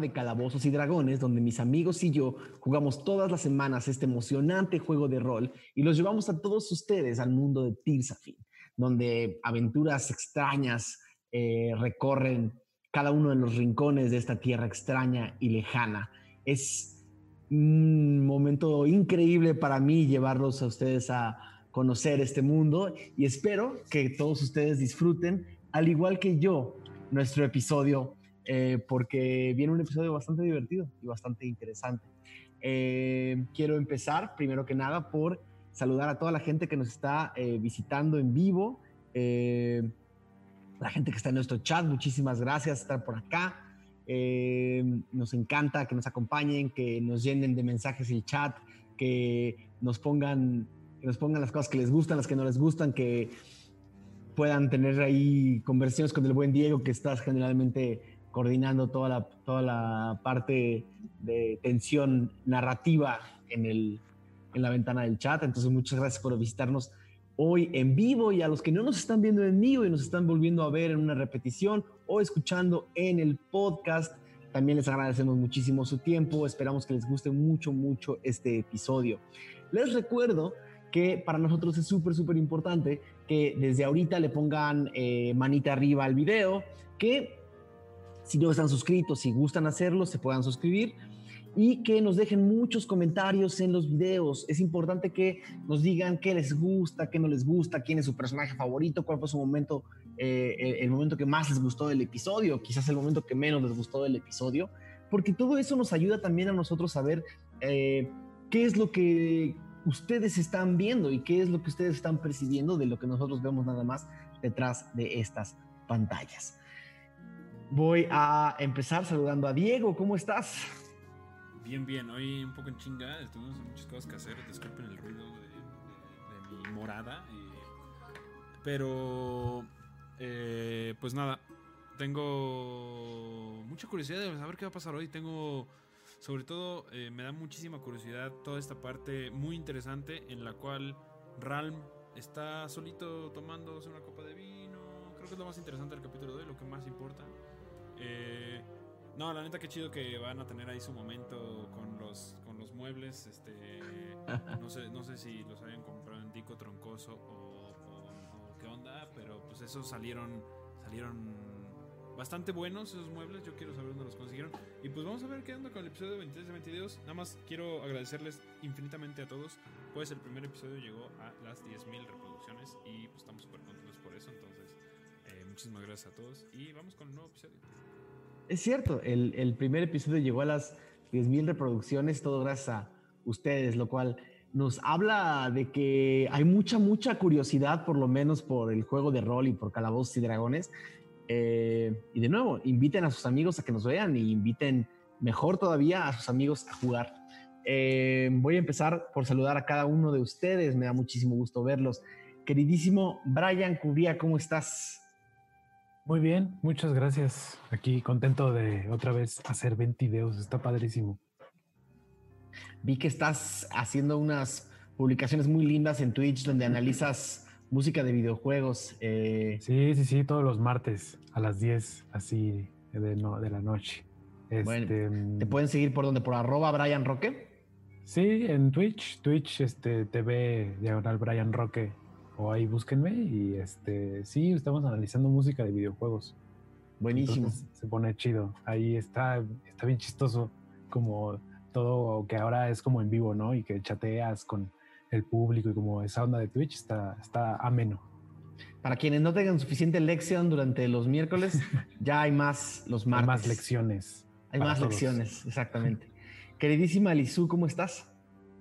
De calabozos y dragones donde mis amigos y yo jugamos todas las semanas este emocionante juego de rol y los llevamos a todos ustedes al mundo de Tirsafin, donde aventuras extrañas eh, recorren cada uno de los rincones de esta tierra extraña y lejana. Es un momento increíble para mí llevarlos a ustedes a conocer este mundo y espero que todos ustedes disfruten, al igual que yo, nuestro episodio, eh, porque viene un episodio bastante divertido y bastante interesante. Eh, quiero empezar, primero que nada, por saludar a toda la gente que nos está eh, visitando en vivo, la gente que está en nuestro chat, muchísimas gracias por estar por acá. nos encanta que nos acompañen, que nos llenen de mensajes el chat, que nos pongan que nos pongan las cosas que les gustan, las que no les gustan, que puedan tener ahí conversaciones con el buen Diego, que estás generalmente coordinando toda la, toda la parte de tensión narrativa en, el, en la ventana del chat. Entonces, muchas gracias por visitarnos hoy en vivo y a los que no nos están viendo en vivo y nos están volviendo a ver en una repetición o escuchando en el podcast. También les agradecemos muchísimo su tiempo. Esperamos que les guste mucho, mucho este episodio. Les recuerdo que para nosotros es súper, súper importante que desde ahorita le pongan eh, manita arriba al video, que si no están suscritos, si gustan hacerlo, se puedan suscribir y que nos dejen muchos comentarios en los videos. Es importante que nos digan qué les gusta, qué no les gusta, quién es su personaje favorito, cuál fue su momento, eh, el momento que más les gustó del episodio, quizás el momento que menos les gustó del episodio, porque todo eso nos ayuda también a nosotros a ver eh, qué es lo que ustedes están viendo y qué es lo que ustedes están percibiendo de lo que nosotros vemos nada más detrás de estas pantallas. Voy a empezar saludando a Diego. ¿Cómo estás? Bien, bien. Hoy un poco en chinga. Tenemos muchas cosas que hacer. Disculpen el ruido de, mi morada. pero, eh, pues nada. Tengo mucha curiosidad de saber qué va a pasar hoy. Tengo sobre todo eh, me da muchísima curiosidad toda esta parte muy interesante en la cual Ralm está solito tomándose una copa de vino. Creo que es lo más interesante del capítulo de hoy, lo que más importa. Eh, no, la neta que chido que van a tener ahí su momento con los, con los muebles. Este, no sé, no sé si los hayan comprado en Dico Troncoso o, o qué onda, pero pues esos salieron, salieron bastante buenos esos muebles. Yo quiero saber dónde los consiguieron. Y pues vamos a ver qué onda con el episodio 23 de 22. Nada más quiero agradecerles infinitamente a todos. Pues el primer episodio llegó a las 10.000 reproducciones y pues estamos súper contentos por eso. Entonces, eh, muchísimas gracias a todos y vamos con el nuevo episodio. Es cierto, el, primer episodio llegó a las 10.000 reproducciones, todo gracias a ustedes, lo cual nos habla de que hay mucha, mucha curiosidad, por lo menos por el juego de rol y por Calabozos y Dragones. Eh, y de nuevo, inviten a sus amigos a que nos vean y inviten mejor todavía a sus amigos a jugar. Eh, voy a empezar por saludar a cada uno de ustedes, me da muchísimo gusto verlos. Queridísimo Brian Cubría, ¿cómo estás? Muy bien, muchas gracias. Aquí contento de otra vez hacer 20 videos, está padrísimo. Vi que estás haciendo unas publicaciones muy lindas en Twitch donde analizas música de videojuegos. Eh, sí, sí, sí, todos los martes a las 10, así de, de la noche. Este, ¿Te pueden seguir por donde? ¿Por arroba Brian Roque? Sí, en Twitch, Twitch este, TV diagonal Brian Roque. O ahí búsquenme y este sí, estamos analizando música de videojuegos. Buenísimo. se pone chido. Ahí está, está bien chistoso como todo que ahora es como en vivo, ¿no? Y que chateas con el público y como esa onda de Twitch está, está ameno. Para quienes no tengan suficiente lección durante los miércoles, ya hay más los martes. Hay más lecciones. Hay más lecciones, exactamente. Queridísima Lizu, ¿cómo estás?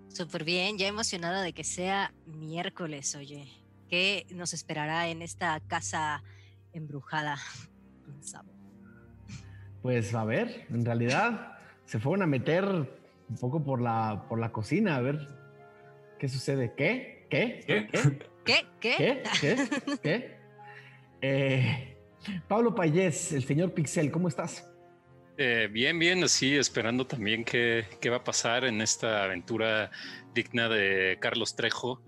Súper bien, ya emocionada de que sea miércoles, oye. ¿Qué nos esperará en esta casa embrujada? Pues a ver, en realidad se fueron a meter un poco por la, por la cocina, a ver ¿Qué sucede? ¿Qué? ¿Qué? ¿Qué? ¿Qué? ¿Qué? ¿Qué? ¿Qué? Eh, Pablo Payés, el señor Pixel, ¿cómo estás? Eh, bien, bien, así esperando también qué, qué, va a pasar en esta aventura digna de Carlos Trejo.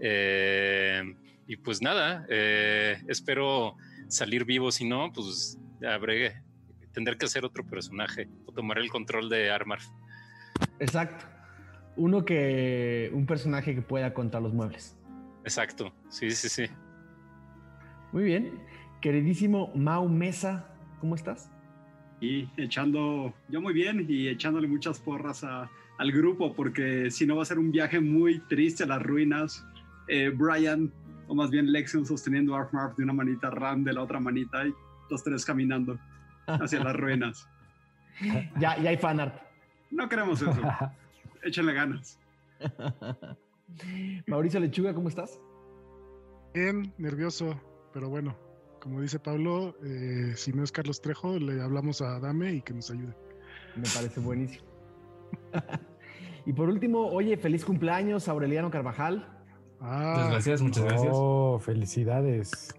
Eh, y pues nada, espero salir vivo, si no, pues habré tendré que ser otro personaje o tomar el control de Armarf. Exacto. Uno que. Un personaje que pueda contra los muebles. Exacto. Sí, sí, sí. Muy bien. Queridísimo Mau Mesa, ¿cómo estás? Y echando, yo muy bien, y echándole muchas porras al grupo, porque si no va a ser un viaje muy triste a las ruinas. Eh, Brian, o más bien Lexion, sosteniendo Armarf de una manita, Ram de la otra manita, y los tres caminando hacia las ruinas. Ya, ya hay fanart. No queremos eso. Échenle ganas. Mauricio Lechuga, ¿cómo estás? Bien, nervioso, pero bueno, como dice Pablo, eh, si no es Carlos Trejo, le hablamos a Dame y que nos ayude. Me parece buenísimo. y por último, oye, feliz cumpleaños Aureliano Carvajal. Ah, muchas gracias, muchas gracias. Oh, felicidades.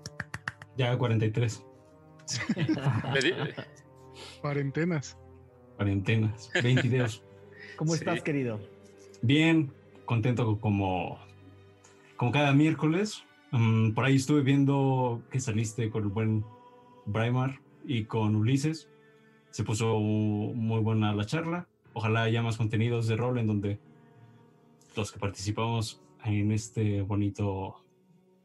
Ya 43. Cuarentenas. Cuarentenas, 22. ¿Cómo estás, querido? Bien, contento como, como cada miércoles. Mm, por ahí estuve viendo que saliste con el buen Braimar y con Ulises. Se puso muy buena la charla. Ojalá haya más contenidos de rol en donde los que participamos en este bonito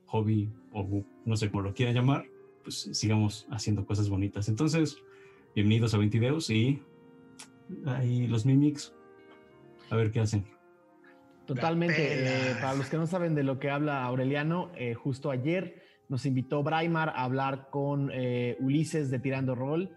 hobby o no sé cómo lo quieran llamar, pues sigamos haciendo cosas bonitas. Entonces, bienvenidos a 20 y ahí los mimics, a ver qué hacen. Totalmente. Eh, para los que no saben de lo que habla Aureliano, eh, justo ayer nos invitó Braimar a hablar con eh, Ulises de Tirando Rol.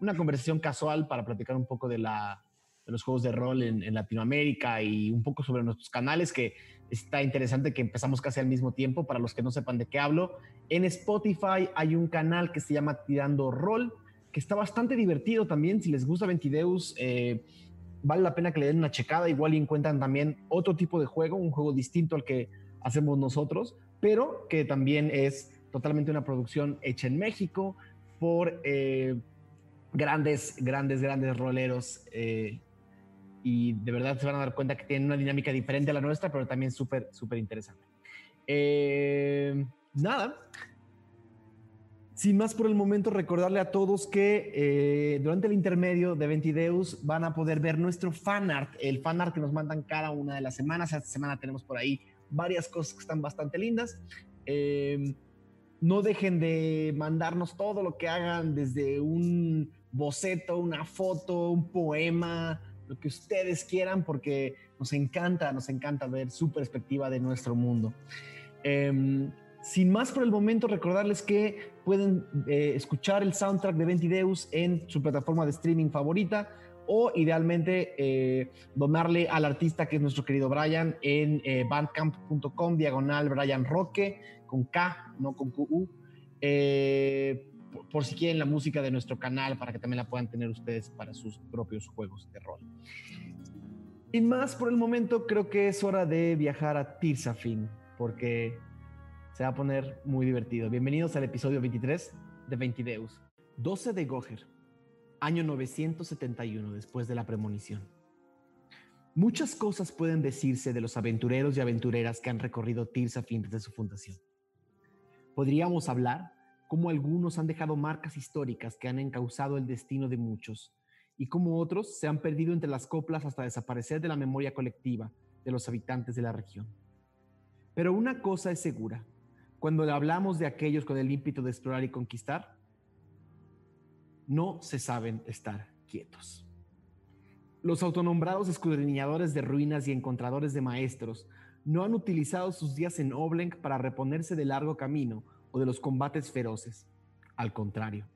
una conversación casual para platicar un poco de, la, de los juegos de rol en, en, Latinoamérica y un poco sobre nuestros canales, que está interesante que empezamos casi al mismo tiempo. Para los que no sepan de qué hablo, en Spotify hay un canal que se llama Tirando Rol, que está bastante divertido también. Si les gusta Ventideus, vale la pena que le den una checada. Igual encuentran también otro tipo de juego, un juego distinto al que hacemos nosotros, pero que también es totalmente una producción hecha en México por eh, grandes, grandes, grandes roleros. Eh, y de verdad se van a dar cuenta que tienen una dinámica diferente a la nuestra, pero también súper, súper interesante. Eh, nada, sin más por el momento, recordarle a todos que eh, durante el intermedio de Ventideus van a poder ver nuestro fanart, el fanart que nos mandan cada una de las semanas. Esta semana tenemos por ahí varias cosas que están bastante lindas. Em, no dejen de mandarnos todo lo que hagan, desde un boceto, una foto, un poema, lo que ustedes quieran, porque nos encanta, nos encanta ver su perspectiva de nuestro mundo. Em, sin más por el momento, recordarles que pueden eh, escuchar el soundtrack de Ventideus en su plataforma de streaming favorita o idealmente eh, donarle al artista que es nuestro querido Brian en eh, bandcamp.com diagonal Brian Roque con K, no con QU. Por, si quieren la música de nuestro canal para que también la puedan tener ustedes para sus propios juegos de rol. Sin más por el momento, creo que es hora de viajar a Tirsafin, porque se va a poner muy divertido. Bienvenidos al episodio 23 de Ventideus. 12 de Goher, año 971 después de la premonición. Muchas cosas pueden decirse de los aventureros y aventureras que han recorrido Tirsafin desde su fundación. Podríamos hablar cómo algunos han dejado marcas históricas que han encauzado el destino de muchos y cómo otros se han perdido entre las coplas hasta desaparecer de la memoria colectiva de los habitantes de la región. Pero una cosa es segura, cuando hablamos de aquellos con el ímpetu de explorar y conquistar, no se saben estar quietos. Los autonombrados escudriñadores de ruinas y encontradores de maestros no han utilizado sus días en Oblenk para reponerse del largo camino o de los combates feroces. Al contrario,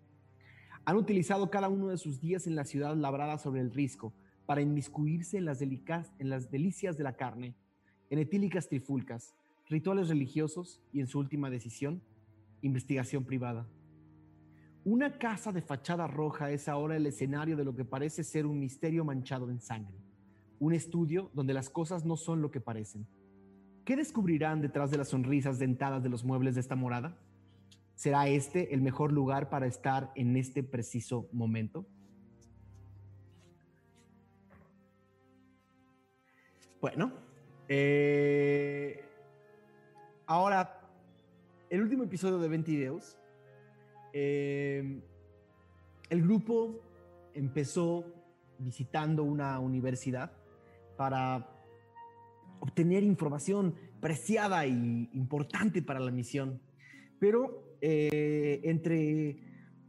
han utilizado cada uno de sus días en la ciudad labrada sobre el risco para inmiscuirse en las, en las delicias de la carne, en etílicas trifulcas, rituales religiosos y en su última decisión, investigación privada. Una casa de fachada roja es ahora el escenario de lo que parece ser un misterio manchado en sangre, un estudio donde las cosas no son lo que parecen. ¿Qué descubrirán detrás de las sonrisas dentadas de los muebles de esta morada? ¿Será este el mejor lugar para estar en este preciso momento? Bueno, eh, Ahora, el último episodio de Ventideus, eh, el grupo empezó visitando una universidad para obtener información preciada y importante para la misión. Pero eh, entre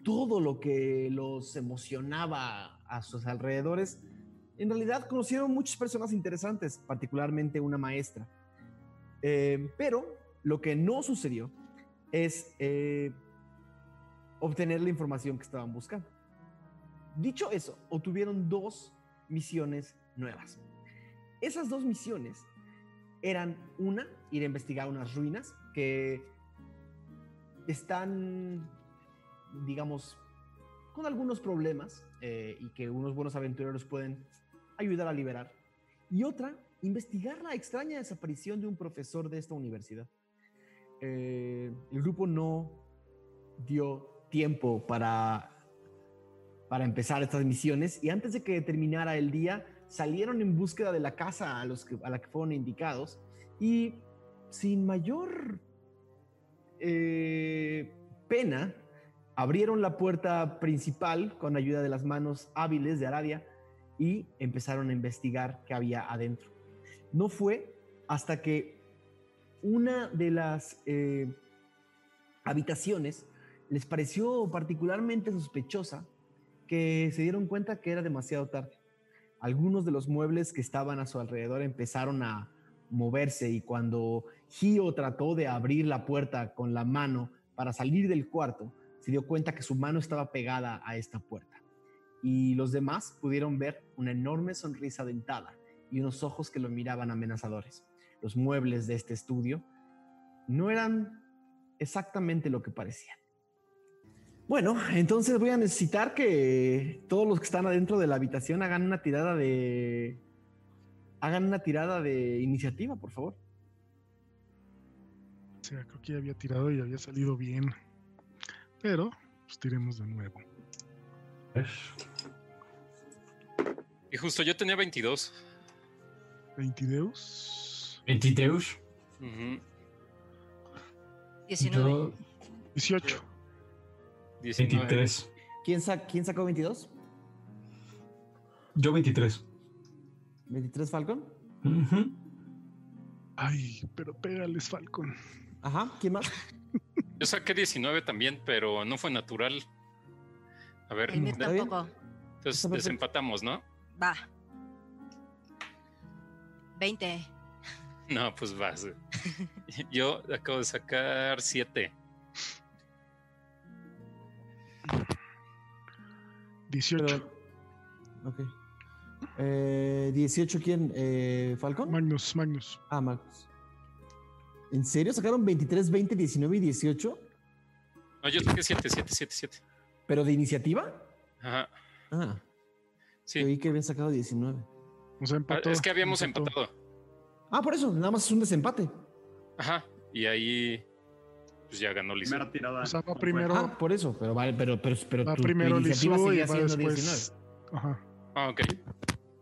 todo lo que los emocionaba a sus alrededores, en realidad conocieron muchas personas interesantes, particularmente una maestra. Eh, pero lo que no sucedió es eh, obtener la información que estaban buscando. Dicho eso, obtuvieron dos misiones nuevas. Esas dos misiones eran una, ir a investigar unas ruinas que están, digamos, con algunos problemas eh, y que unos buenos aventureros pueden ayudar a liberar. Y otra, investigar la extraña desaparición de un profesor de esta universidad. Eh, el grupo no dio tiempo para, para empezar estas misiones y antes de que terminara el día salieron en búsqueda de la casa a, los que, a la que fueron indicados y sin mayor eh, pena abrieron la puerta principal con ayuda de las manos hábiles de Aradia y empezaron a investigar qué había adentro. No fue hasta que una de las eh, habitaciones les pareció particularmente sospechosa que se dieron cuenta que era demasiado tarde. Algunos de los muebles que estaban a su alrededor empezaron a moverse y cuando Gio trató de abrir la puerta con la mano para salir del cuarto, se dio cuenta que su mano estaba pegada a esta puerta. Y los demás pudieron ver una enorme sonrisa dentada y unos ojos que lo miraban amenazadores. Los muebles de este estudio no eran exactamente lo que parecían. Bueno, entonces voy a necesitar que todos los que están adentro de la habitación hagan una tirada de. Hagan una tirada de iniciativa, por favor. O sea, creo que ya había tirado y había salido bien. Pero, pues tiremos de nuevo. Y justo yo tenía 22. 22. 23. Ujú. 19. Yo 18. 19. 23. ¿Quién, sa- ¿Quién sacó 22? Yo 23. ¿23 Falcon? Ujú. Ay, pero pégales, Falcon. Ajá, ¿quién más? Yo saqué 19 también, pero no fue natural. A ver, tampoco. entonces desempatamos, ¿no? Va. 20. No, pues vas. Yo acabo de sacar 7. 18. Pero- ok. Eh, 18, ¿quién? Eh, ¿Falcon? Magnus, Magnus. Ah, Max. ¿En serio sacaron 23, 20, 19 y 18? No, yo saqué 7, 7, 7, 7. ¿Pero de iniciativa? Ajá. Ah, Sí. yo oí que habían sacado 19. O sea, Ah, empató. Es que habíamos empató. empatado. Ah, por eso, nada más es un desempate. Ajá. Y ahí pues ya ganó Lisa. Primera tirada. O sea, va primero. Ah, por eso, pero vale, pero, pero, pero Va tu, tu primero iniciativa Lizu y seguía va siendo después. 19. Ajá. Ah, ok.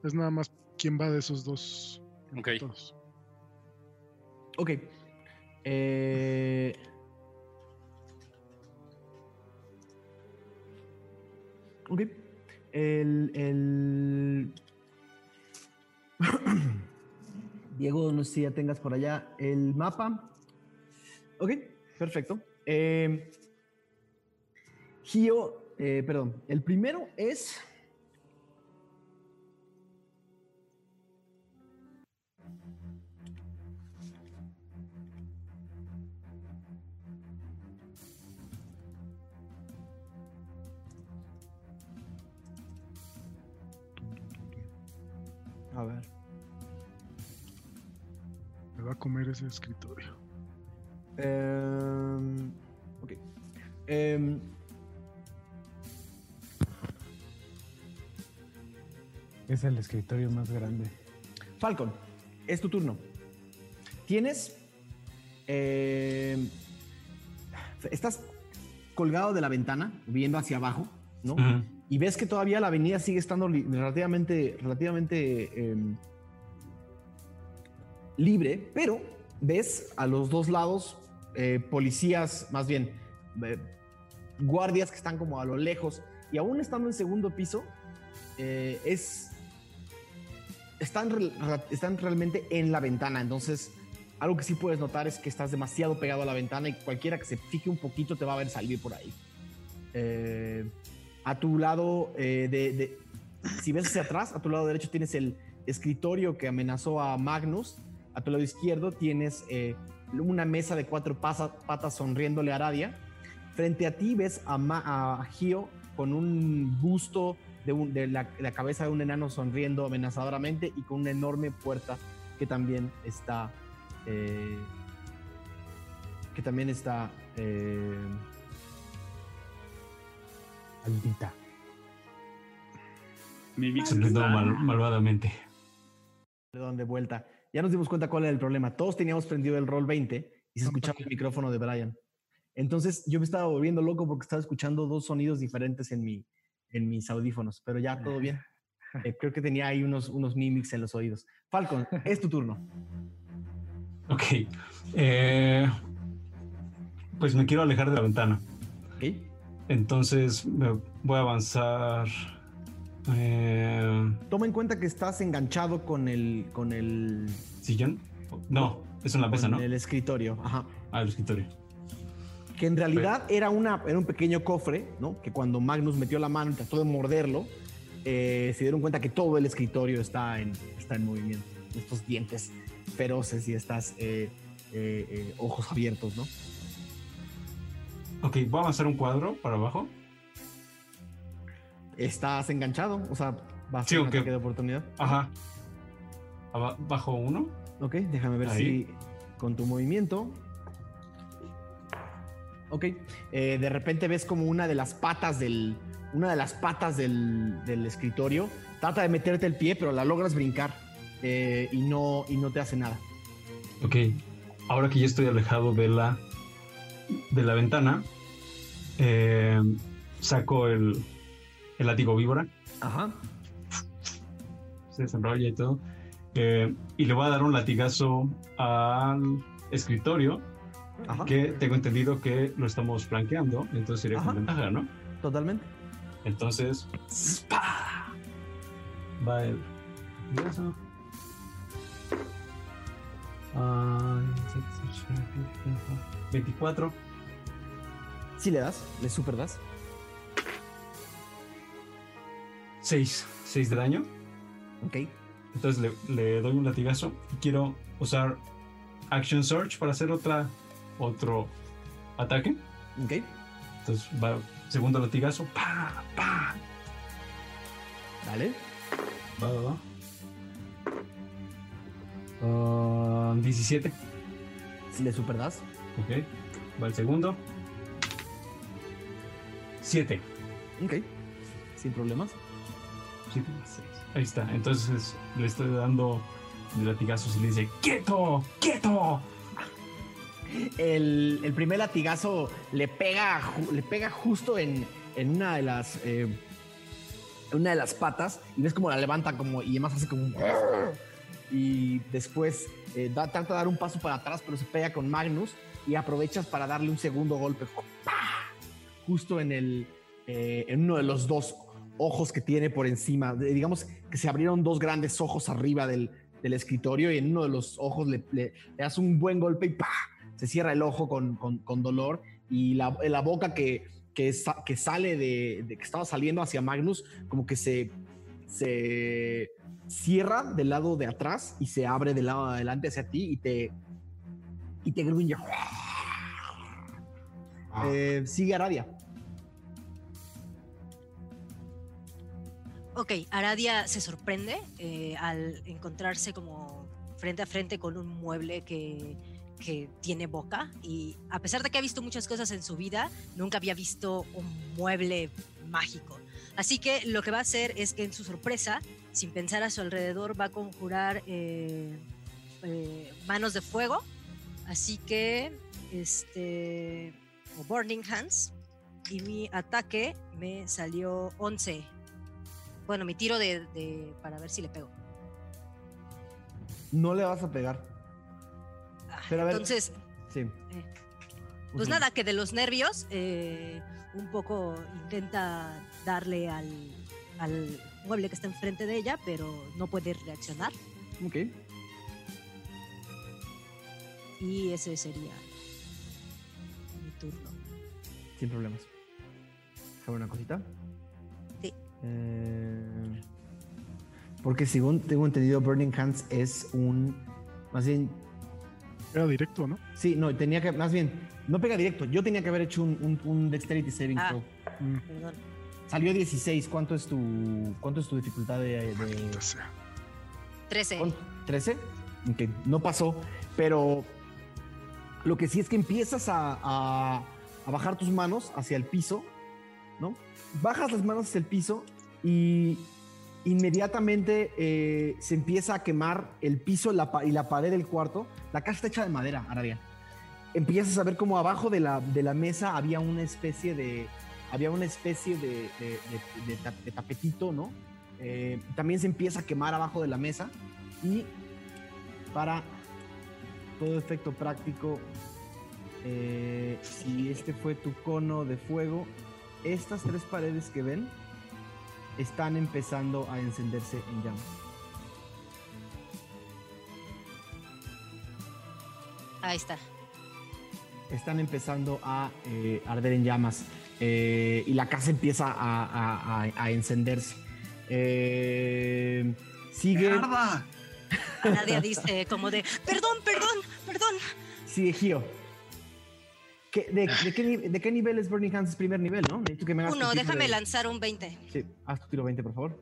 Es nada más quién va de esos dos. Ok. empatados. Ok. Eh, ok. El, el... Diego, no sé si ya tengas por allá el mapa. Ok, perfecto. Eh, Gio, perdón, el primero es... A ver. Me va a comer ese escritorio. Em, ok. Em, Es el escritorio más grande. Falcon, es tu turno. Tienes. em, estás colgado de la ventana, viendo hacia abajo, ¿no? Y ves que todavía la avenida sigue estando relativamente, relativamente libre, pero ves a los dos lados eh, policías, más bien eh, guardias que están como a lo lejos y aún estando en segundo piso, eh, es están, están realmente en la ventana. Entonces, algo que sí puedes notar es que estás demasiado pegado a la ventana y cualquiera que se fije un poquito te va a ver salir por ahí. A tu lado, de, de- si ves hacia atrás, a tu lado derecho tienes el escritorio que amenazó a Magnus. A tu lado izquierdo tienes una mesa de cuatro pasa- patas sonriéndole a Aradia. Frente a ti ves a, Ma- a Gio con un busto de, un- de la, la cabeza de un enano sonriendo amenazadoramente y con una enorme puerta que también está eh, que también está eh, Maldita. Sonriendo mal- malvadamente. perdón, de vuelta. Ya nos dimos cuenta cuál era el problema. Todos teníamos prendido el roll 20 y se escuchaba el micrófono de Brian. Entonces yo me estaba volviendo loco porque estaba escuchando dos sonidos diferentes en, mi, en mis audífonos, pero ya todo bien. Eh, creo que tenía ahí unos, unos mimics en los oídos. Falcon, es tu turno. Ok. Eh, pues me quiero alejar de la ventana. ¿ok? Entonces me voy a avanzar. Eh, Toma en cuenta que estás enganchado con el, con el, ¿Sillón? No, es en la mesa, ¿no? el escritorio. Ajá. Ah, el escritorio. que en realidad era, una, era un pequeño cofre, ¿no? Que cuando Magnus metió la mano y trató de morderlo, eh, se dieron cuenta que todo el escritorio está en, está en movimiento. Estos dientes feroces y estas eh, ojos abiertos, ¿no? Ok, voy a avanzar un cuadro para abajo. Estás enganchado, o sea, va a Sí, ser un ok. ataque de oportunidad. Ajá. Bajo uno. Ok, déjame ver Ahí. si con tu movimiento. Ok, eh, de repente ves como una de las patas del. Una de las patas del, del escritorio trata de meterte el pie, pero la logras brincar eh, y, no, y no te hace nada. Ok. Ahora que ya estoy alejado de la de la ventana, eh, saco el, el látigo víbora, Ajá. se desenrolla y todo, eh, y le voy a dar un latigazo al escritorio, Ajá. que tengo entendido que lo estamos flanqueando, entonces Ajá. con ventaja, ¿no? Totalmente. Entonces, ¡pa! va el latigazo. Ah, 24. Si le das, le super das. 6. 6 de daño. Ok. Entonces le, le doy un latigazo y quiero usar Action Search para hacer otra otro ataque. Ok. Entonces va segundo latigazo. Pa, pa. Dale. Va, va, va. Ah, 17. Si le super das. Ok. Va el segundo. 7. Ok. Sin problemas. 7, 6. Ahí está. Entonces le estoy dando latigazos y le dice: ¡Quieto! ¡Quieto! El, el primer latigazo le pega, le pega justo en, en una de las. eh, una de las patas y ves como la levanta como y además hace como un y después eh, da, trata de dar un paso para atrás pero se pega con Magnus y aprovechas para darle un segundo golpe justo en el eh, en uno de los dos ojos que tiene por encima De- digamos que se abrieron dos grandes ojos arriba del, del escritorio y en uno de los ojos le, le- le das un buen golpe y ¡pah! se cierra el ojo con, con- con dolor y la, la boca que, que, sa- que sale de, de que estaba saliendo hacia Magnus como que se, se cierra del lado de atrás y se abre del lado de adelante hacia ti y te y te gruñe. Eh, sigue Aradia. Ok, Aradia se sorprende eh, al encontrarse como frente a frente con un mueble que, que tiene boca y a pesar de que ha visto muchas cosas en su vida, nunca había visto un mueble mágico. Así que lo que va a hacer es que en su sorpresa, sin pensar a su alrededor, va a conjurar eh, eh, manos de fuego. Así que, este, o Burning Hands. Y mi ataque me salió 11. Bueno, mi tiro de, de- para ver si le pego. No le vas a pegar. Ah, Pero a ver- Entonces, Sí. eh, pues Ujú. nada, que de los nervios eh, un poco intenta darle al, al mueble que está enfrente de ella, pero no puede reaccionar. Ok. Y ese sería mi turno. Sin problemas. ¿Sabe una cosita? Eh, porque según tengo entendido, Burning Hands es un. Más bien. Era directo, ¿no? Sí, no, tenía que. Más bien, no pega directo. Yo tenía que haber hecho un, un- un Dexterity Saving Ah. Throw. Mm, Perdón. Salió 16. ¿Cuánto es tu, cuánto es tu dificultad de. de- sea. 13. ¿cuánto? ¿13? Ok, no pasó. Pero lo que sí es que empiezas a, a- a bajar tus manos hacia el piso, ¿no? Bajas las manos hacia el piso y inmediatamente eh, se empieza a quemar el piso y la pared del cuarto. La casa está hecha de madera, Aradia. Empiezas a ver como abajo de la, mesa había una especie de. Había una especie de, de tapetito, ¿no? Eh, también se empieza a quemar abajo de la mesa. Y para todo efecto práctico, eh, si este fue tu cono de fuego, estas tres paredes que ven están empezando a encenderse en llamas. Ahí está. Están empezando a eh, arder en llamas eh, y la casa empieza a, a- a- a encenderse. Eh, sigue, ¡Arda! Nadia dice como de, perdón, perdón, perdón. sigue Gio. ¿Qué- de, de qué, de qué nivel es Burning Hands? Es primer nivel, ¿no? Necesito que me hagas Uno, déjame de- lanzar un 20. Sí, haz tu tiro 20, por favor.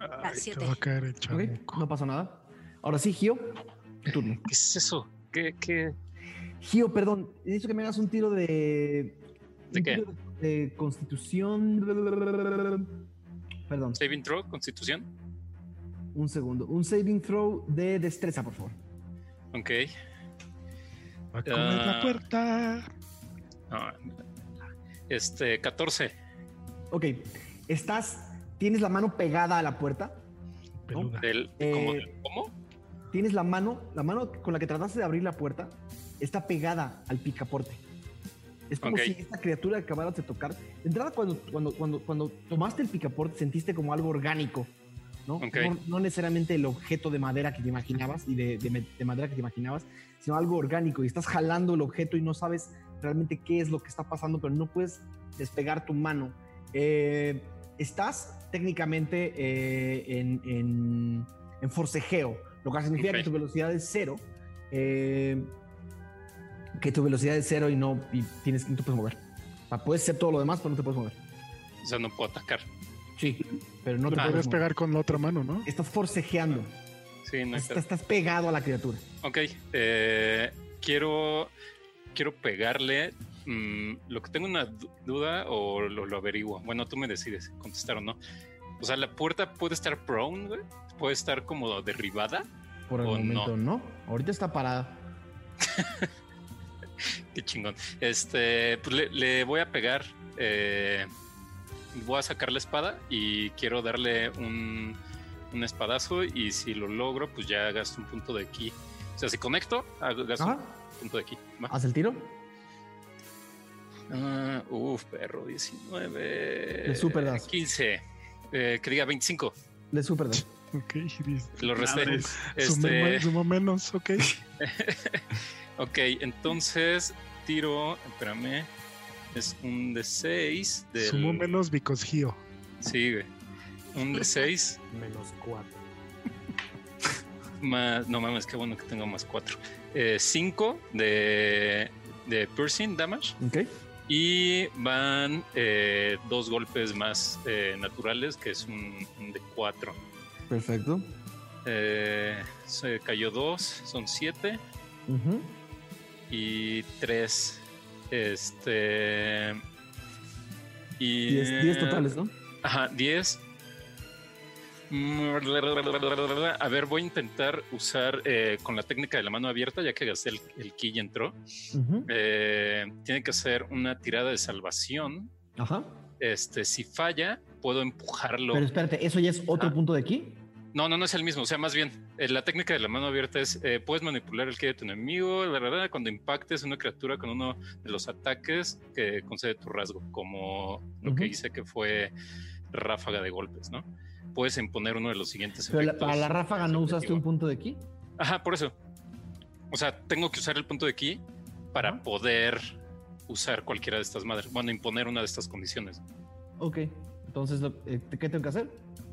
Ah, Ay, te siete. va a caer el Ok, chamuco. no pasó nada. Ahora sí, Gio, tu turno. ¿Qué es eso? ¿Qué, qué? Gio, perdón, necesito que me hagas un tiro de. ¿De qué? tiro De constitución. Perdón, ¿Saving throw? ¿Constitución? un segundo. Un saving throw de destreza, por favor. Ok. Va a comer la Ah. puerta. Este, 14. Ok, estás. Tienes la mano pegada a la puerta. Del, Eh, ¿cómo, del- ¿Cómo? Tienes la mano, la mano con la que trataste de abrir la puerta está pegada al picaporte. Es como si esta criatura acabara de tocar. De entrada, cuando, cuando, cuando, cuando tomaste el picaporte, sentiste como algo orgánico, ¿no? Ok. No, no necesariamente el objeto de madera que te imaginabas y de, de madera que te imaginabas, sino algo orgánico. Y estás jalando el objeto y no sabes realmente qué es lo que está pasando, pero no puedes despegar tu mano. Eh, estás técnicamente eh, en, en- en forcejeo, lo que significa Ok. que tu velocidad es cero. eh, que tu velocidad es cero y no, y tienes, no te puedes mover. O sea, puedes hacer todo lo demás, pero no te puedes mover. O sea, no puedo atacar. Sí, pero no te puedes mover. pegar con la otra mano, ¿no? Estás forcejeando. Sí, no Estás, estás pegado a la criatura. Ok. eh, quiero, quiero pegarle. mm, lo que tengo una du- duda o lo, lo averiguo. Bueno, tú me decides contestar o no. O sea, la puerta puede estar prone, güey. Puede estar como derribada. Por el momento, no. Ahorita está parada. Qué chingón. Este, pues le, le voy a pegar. eh, voy a sacar la espada y quiero darle un, un espadazo. Y si lo logro, pues ya gasto un punto de aquí. O sea, si conecto, gasto Ajá. un punto de aquí. Va. Haz el tiro. Ah, uf, perro, 19. Le super das. 15. Eh, que diga 25. Le super das. Ok, Lo resté. Este, sumó menos, ok. ok, entonces tiro. Espérame. Es un de 6. Sumó menos because Gio. Sí, güey. Un de 6 Menos cuatro. más. No mames, qué bueno que tengo más 4. 5 de, de piercing damage. Ok. Y van eh, dos golpes más eh, naturales, que es un, un de 4. Perfecto. Eh, se cayó 2, son 7. Ujú. Y 3. Este. Y. Diez- diez totales, ¿no? Ajá, 10. A ver, voy a intentar usar eh, con la técnica de la mano abierta, ya que gasté el, el ki y entró. Eh, tiene que hacer una tirada de salvación. Ajá. Este, si falla, puedo empujarlo. Pero espérate, ¿eso ya es otro Ah. punto de aquí? No, no, no es el mismo. O sea, más bien, eh, la técnica de la mano abierta es, eh, puedes manipular el ki de tu enemigo, la verdad, cuando impactes una criatura con uno de los ataques que concede tu rasgo, como lo que hice que fue ráfaga de golpes, ¿no? Puedes imponer uno de los siguientes Pero la- efectos. para la ráfaga no usaste un punto de aquí. Ajá, por eso. O sea, tengo que usar el punto de ki para poder usar cualquiera de estas madres. Bueno, imponer una de estas condiciones. Ok. Entonces, eh, ¿qué tengo que hacer?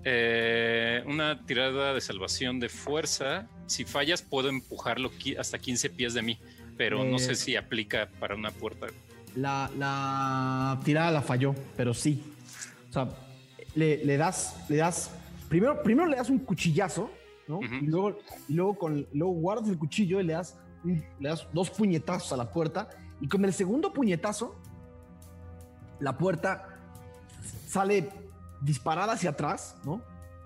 Eh, una tirada de salvación de fuerza. Si fallas, puedo empujarlo hasta 15 pies de mí, pero no Eh. sé si aplica para una puerta. La, la tirada la falló, pero sí. O sea, le, le das, le das. Primero, primero le das un cuchillazo, ¿no? Y luego, y luego, con, luego guardas el cuchillo y le das, un- le das dos puñetazos a la puerta. Y con el segundo puñetazo, la puerta sale disparada hacia atrás, ¿no?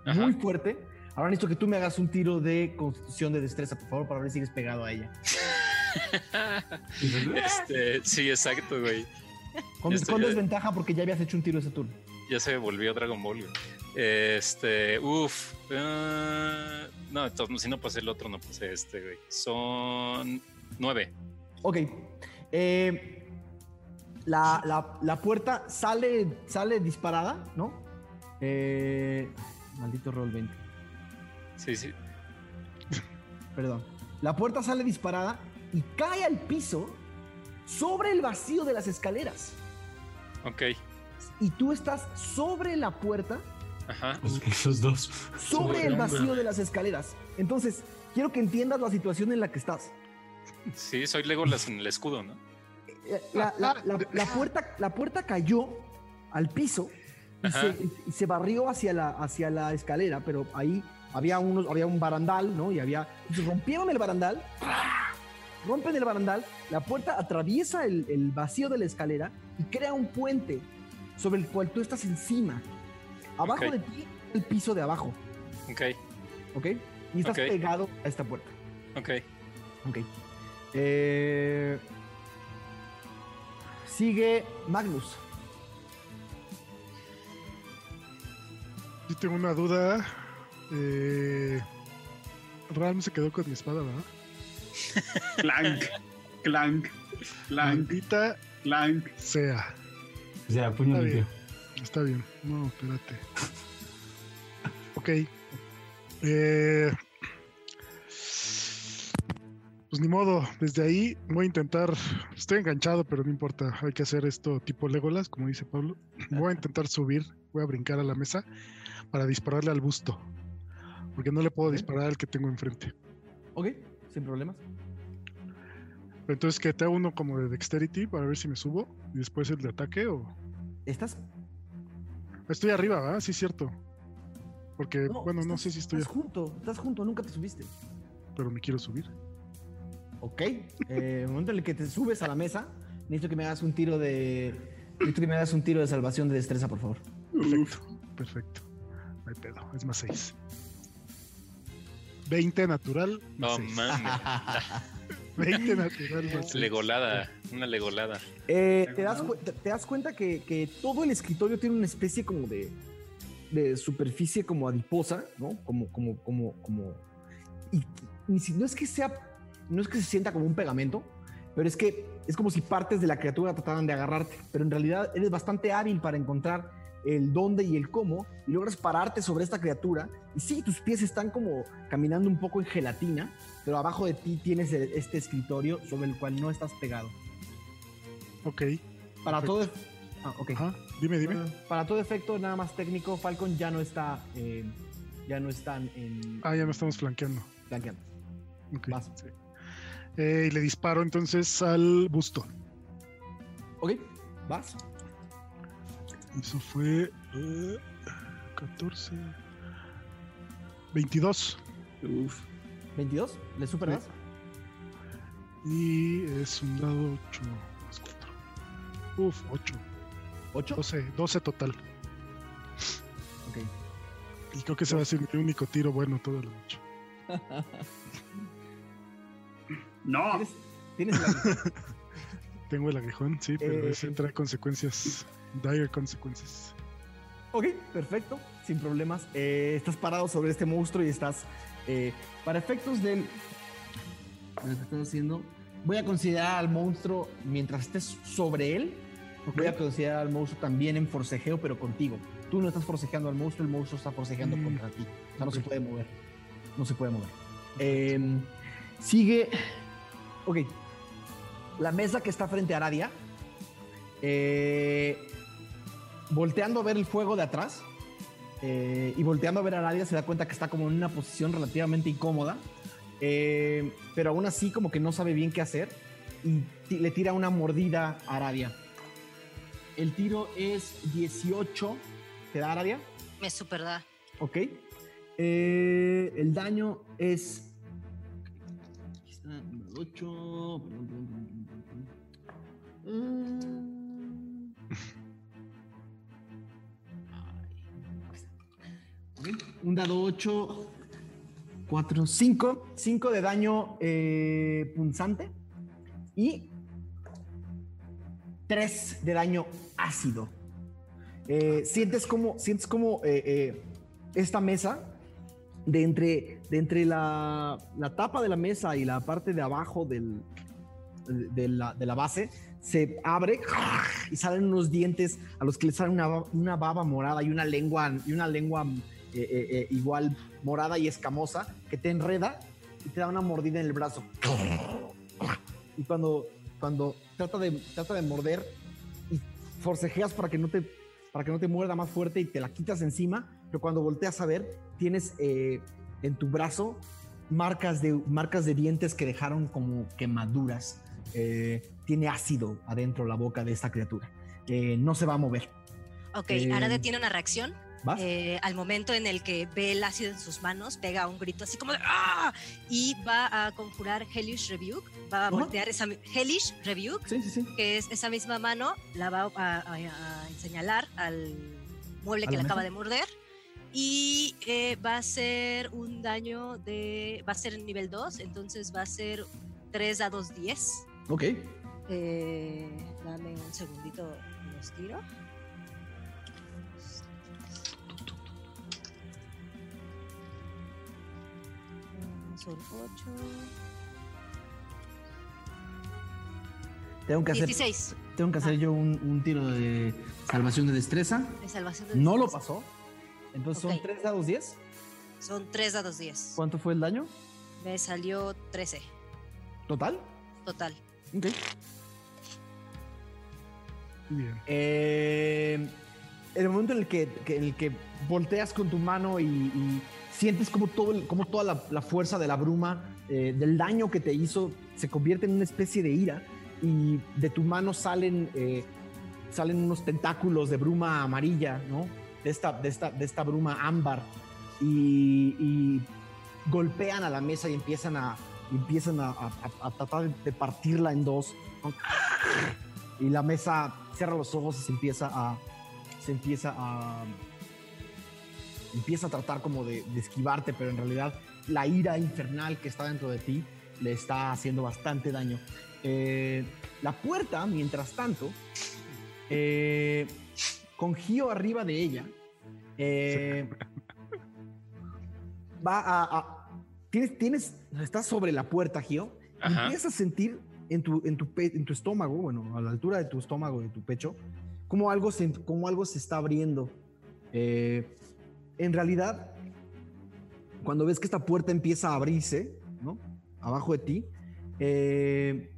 Ajá. Muy fuerte. Ahora necesito que tú me hagas un tiro de constitución de destreza, por favor, para ver si sigues pegado a ella. Este, sí, exacto, güey. Con, ya- desventaja porque ya habías hecho un tiro ese turno. Ya se volvió Dragon Ball. güey. Este, uff. no, entonces, si no pasé el otro, no pasé este, güey. Son nueve. Ok. Eh, la, la- la puerta sale, sale disparada, ¿no? Eh, maldito roll 20. Sí, sí. Perdón. La puerta sale disparada y cae al piso sobre el vacío de las escaleras. Ok. Y tú estás sobre la puerta, Ajá. Esos dos. sobre el vacío de las escaleras. Entonces, quiero que entiendas la situación en la que estás. Sí, soy Legolas en el escudo, ¿no? Eh, La, la- la- la puerta, la puerta cayó al piso y se, y se barrió hacia la, hacia la escalera, pero ahí había, unos, había un barandal, ¿no? Y había. entonces rompieron el barandal, rompen el barandal, la puerta atraviesa el, el vacío de la escalera y crea un puente sobre el cual tú estás encima. Abajo de ti, el piso de abajo, Ok, ¿ok? Y estás pegado a esta puerta. ok. Ok. Eh, sigue Magnus. Yo tengo una duda. Eh, Ram se quedó con mi espada, ¿verdad? Clank, clank, clank, Maldita clank. sea. O sea, puño Está limpio. bien. Está bien. No, espérate. Ok. Eh, pues ni modo. Desde ahí voy a intentar. Estoy enganchado, pero no importa. Hay que hacer esto tipo Legolas, como dice Pablo. Voy a intentar subir. Voy a brincar a la mesa para dispararle al busto. Porque no le puedo disparar al que tengo enfrente. Ok, sin problemas. Entonces, que te hago uno como de dexterity para ver si me subo. Y después el de ataque o. ¿Estás? Estoy arriba, ¿verdad? Sí, cierto. Porque, bueno, no sé si estoy, Estás junto, estás junto, nunca te subiste. pero me quiero subir. Ok. Eh, el momento en el que te subes a la mesa, necesito que me hagas un tiro de. Necesito que me hagas un tiro de salvación de destreza, por favor. Perfecto, perfecto. No hay pedo, es más 6. 20 natural. No Más seis. mames. 20 natural más seis. Legolada, una legolada. Eh, te, das te- das cuenta que, que todo el escritorio tiene una especie como de, de superficie como adiposa, ¿no? Como, como, como, como. Y, si- no es que sea, no es que se sienta como un pegamento, pero es que es como si partes de la criatura trataran de agarrarte. Pero en realidad eres bastante hábil para encontrar el dónde y el cómo y logras pararte sobre esta criatura. Y sí, tus pies están como caminando un poco en gelatina, pero abajo de ti tienes e- este escritorio sobre el cual no estás pegado. Ok. Para Perfecto. todo. Ah, ok. Ajá. Dime, dime. Para, para todo efecto, nada más técnico, Falcon ya no está. eh, ya no están en. Ah, ya no estamos flanqueando. flanqueando. Ok. Vas. sí. Eh, y le disparo entonces al busto. Ok, vas. Eso fue. eh, 14. 22. Uf. 22, le superas. Y es un dado 8 más 4. Uf, 8. 8. 12, 12 total. Ok. Y creo que ese va a ser mi único tiro bueno toda la noche. No, ¿Tienes, tienes la- Tengo el aguijón, sí, pero Eh, ese trae consecuencias. Dire consecuencias. Ok, perfecto, sin problemas. Eh, estás parado sobre este monstruo y estás, eh, para efectos del... Lo que estás haciendo, voy a considerar al monstruo, mientras estés sobre él, voy a considerar al monstruo también en forcejeo, pero contigo. Tú no estás forcejeando al monstruo, el monstruo está forcejeando Mm, contra ti. O sea, no se puede mover. No se puede mover. Em, sigue... Ok. La mesa que está frente a Aradia. eh, volteando a ver el fuego de atrás eh, y volteando a ver a Aradia se da cuenta que está como en una posición relativamente incómoda, eh, pero aún así como que no sabe bien qué hacer y le tira una mordida a Aradia. El tiro es 18, ¿te da Aradia? Me super da. Ok. Eh, el daño es... Aquí está, número 8. Mm. Un dado 8, 4, 5. 5 de daño eh, punzante y 3 de daño ácido. Eh, sientes como, sientes como eh, eh, esta mesa, de entre, de entre la, la tapa de la mesa y la parte de abajo del, de, la, de la base, se abre y salen unos dientes a los que le sale una, una baba morada y una lengua, y una lengua eh, eh, eh, igual morada y escamosa que te enreda y te da una mordida en el brazo. Y cuando, cuando trata, de, trata de morder y forcejeas para que no te para que no te muerda más fuerte y te la quitas encima, pero cuando volteas a ver, tienes eh, en tu brazo marcas de, marcas de dientes que dejaron como quemaduras. Eh, tiene ácido adentro la boca de esta criatura. Eh, no se va a mover. Ok, Eh, Arade tiene una reacción. Eh, al momento en el que ve el ácido en sus manos, pega un grito así como de ¡Ah! Y va a conjurar Hellish Rebuke. Va a voltear esa Hellish Rebuke, Sí, sí, sí. que es esa misma mano, la va a, a- a señalar al mueble ¿A que le acaba de morder. Y eh, va a ser un daño de. Va a ser en nivel 2, entonces va a ser 3 dados 10. Ok. Eh, dame un segundito, los tiro. Son 8. Tengo que hacer, 16 tengo que hacer yo un, un tiro de salvación de destreza. de salvación de No lo destreza. pasó. Entonces Ok. son 3 dados 10. Son 3 dados 10. ¿Cuánto fue el daño Me salió 13 total? total. Ok. Bien. Eh, en el momento en el que, que- en el que volteas con tu mano y, y sientes como, todo el- como toda la, la fuerza de la bruma, eh, del daño que te hizo, se convierte en una especie de ira y de tu mano salen, eh, salen unos tentáculos de bruma amarilla, ¿no? De esta, de esta, de esta bruma ámbar y, y golpean a la mesa y empiezan a, empiezan a, a- a- tratar de partirla en dos. y la mesa cierra los ojos y se empieza a se empieza a empieza a tratar como de, de esquivarte pero en realidad la ira infernal que está dentro de ti le está haciendo bastante daño Eh, la puerta mientras tanto eh, con Gio arriba de ella eh, va a, a- tienes tienes estás sobre la puerta Gio y empiezas a sentir en tu, en, tu pe- en tu estómago, bueno, a la altura de tu estómago, de tu pecho, como algo se, como algo se está abriendo. Eh, en realidad, cuando ves que esta puerta empieza a abrirse, ¿no? Abajo de ti, eh,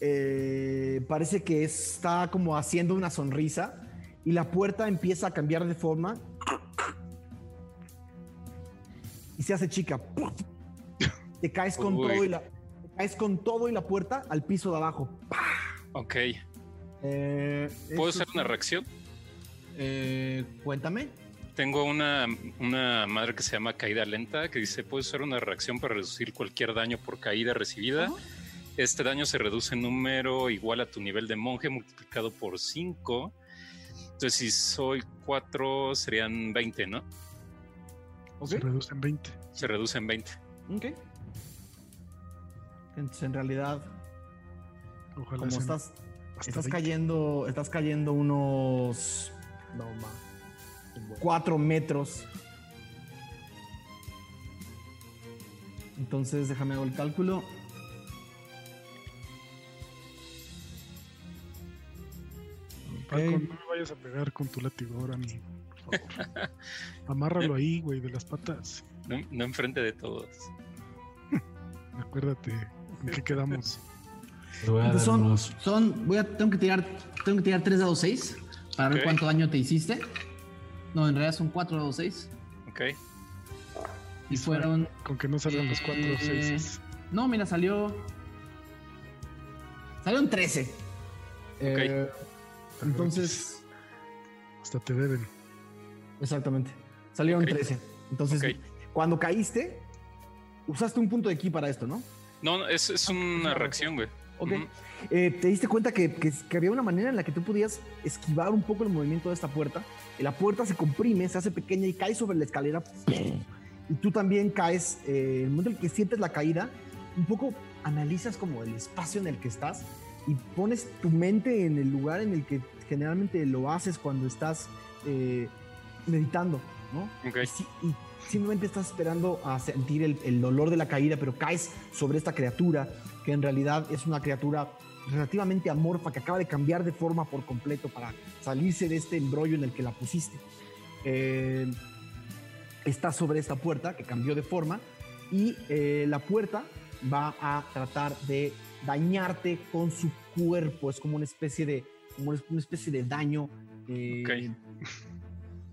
eh, parece que está como haciendo una sonrisa y la puerta empieza a cambiar de forma y se hace chica. Te caes con Uy. todo y la, te caes con todo y la puerta al piso de abajo. Ok. Eh, ¿Puedo hacer una reacción? Eh, cuéntame. Tengo una, una madre que se llama caída lenta que dice puede usar una reacción para reducir cualquier daño por caída recibida. Este daño se reduce en número igual a tu nivel de monje multiplicado por 5. Entonces si soy 4 serían 20, ¿no? Se reduce en 20. Se reduce en 20. Ok. Entonces, en realidad, Ojalá como estás, estás 20. cayendo, estás cayendo unos. No, ma. 4 metros. Entonces, déjame hago el cálculo. Paco, no me vayas a pegar con tu látigo ahora por favor. Amárralo ahí, güey, de las patas. No, no enfrente de todos. Acuérdate, ¿en qué quedamos? Te voy a Entonces son, voy a, tengo que tirar, tengo que tirar 3 dados 6 para ver cuánto daño te hiciste. No, en realidad son 4 dados 6. Ok. Y fueron, Con que no salgan los cuatro o Eh, seis. no, mira, salió, salieron 13. Eh, entonces, Hasta te deben. exactamente, salieron Ok. 13. Entonces, Ok. cuando caíste, usaste un punto de ki para esto, ¿no? No, no, es, es una reacción, güey. Ok. Ujú. Eh, te diste cuenta que, que- que había una manera en la que tú podías esquivar un poco el movimiento de esta puerta. La puerta se comprime, se hace pequeña y cae sobre la escalera. Y tú también caes. eh, en el momento en el que sientes la caída, un poco analizas como el espacio en el que estás y pones tu mente en el lugar en el que generalmente lo haces cuando estás eh, meditando, ¿no? Ok. Y, y simplemente estás esperando a sentir el, el dolor de la caída, pero caes sobre esta criatura que en realidad es una criatura relativamente amorfa que acaba de cambiar de forma por completo para salirse de este embrollo en el que la pusiste. Eh, está sobre esta puerta que cambió de forma y eh, la puerta va a tratar de dañarte con su cuerpo. Es como una especie de, como una especie de daño. eh, Ok.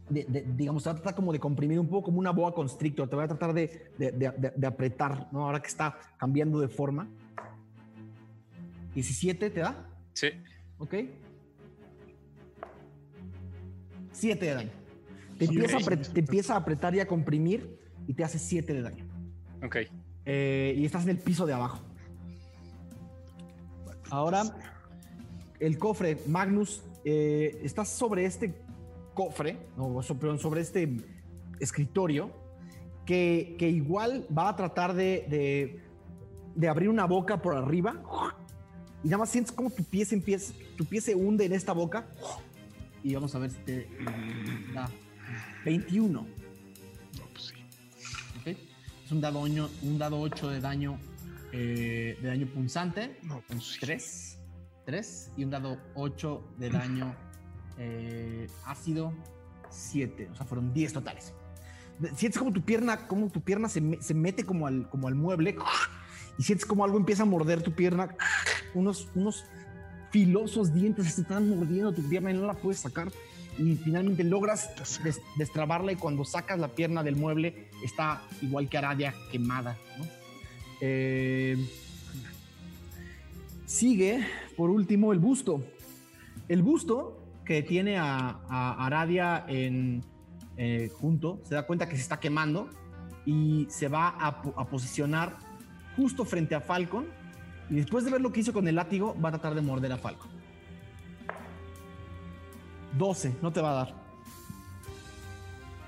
de- de- digamos, te va a tratar como de comprimir un poco como una boa constrictor. Te va a tratar de- de apretar, ¿no? Ahora que está cambiando de forma. 17 te da, Sí. ¿ok? 7 de daño. Te, empieza a te empieza a apretar y a comprimir y te hace 7 de daño. Ok. Eh, y estás en el piso de abajo. Ahora, el cofre, Magnus, eh, estás sobre este cofre, no, sobre este escritorio, que, que igual va a tratar de, de- de abrir una boca por arriba. Y nada más sientes como tu pie se empieza, tu pie se hunde en esta boca. Y vamos a ver si te da 21. No, pues sí. ¿ok? Es un dado, oño- un dado 8 de daño eh, de daño punzante. No, pues sí. 3. 3. Y un dado 8 de daño eh, ácido. 7. O sea, fueron 10 totales. Sientes como tu pierna, como tu pierna se, se mete como al, como al mueble. Y sientes como algo empieza a morder tu pierna. Unos, unos filosos dientes se están mordiendo tu pierna y no la puedes sacar. Y finalmente logras des- destrabarla y cuando sacas la pierna del mueble está igual que Aradia quemada. Eh, sigue, por último, el busto. El busto que tiene a, Aradia en, eh, junto se da cuenta que se está quemando y se va a, a posicionar justo frente a Falcon. Y después de ver lo que hizo con el látigo, va a tratar de morder a Falcon. 12, no te va a dar.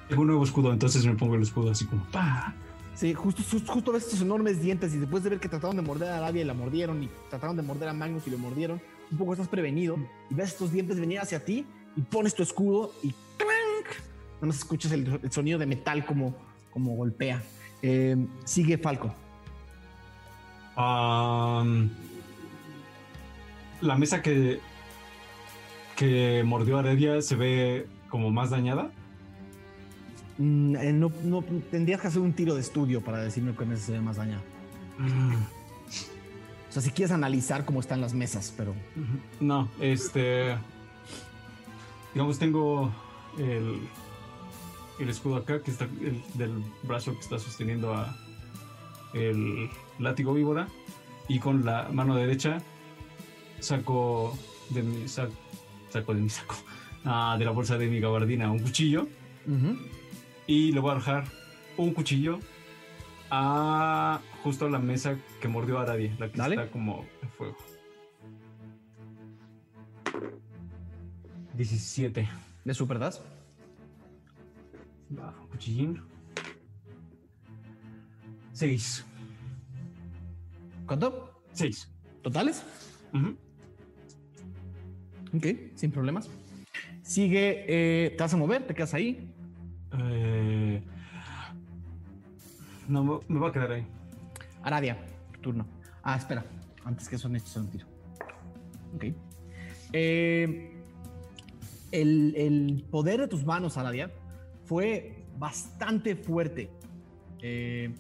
Tengo un nuevo escudo, entonces me pongo el escudo así como ¡pa! Sí, justo, ves estos enormes dientes y después de ver que trataron de morder a Arabia y la mordieron y trataron de morder a Magnus y lo mordieron, un poco estás prevenido y ves estos dientes venir hacia ti y pones tu escudo y ¡clank! Nada más escuchas el, el sonido de metal como, como golpea. Eh, sigue Falco. La mesa que, que mordió a Heredia se ve como más dañada. Mm, eh, no, no- tendrías que hacer un tiro de estudio para decirme que mesa se ve más dañada. O sea, si quieres analizar cómo están las mesas, pero No, este. Digamos, tengo el, el escudo acá, que está el, del brazo que está sosteniendo a el látigo víbora. Y con la mano derecha saco de mi saco, saco de mi saco, ah, de la bolsa de mi gabardina un cuchillo. Y le voy a dejar un cuchillo a justo a la mesa que mordió a Aradia, la que Dale. está como en fuego. 17. ¿le superdas? Va, un cuchillín. 6. ¿Cuánto? 6. ¿Totales? Ok, sin problemas. Sigue, eh, te vas a mover, te quedas ahí. Eh, no, me- voy a quedar ahí. Aradia, tu turno. Ah, espera. Antes que eso necesito un tiro. Ok. Eh, el, el poder de tus manos, Aradia, fue bastante fuerte. Eh,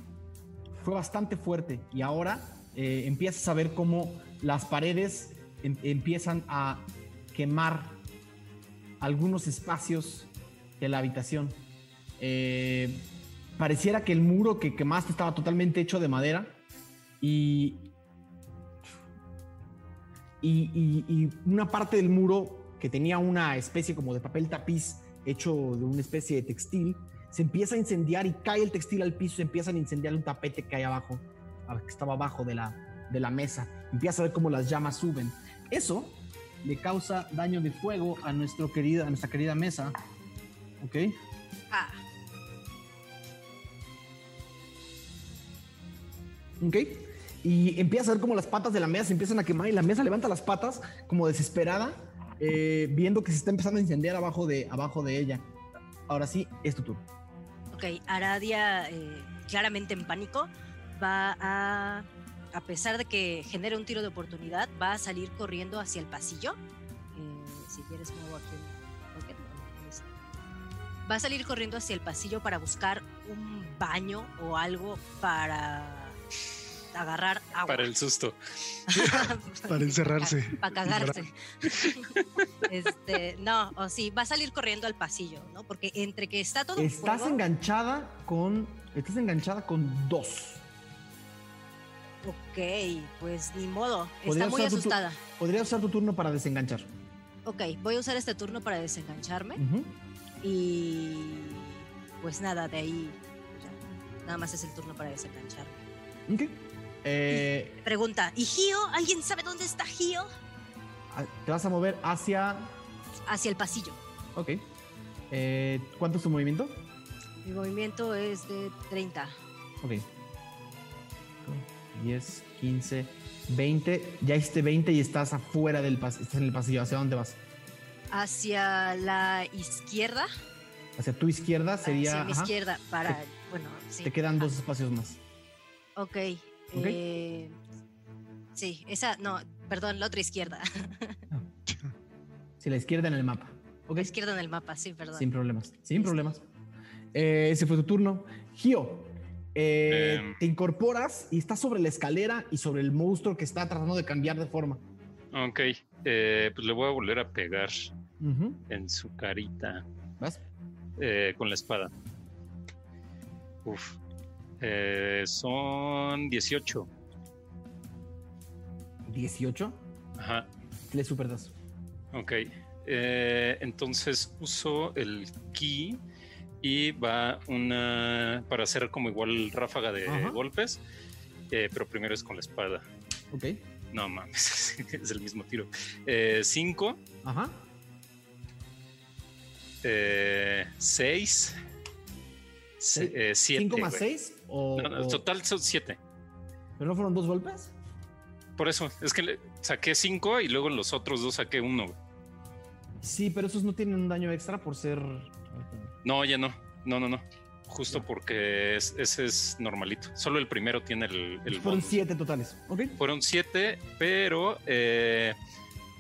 fue bastante fuerte. Y ahora eh, empiezas a ver cómo las paredes em- empiezan a quemar algunos espacios de la habitación. Eh, pareciera que el muro que quemaste estaba totalmente hecho de madera y, y, y- una parte del muro que tenía una especie como de papel tapiz hecho de una especie de textil se empieza a incendiar y cae el textil al piso, se empiezan a incendiar un tapete que hay abajo, que estaba abajo de la, de la mesa. Empieza a ver cómo las llamas suben. Eso le causa daño de fuego a, nuestro querida, a nuestra querida mesa. ¿Ok? Ah, ¿Ok? Y empieza a ver como las patas de la mesa se empiezan a quemar y la mesa levanta las patas como desesperada, eh, viendo que se está empezando a incendiar abajo de, abajo de ella. Ahora sí, es tu turno. ok. Aradia, eh, claramente en pánico, va a, a pesar de que genera un tiro de oportunidad, va a salir corriendo hacia el pasillo. Eh, si quieres, muevo aquí. Va a salir corriendo hacia el pasillo para buscar un baño o algo para agarrar agua. Para el susto. Para encerrarse. Para cagarse. este, no, o sí, va a salir corriendo al pasillo, ¿no? Porque entre que está todo Estás fuego, enganchada con. Estás enganchada con dos. Ok, pues ni modo. Podría Está muy usar tu asustada. Podrías usar tu turno para desenganchar. Ok, voy a usar este turno para desengancharme. Y pues nada, de ahí ya, nada más es el turno para desengancharme. Ok. Eh, Pregunta, ¿y Gio? ¿Alguien sabe dónde está Gio? a- te vas a mover hacia. Hacia el pasillo. Ok. Eh, ¿Cuánto es tu movimiento? Mi movimiento es de 30. Ok. 10, 15, 20. Ya hiciste 20 y estás afuera del pasillo. Estás en el pasillo. ¿Hacia dónde vas? Hacia la izquierda. Hacia tu izquierda sería. hacia mi ajá. izquierda para, bueno, sí. Te quedan ajá. dos espacios más. Ok. Ok. eh, sí, esa, no, perdón, la otra izquierda. Sí, la izquierda en el mapa. Ok. La izquierda en el mapa, sí, perdón. Sin problemas. Sin problemas. Eh, ese fue tu turno. Gio, eh, Em. te incorporas y estás sobre la escalera y sobre el monstruo que está tratando de cambiar de forma. Ok, eh, pues le voy a volver a pegar en su carita ¿Vas? eh, con la espada. Uf. Son 18. 18. Ajá. Le superdas. Ok. Entonces uso el ki y va una para hacer como igual ráfaga de Ajá. golpes. eh, pero primero es con la espada. Ok. No mames, es el mismo tiro. 5, Ajá. 6, Seis. 7. ¿5 más 6? O, No, no, total son 7. ¿Pero no fueron dos golpes? Por eso, es que le saqué 5 y luego los otros dos saqué 1. Sí, pero esos no tienen un daño extra por ser. No, ya no. No, no, no. Justo porque es- ese es normalito. Solo el primero tiene el, el Fueron bonus. 7 totales. Ok. Fueron siete, pero eh,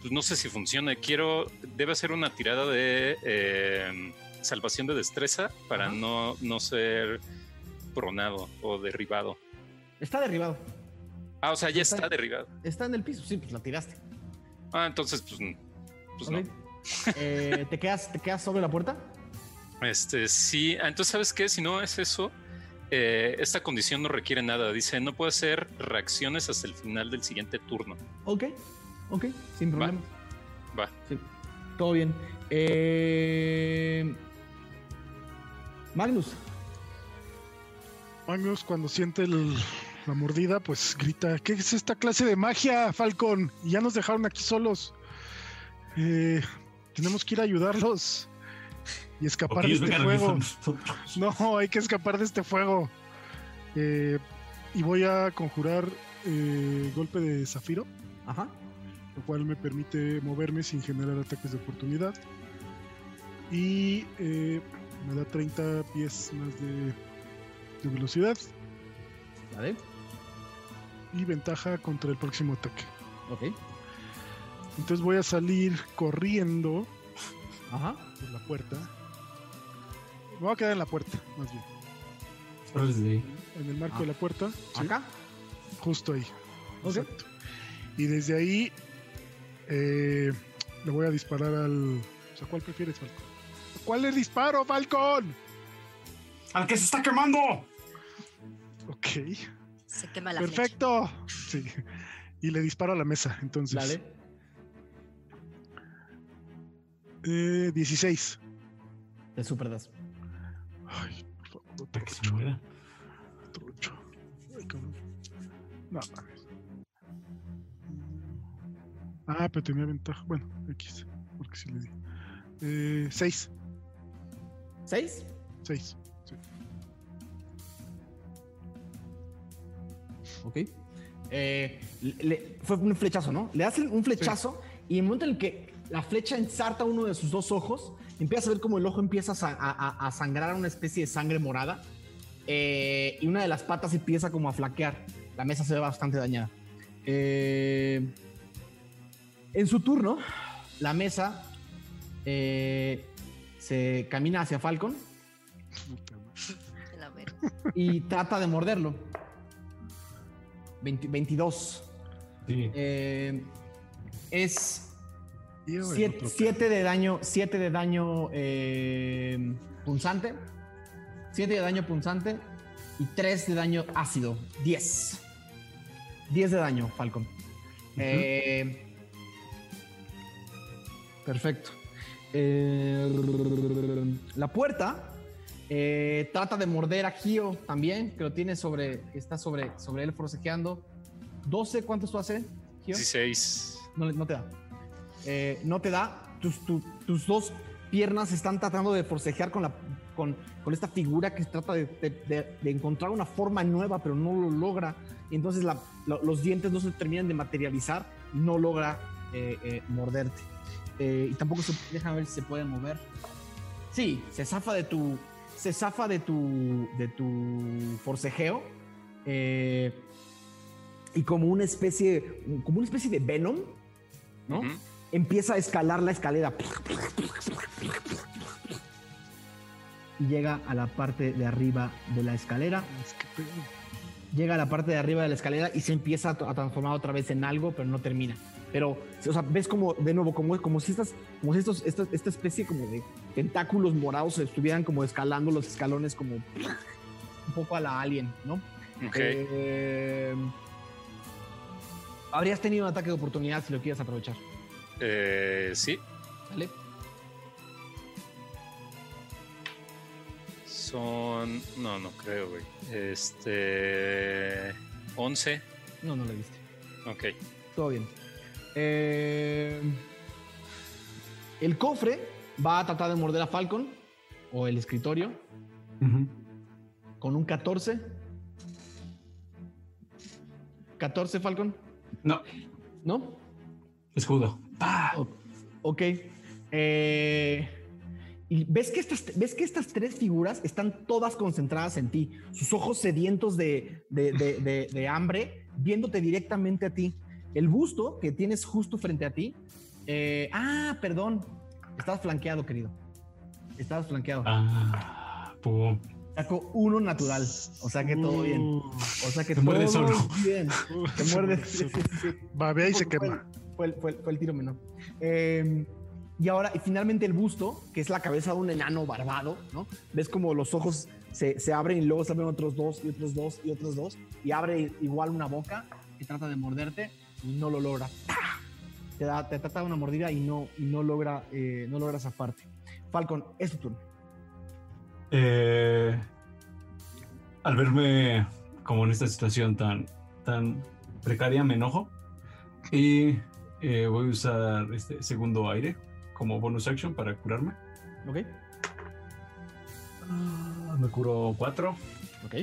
pues no sé si funciona. Quiero, debe hacer una tirada de eh, salvación de destreza para no, no ser pronado o derribado. Está derribado. Ah, o sea, ya Está- está derribado. Está en el piso. Sí, pues la tiraste. Ah, entonces, pues, pues Ok. no. Eh, ¿te, quedas, ¿Te quedas sobre la puerta? Este, sí. Ah, entonces, ¿sabes qué? Si no es eso, eh, esta condición no requiere nada. Dice, no puede hacer reacciones hasta el final del siguiente turno. Ok. Ok. Sin Va. problema. Va. Sí. Todo bien. Eh, Magnus. Magnus, cuando siente el- la mordida, pues grita: ¿Qué es esta clase de magia, Falcon? Y ya nos dejaron aquí solos. Eh, tenemos que ir a ayudarlos y escapar de este fuego. No, hay que escapar de este fuego. Eh, y voy a conjurar eh, golpe de zafiro, Ajá. lo cual me permite moverme sin generar ataques de oportunidad. Y eh, Me da 30 pies más de, de velocidad ¿Vale? y ventaja contra el próximo ataque. Ok. Entonces voy a salir corriendo Ajá. por la puerta. Me voy a quedar en la puerta, más bien. En el marco Ah. de la puerta. sí, Acá. Justo ahí. Ok. Exacto. Y desde ahí eh, le voy a disparar al. O sea, ¿cuál prefieres, Falcon? ¿Cuál le disparo, Falcon? ¡Al que se está quemando! Ok. Se quema la flecha. Perfecto. Sí. Y le disparo a la mesa, entonces. Dale. Eh, 16. Te super das. Ay, por favor, otro Para que se ocho, muera. otro ocho. Ay, cabrón. No mames. Ah, pero tenía ventaja. Bueno, X. Porque sí le di. Eh, 6. ¿Seis? 6. Ok. Eh, le- fue un flechazo, ¿no? Le hacen un flechazo y en el momento en el que la flecha ensarta uno de sus dos ojos, empieza a ver como el ojo empieza a, sa- a- a- a sangrar una especie de sangre morada eh, y una de las patas empieza como a flaquear. La mesa se ve bastante dañada. Eh, en su turno, la mesa eh, se camina hacia Falcon y trata de morderlo. 20 22. Sí. Eh, es 7 otro de daño, 7 de daño eh, punzante, 7 de daño punzante y 3 de daño ácido, 10. 10 de daño, Falcon. Eh, perfecto. Eh, la puerta eh, trata de morder a Gio también, que lo tiene sobre, que está sobre, sobre él forcejeando. 12, ¿cuántos tú hace, Gio? 16. No, le- no te da. Eh, no te da. Tus, tu- tus dos piernas están tratando de forcejear con, la, con, con esta figura que trata de, de- encontrar una forma nueva, pero no lo logra. Y entonces los dientes no se terminan de materializar no logra eh, eh, morderte. Y tampoco se, déjame ver si se puede mover. Sí, se zafa de tu. Se zafa de tu. de tu forcejeo. y como una especie. como una especie de Venom. ¿no? Empieza a escalar la escalera y llega a la parte de arriba de la escalera. Llega a la parte de arriba de la escalera y se empieza a, transformar otra vez en algo, pero no termina. Pero, o sea, ves como, de nuevo, como, como si estas, como si estos, esta, esta especie como de tentáculos morados estuvieran como escalando los escalones como un poco a la alien, ¿no? Ok. Eh, habrías tenido un ataque de oportunidad si lo quieres aprovechar, Eh, sí, ¿vale? son. No, no creo, güey. Este. 11. No, no lo viste. Ok. Todo bien. Eh, el cofre va a tratar de morder a Falcon o el escritorio con un 14. 14 Falcon, No, ¿no? escudo. ¡Pah! O- ok. Eh, y ves que, estas, ves que estas tres figuras están todas concentradas en ti. Sus ojos sedientos de, de- de- de- de hambre, viéndote directamente a ti. El busto que tienes justo frente a ti. eh, ah, perdón. Estás flanqueado, querido. Estás flanqueado. Ah, pum. Saco uno natural. O sea que todo bien. O sea que Te muerde todo solo. bien. Uh, Te muerde. se- Babea y se quema. Fue, el- tiro menor. Eh, y ahora, y finalmente el busto, que es la cabeza de un enano barbado, ¿no? Ves como los ojos se, se abren y luego se abren otros dos y otros dos y otros dos. Y abre igual una boca que trata de morderte y no lo logra. Te, da, te trata de una mordida y no, y no logra, eh, no logra zafarte. Falcon, es tu turno. Eh, al verme como en esta situación tan, tan precaria, me enojo. Y eh, voy a usar este segundo aire como bonus action para curarme. ¿Ok? Ah, me curo 4. Ok.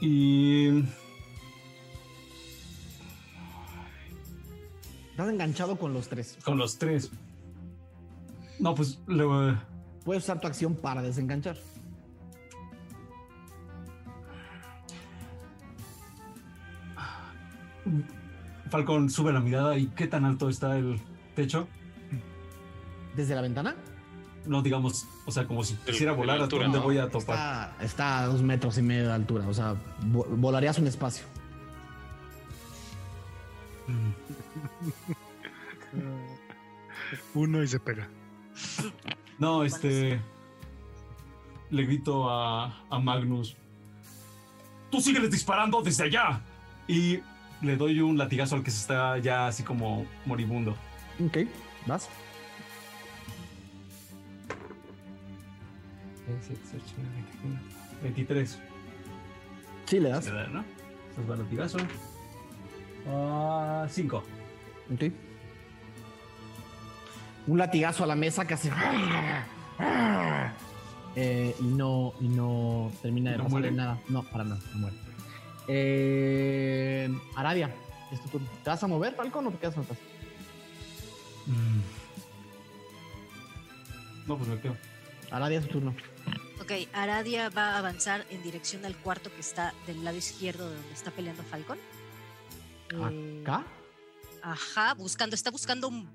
Y Estás enganchado con los tres. Con los tres. No, pues le, Puedes usar tu acción para desenganchar. Falcon sube la mirada y ¿qué tan alto está el techo? ¿Desde la ventana? No digamos, o sea, como si quisiera volar, la ¿a altura, dónde ¿no? voy a topar? Está, está a dos metros y medio de altura. O sea, vo- volarías un espacio. Uno y se pega. No, este. Le grito a, a Magnus. ¡Tú sígueles disparando desde allá! Y le doy un latigazo al que se está ya así como moribundo. Ok, vas. 23. Sí, le das. Se da, ¿no? Entonces va el latigazo. Ah, 5. Ok. Un latigazo a la mesa que hace. Eh, y no, y no termina de ¿No pasarle nada. No, para nada, no muere. Eh, Aradia, es tu turno. ¿Te vas a mover, Falcon, o te quedas atrás? No, pues me quedo. Aradia es tu turno. Ok, Aradia va a avanzar en dirección al cuarto que está del lado izquierdo de donde está peleando Falcon. Eh, ¿Acá? Ajá, buscando, está buscando un,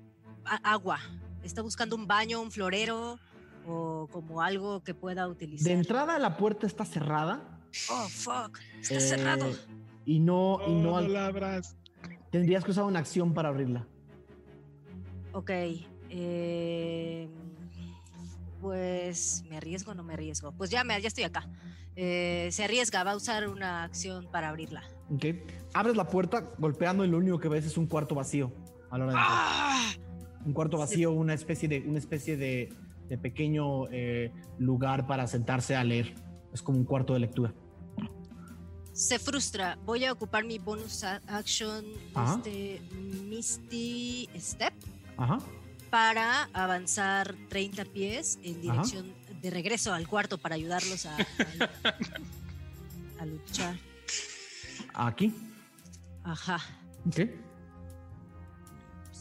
a- agua. Está buscando un baño, un florero o como algo que pueda utilizar. De entrada, la puerta está cerrada. Oh, fuck. Está eh, cerrado. Y no, y no, labras. tendrías que usar una acción para abrirla. Ok. eh, pues, ¿me arriesgo o no me arriesgo? Pues ya, me, ya estoy acá. Eh, se arriesga, va a usar una acción para abrirla. Ok. Abres la puerta golpeando y lo único que ves es un cuarto vacío. A la hora de entrar. ¡Ah! Un cuarto vacío, una especie de, una especie de, de pequeño eh, lugar para sentarse a leer. Es como un cuarto de lectura. Se frustra. Voy a ocupar mi bonus action este Misty Step Ajá. para avanzar 30 pies en Ajá. dirección de regreso al cuarto para ayudarlos a, a- a luchar. Aquí. Ajá. Ok.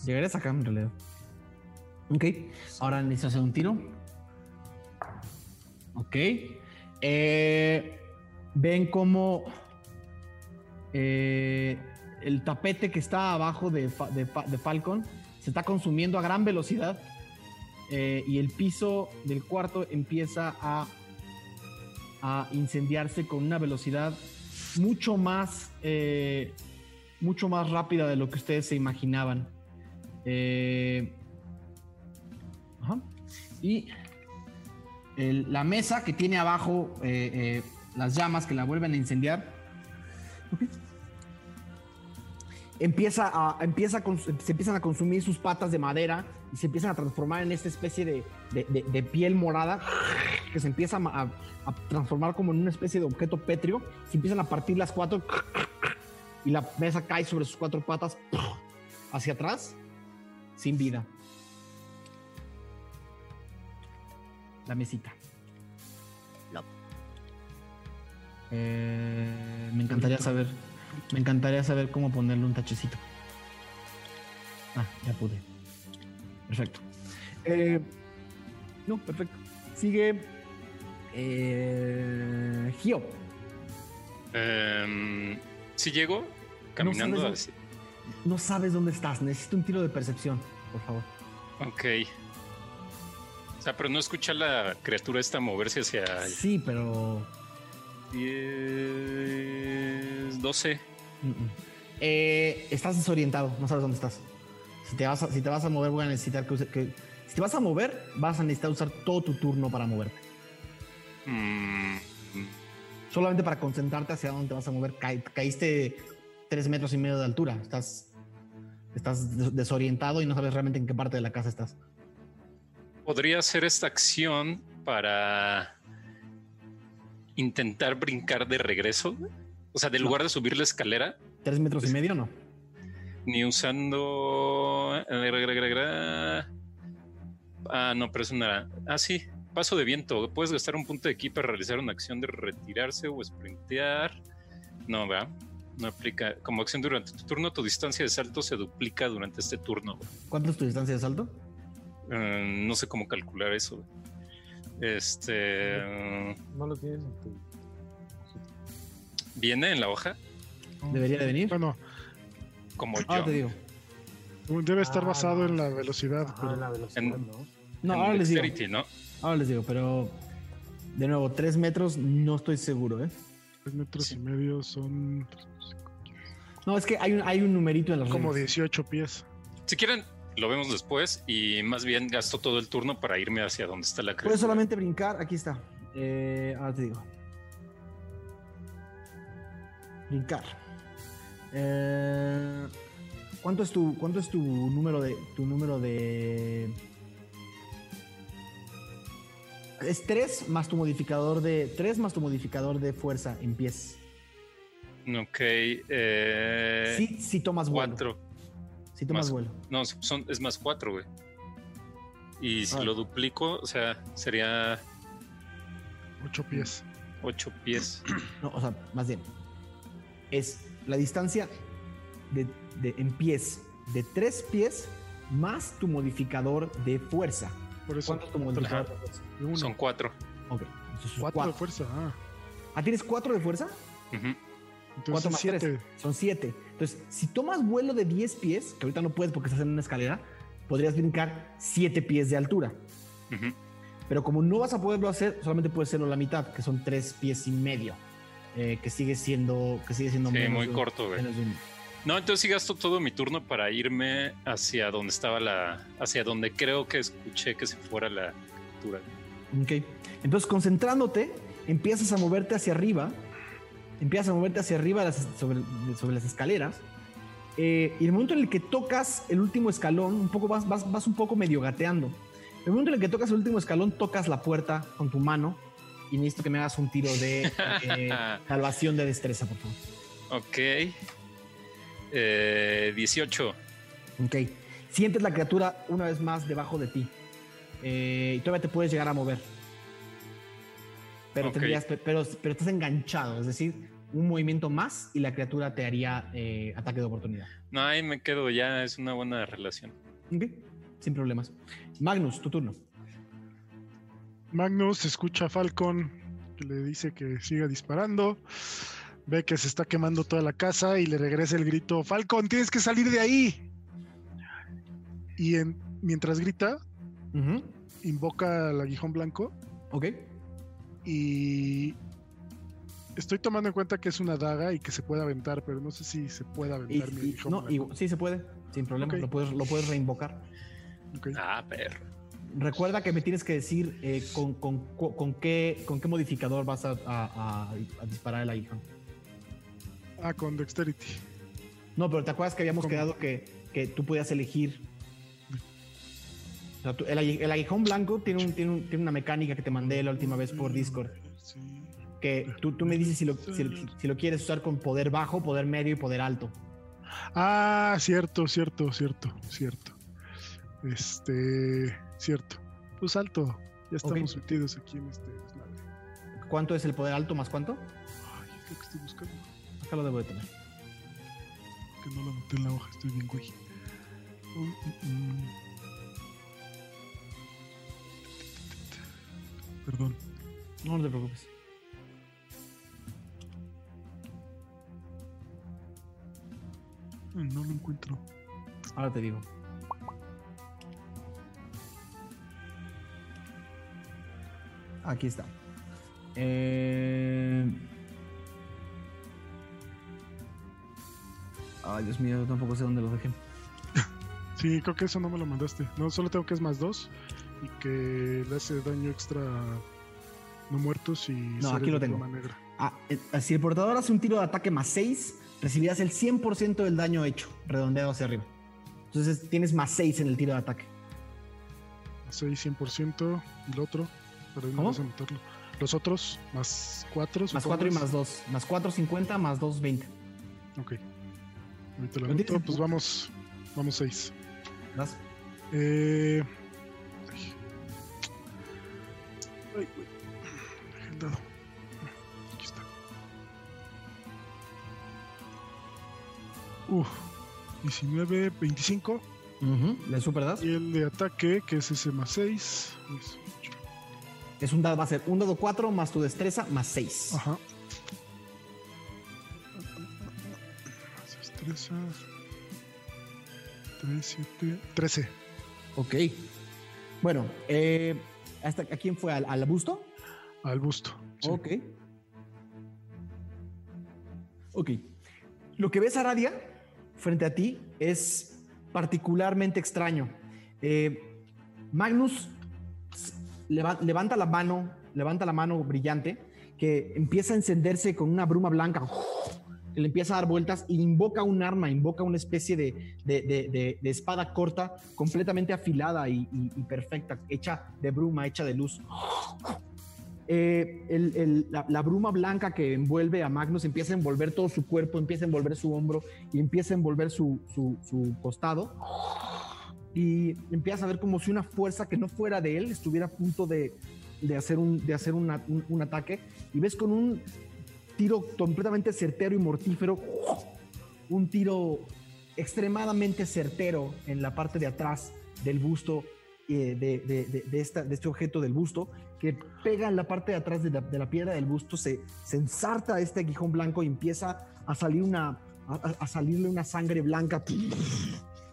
Llegaré acá en realidad. Ok. Ahora necesito hacer un tiro. Ok. Eh, Ven como eh, el tapete que está abajo de, Fa- de Fa- de Falcon se está consumiendo a gran velocidad eh, y el piso del cuarto empieza a, a incendiarse con una velocidad mucho más, eh, mucho más rápida de lo que ustedes se imaginaban. Ajá. Y la mesa que tiene abajo eh, eh, las llamas que la vuelven a incendiar. Empieza a, empieza a se empiezan a consumir sus patas de madera y se empiezan a transformar en esta especie de, de- de- piel morada que se empieza a- a transformar como en una especie de objeto pétreo. Se empiezan a partir las cuatro y la mesa cae sobre sus cuatro patas hacia atrás sin vida. La mesita. Plop. Eh, me encantaría saber. Me encantaría saber cómo ponerle un tachecito. Ah, ya pude. Perfecto. Eh, no, perfecto. Sigue. Eh, Gio. Em, si llego caminando sabes así. No sabes dónde estás. Necesito un tiro de percepción, por favor. Ok. Sea, pero no escucha la criatura esta moverse hacia Sí, pero. 10, 12. Mm, mm. Eh, estás desorientado, no sabes dónde estás. Si te vas a, si te vas a mover, voy a necesitar que, use- que- Si te vas a mover, vas a necesitar usar todo tu turno para moverte. Mm, Solamente para concentrarte hacia dónde te vas a mover. Ca- caíste tres metros y medio de altura. Estás, estás des- desorientado y no sabes realmente en qué parte de la casa estás. Podría hacer esta acción para intentar brincar de regreso. O sea, del lugar de subir la escalera, ¿Tres metros y medio no? ni usando. Ah, no, pero es una. Ah, sí. Paso de viento. Puedes gastar un punto de ki para realizar una acción de retirarse o sprintear. No, ¿verdad? No aplica. Como acción durante tu turno, tu distancia de salto se duplica durante este turno. ¿Cuánto es tu distancia de salto? Eh, no sé cómo calcular eso. Este. No lo tienes en tu. viene en la hoja Debería de venir. Bueno, como Ahora yo. te digo. debe estar Ah, basado no. en la velocidad. Ah, pero- en la velocidad, En- ¿no? No, en ahora les digo. Ahora les digo, pero de nuevo, tres metros no estoy seguro, ¿eh? Tres metros Sí. y medio son No, es que hay un, hay un numerito en las como reglas. 18 pies. Si quieren, lo vemos después y más bien gasto todo el turno para irme hacia donde está la Puedes criatura. solamente brincar, aquí está. Eh, ahora te digo. Brincar. Eh, ¿Cuánto es tu cuánto es tu número de tu número de es 3 más tu modificador de 3 más tu modificador de fuerza en pies. Ok. Eh, Sí, si tomas vuelo. Si tomas Más- vuelo. No, son, es más cuatro, güey. Y si Ah. lo duplico, o sea, sería 8 pies. ocho pies. No, o sea, más bien. Es la distancia de, de- en pies de 3 pies más tu modificador de fuerza. Por eso. ¿Cuánto es tu modificador de fuerza? uno. Son cuatro. Ok, entonces 4 cuatro. de fuerza. Ah, Ah, ¿tienes 4 de fuerza? Ujú. ¿Cuánto entonces más 7. tres? Son 7. Entonces, si tomas vuelo de 10 pies, que ahorita no puedes porque estás en una escalera, podrías brincar 7 pies de altura. Ujú. Pero como no vas a poderlo hacer, solamente puedes hacerlo la mitad, que son 3 pies y medio. eh, que sigue siendo, que sigue siendo Sí, menos muy de corto, güey. No, entonces sí gasto todo mi turno para irme hacia donde estaba la. hacia donde creo que escuché que se fuera la criatura. Ok. Entonces, concentrándote, empiezas a moverte hacia arriba. Empiezas a moverte hacia arriba las- sobre, sobre las escaleras. eh, y el momento en el que tocas el último escalón, un poco vas, vas, vas un poco medio gateando. El momento en el que tocas el último escalón, tocas la puerta con tu mano. Y necesito que me hagas un tiro de eh, salvación de destreza, por favor. Ok. Eh, 18. Ok. Sientes la criatura una vez más debajo de ti. Eh, y todavía te puedes llegar a mover. Pero, tendrías, pero, pero estás enganchado, es decir, un movimiento más y la criatura te haría eh, ataque de oportunidad. No, ahí me quedo ya, es una buena relación. Ok, sin problemas. Magnus, tu turno. Magnus escucha a Falcon que le dice que siga disparando. Ve que se está quemando toda la casa y le regresa el grito: Falcon, tienes que salir de ahí. Y en- mientras grita, invoca al aguijón blanco Ok. Y estoy tomando en cuenta que es una daga y que se puede aventar, pero no sé si se puede Y- aventar mi y- aguijón no, y- sí se puede, sin problema. Lo, puedes, lo puedes reinvocar. Ah, perro. Recuerda que me tienes que decir eh, con, con- con qué, con qué modificador vas a, a- a- a disparar el aguijón. Ah, con Dexterity. No, pero ¿te acuerdas que habíamos ¿Cómo? quedado que, que tú podías elegir? O sea, tú- el, agui- el aguijón blanco tiene, un- tiene, un- tiene una mecánica que te mandé la última vez por Discord. Que tú, tú me dices si lo, si, si lo quieres usar con poder bajo, poder medio y poder alto. Ah, cierto, cierto, cierto, cierto. Este, cierto. Pues alto. Ya estamos metidos aquí en este desmadre. ¿Cuánto es el poder alto más cuánto? Ay, es lo que estoy buscando. Acá lo debo de tener. Que no lo anoté en la hoja, estoy bien güey. Mm, mm, mm. Perdón. No, no te preocupes. No lo encuentro. Ahora te digo. Aquí está. Eh... Ay, Dios mío, yo tampoco sé dónde lo dejé. Sí, creo que eso no me lo mandaste. No, solo tengo que es más dos y que le hace daño extra no muertos y No, aquí lo tengo. negra. Ah, eh, si el portador hace un tiro de ataque más 6, recibirás el 100% del daño hecho, redondeado hacia arriba. Entonces tienes más 6 en el tiro de ataque. 6, 100%. Y el otro, para no vas a anotarlo. Los otros, más 4. Más 4 y más 2. Más 4, 50, más 2, 20. Ok. Ahorita lo ¿Lo tienes anoto, pues vamos, vamos 6. ¿Vas? Eh... Ay, güey. Dejé el dado. Aquí está. Uf, 19, 25. Ujú, ¿Le super das? Y el de ataque, que es ese más 6. Es un dado, va a ser un dado 4 más tu destreza más 6. Ajá. Más destreza. 3, 7, 13. Ok. Bueno, eh, ¿hasta ¿a quién fue? ¿Al, al busto? Al busto. sí. Ok. Ok. Lo que ves, Aradia, frente a ti es particularmente extraño. Eh, Magnus leva- levanta la mano, levanta la mano brillante, que empieza a encenderse con una bruma blanca, que le empieza a dar vueltas y invoca un arma, invoca una especie de, de- espada corta, completamente afilada y, perfecta, hecha de bruma, hecha de luz. Eh, la, bruma blanca que envuelve a Magnus empieza a envolver todo su cuerpo, empieza a envolver su hombro y empieza a envolver su, su- costado. Y empieza a ver como si una fuerza que no fuera de él estuviera a punto de, de hacer, un, de hacer un, un ataque. Y ves con un tiro completamente certero y mortífero, un tiro extremadamente certero en la parte de atrás del busto, eh, de, de- de- de esta- de este objeto del busto, que pega en la parte de atrás de la, la piedra del busto, se, se ensarta este aguijón blanco y empieza a salir una, a, a- salirle una sangre blanca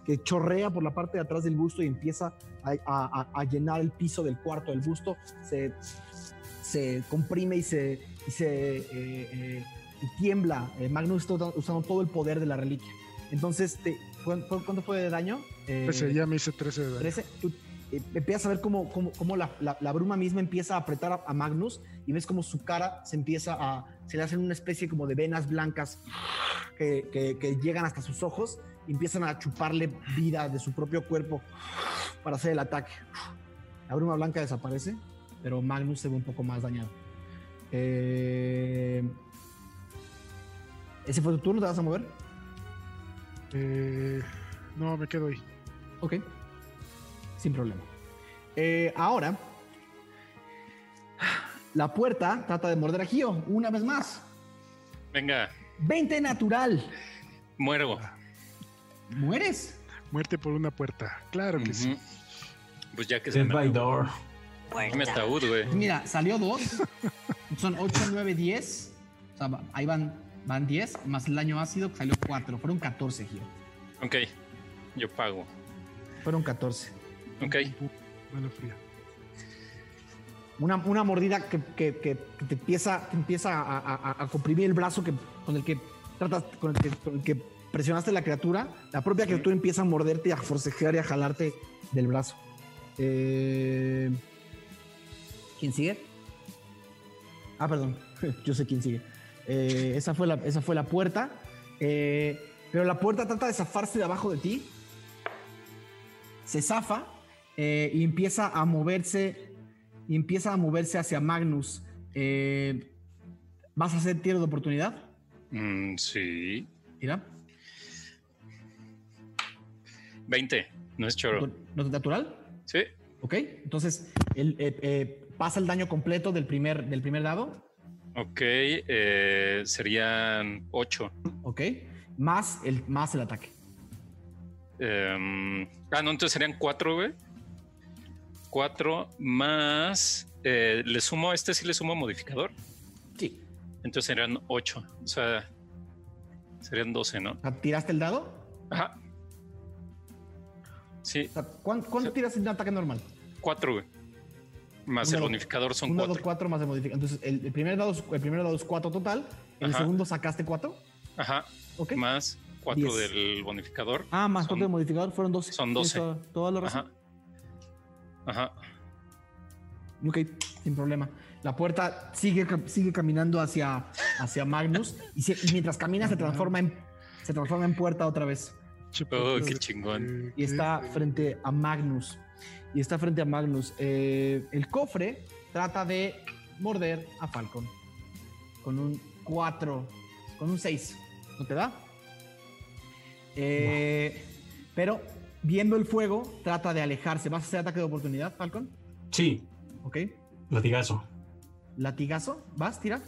que chorrea por la parte de atrás del busto y empieza a- a- a llenar el piso del cuarto del busto, se, se comprime y se, y se eh, eh, tiembla. Eh, Magnus está usando todo el poder de la reliquia. Entonces, te, ¿cuán- cuán- ¿cuánto fue de daño? Eh, 13, ya me hice 13 de daño. 13, tú eh, empiezas a ver cómo, cómo, cómo la, la- la bruma misma empieza a apretar a, a Magnus y ves como su cara se empieza a, se le hacen una especie como de venas blancas que, que- que llegan hasta sus ojos y empiezan a chuparle vida de su propio cuerpo para hacer el ataque. La bruma blanca desaparece, pero Magnus se ve un poco más dañado. Eh, ¿Ese fue tu turno? ¿Te vas a mover? Eh, no, me quedo ahí. Ok. Sin problema. Eh, ahora, la puerta trata de morder a Gio una vez más. Venga, 20 natural. muero. ¿Mueres? Muerte por una puerta. Claro que sí. Pues ya que se Dead me by door. Me ataúd, güey. Mira, salió 2. Son 8, 9, 10. O sea, ahí van, van 10. Más el daño ácido que salió 4. Fueron 14, Gio. Ok, yo pago. Fueron 14. Ok, Mano fría. Una, una mordida que, que- que- que te empieza, te empieza a, a- a- comprimir el brazo que, con el que tratas, con el que, con el que presionaste la criatura. La propia criatura empieza a morderte y a forcejear y a jalarte del brazo. Eh, ¿Quién sigue? Ah, perdón. Yo sé quién sigue. Eh, esa, fue la, esa fue la puerta. Eh, pero la puerta trata de zafarse de abajo de ti. Se zafa eh, y empieza a moverse y empieza a moverse hacia Magnus. Eh, ¿Vas a hacer tiro de oportunidad? Mm, sí. Mira, 20, no es choro. ¿no es natural? Sí, Ok, entonces el, eh, eh, pasa el daño completo del primer, del primer dado, ok, eh, serían 8. ok, más el, más el ataque. Em, ah, no, entonces serían 4, güey. 4 más. eh, le sumo, este sí le sumo modificador. Sí. Entonces serían 8. O sea, serían 12, ¿no? O sea, ¿Tiraste el dado? Ajá. Sí, O sea, ¿cuán- ¿Cuánto, Sí. tiras en un ataque normal? 4, güey. Más Un el dado- bonificador son un dado 4. 4 más el modificador. Entonces, el, el primer dado, el primer dado es 4 total. El Ajá. segundo sacaste 4. Ajá. Ok. Más 4 Diez. del bonificador. Ah, más Son- 4 del modificador fueron 12. son Tienes 12. Toda, toda la razón. Ajá. Ajá. Ok, sin problema. La puerta sigue, sigue caminando hacia, hacia Magnus y, se- y mientras camina se transforma en se transforma en puerta otra vez Oh, qué chingón. y está frente a Magnus y está frente a Magnus. Eh, el cofre trata de morder a Falcon con un 4, con un 6. ¿No te da? Eh, Pero viendo el fuego trata de alejarse. ¿Vas a hacer ataque de oportunidad, Falcon? Sí, Ok. latigazo. Latigazo. ¿Vas? Tira.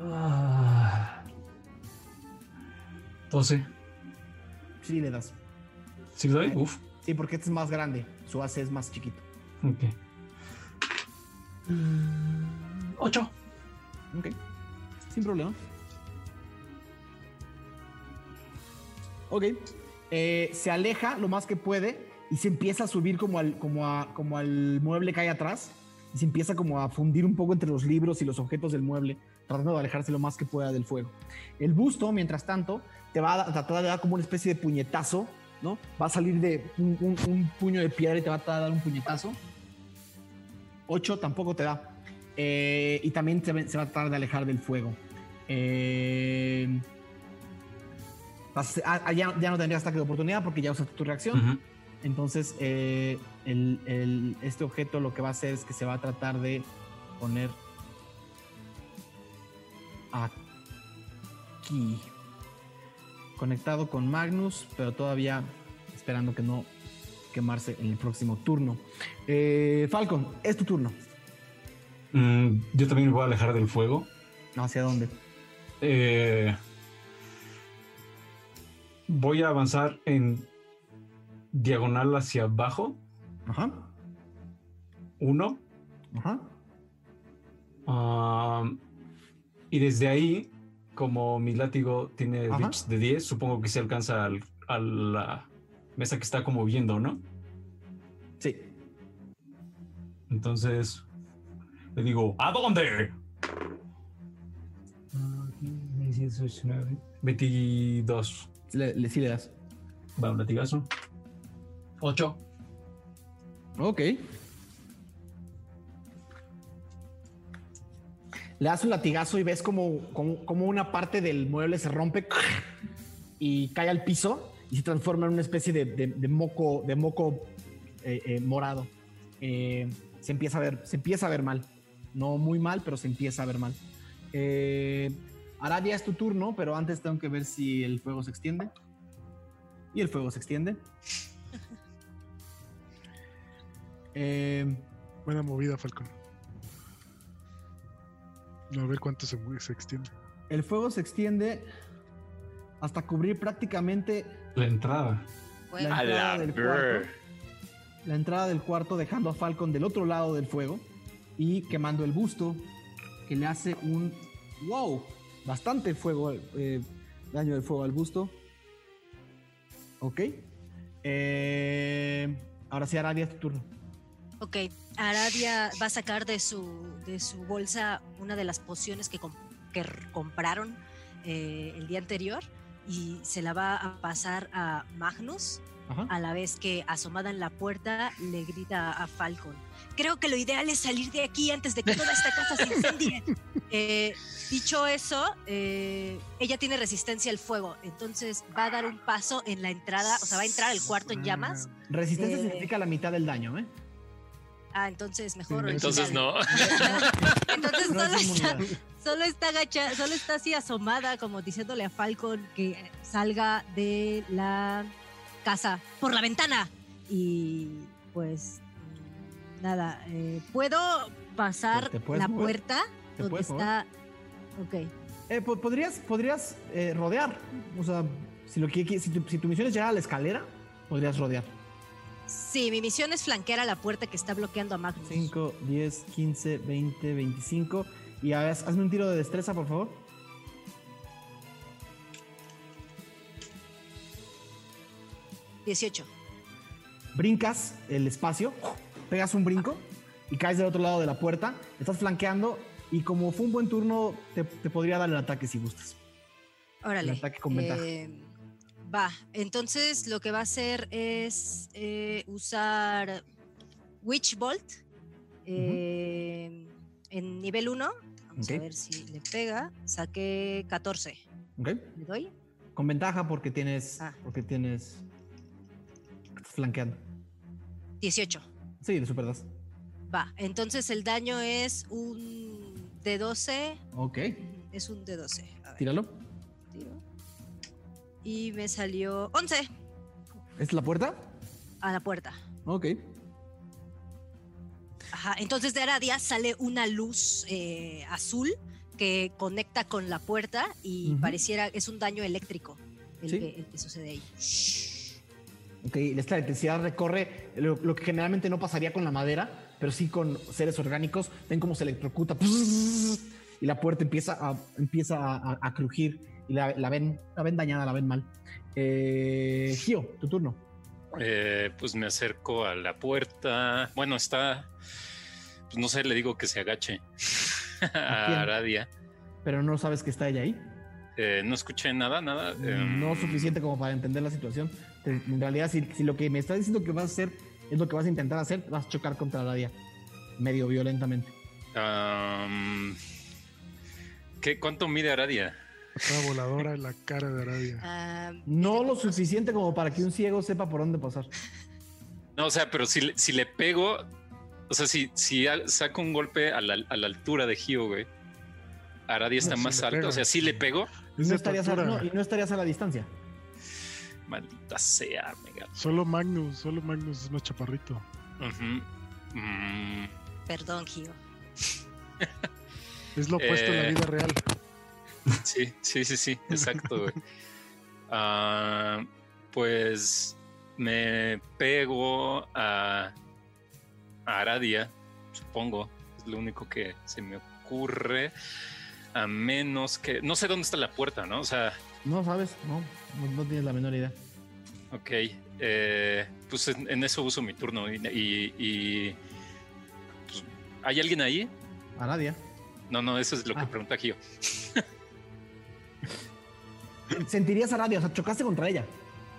Ah. 12. Sí, le das. ¿Sí le doy? Uf. Sí, porque este es más grande. Su AC es más chiquito. Ok. 8. Ok. Sin problema. Ok. Eh, se aleja lo más que puede y se empieza a subir como al, como, a- como al mueble que hay atrás. Y se empieza como a fundir un poco entre los libros y los objetos del mueble, tratando de alejarse lo más que pueda del fuego. El busto, mientras tanto, te va a da- tratar de dar como una especie de puñetazo, ¿no? Va a salir de un, un- un puño de piedra y te va a dar un puñetazo. 8 tampoco te da. Eh, y también se, va- a tratar de alejar del fuego. Eh, vas ah, ya, ya no tendrías ataque de oportunidad porque ya usaste tu reacción. Entonces, eh, el- el- este objeto lo que va a hacer es que se va a tratar de poner aquí. Conectado con Magnus, pero todavía esperando que no quemarse en el próximo turno. Eh, Falcon, es tu turno. Mm, yo también me voy a alejar del fuego. ¿Hacia dónde? Eh, voy a avanzar en diagonal hacia abajo. Ajá, Uno. ajá. Ah, y desde ahí, como mi látigo tiene de 10, supongo que se alcanza al- a la mesa que está como viendo, ¿no? Sí. Entonces le digo, ¿a dónde? 22. Le, le- sí le das. Va un latigazo. 8. Ok. Le das un latigazo y ves como, como, como una parte del mueble se rompe y cae al piso y se transforma en una especie de, de- de moco, de moco eh, eh, morado. Eh, se empieza a ver, se empieza a ver mal. No muy mal, pero se empieza a ver mal. Eh, Aradia es tu turno, pero antes tengo que ver si el fuego se extiende. Y el fuego se extiende. Eh, Buena movida, Falcon. A ver cuánto se, se extiende. el fuego se extiende hasta cubrir prácticamente La entrada. Bueno, la entrada la del cuarto. La entrada del cuarto dejando a Falcon del otro lado del fuego y quemando el busto que le hace un wow, bastante fuego, eh, daño del fuego al busto. Ok. Eh, ahora sí, Aradia, es tu turno. Ok, Aradia va a sacar de su, de su bolsa una de las pociones que, que compraron eh, el día anterior y se la va a pasar a Magnus, Ajá. a la vez que asomada en la puerta le grita a Falcon. Creo que lo ideal es salir de aquí antes de que toda esta casa se incendie. Eh, dicho eso, eh, ella tiene resistencia al fuego, entonces va a dar un paso en la entrada, o sea, va a entrar al cuarto en llamas. Resistencia Eh. significa la mitad del daño, ¿eh? Ah, entonces mejor. Entonces no. Entonces solo es está, solo está agacha- solo está así asomada, como diciéndole a Falcon que salga de la casa por la ventana. Y pues nada, eh, puedo pasar ¿Te puedes la mover? puerta ¿Te donde puedes está. Ok. Eh, po- podrías podrías eh, rodear. O sea, si, lo que, si, tu, si tu misión es llegar a la escalera, podrías rodear. Sí, mi misión es flanquear a la puerta que está bloqueando a Magnus. 5, 10, 15, 20, 25. Y a ver, hazme un tiro de destreza, por favor. Dieciocho. Brincas el espacio, pegas un brinco y caes del otro lado de la puerta. Estás flanqueando y como fue un buen turno, te, te podría dar el ataque si gustas. Órale. El ataque con ventaja. Va, entonces lo que va a hacer es eh, usar Witch Bolt eh, en nivel 1. Vamos Ok. a ver si le pega. Saqué 14. ¿Ok? ¿Le doy? Con ventaja porque tienes. Ah. Porque tienes. Flanqueando. 18. Sí, le superdas. Va, entonces el daño es un de 12. Ok, Es un de 12. A ver, tíralo. Y me salió 11 ¿Es la puerta? a la puerta. Ok. Ajá, entonces de Aradia sale una luz eh, azul que conecta con la puerta y Ujú. pareciera es un daño eléctrico. el, Sí. que, el que sucede ahí. Ok, esta electricidad recorre lo, lo que generalmente no pasaría con la madera, pero sí con seres orgánicos. Ven cómo se electrocuta y la puerta empieza a, empieza a, a- a crujir y la, la ven, la ven dañada, la ven mal. Eh, Gio, tu turno. Eh, pues me acerco a la puerta. Bueno, está. Pues no sé, le digo que se agache ¿A Aradia. Pero no sabes que está ella ahí. Eh, no escuché nada, nada. no Em, suficiente como para entender la situación. En realidad, si, si lo que me estás diciendo que vas a hacer es lo que vas a intentar hacer, vas a chocar contra Aradia medio violentamente. am, ¿qué, ¿Cuánto mide Aradia? Otra voladora en la cara de Arabia. Ah, No lo suficiente como para que un ciego sepa por dónde pasar. No, o sea, pero si, le- si le pego, o sea, si, si saco un golpe a la, a la altura de Gio, güey, Aradia está No, si más alta. pega. O sea, si le pego, Y no, estarías a, tortura. no, y no estarías a la distancia. maldita sea, mega. Solo Magnus, solo Magnus es más chaparrito. Mm, Perdón, Gio. Es lo opuesto en la Eh. vida real. Sí, sí, sí, sí, exacto, güey. Ah, pues me pego a, a Aradia, supongo. Es lo único que se me ocurre. A menos que. No sé dónde está la puerta, ¿no? O sea, No sabes, no, no, no tienes la menor idea. Ok, eh, pues en, en eso uso mi turno y, y- y, pues, ¿hay alguien ahí? Aradia. No, no, eso es lo que Ah. pregunta Gio. Sentirías a Aradia, o sea, chocaste contra ella.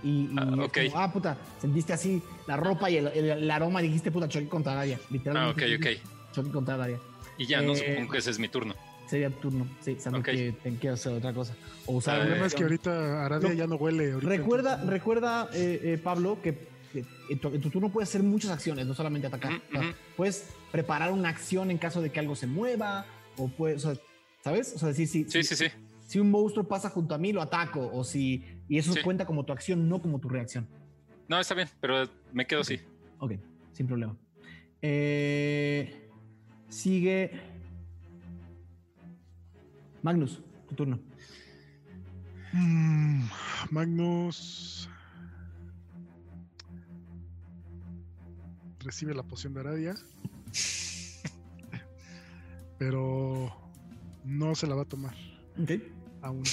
Y, y Ah, ok. como, ah, puta, sentiste así la ropa y el, el- el aroma dijiste, puta, choqué contra Aradia. Ah, Literalmente. ok, ok. dijiste, Choqué contra Aradia. Y ya, no Eh, supongo que ese es mi turno. Sería tu turno, sí, sabes Ok. que te quieres hacer otra cosa. O usar Ah, El problema es que ahorita Aradia No. ya no huele. ahorita, Recuerda, entonces- recuerda eh, eh, Pablo, que, que en, tu, en tu turno puedes hacer muchas acciones, no solamente atacar. O sea. Puedes preparar una acción en caso de que algo se mueva, o puedes, o sea, ¿sabes? O sea, decir, si, Sí, sí, sí. Si un monstruo pasa junto a mí, lo ataco, o si. Y eso Sí. cuenta como tu acción, no como tu reacción. No, está bien, pero me quedo así. Ok, sin problema. Eh, sigue. Magnus, tu turno. Mm, Magnus recibe la poción de Aradia, pero no se la va a tomar Ok. Aún.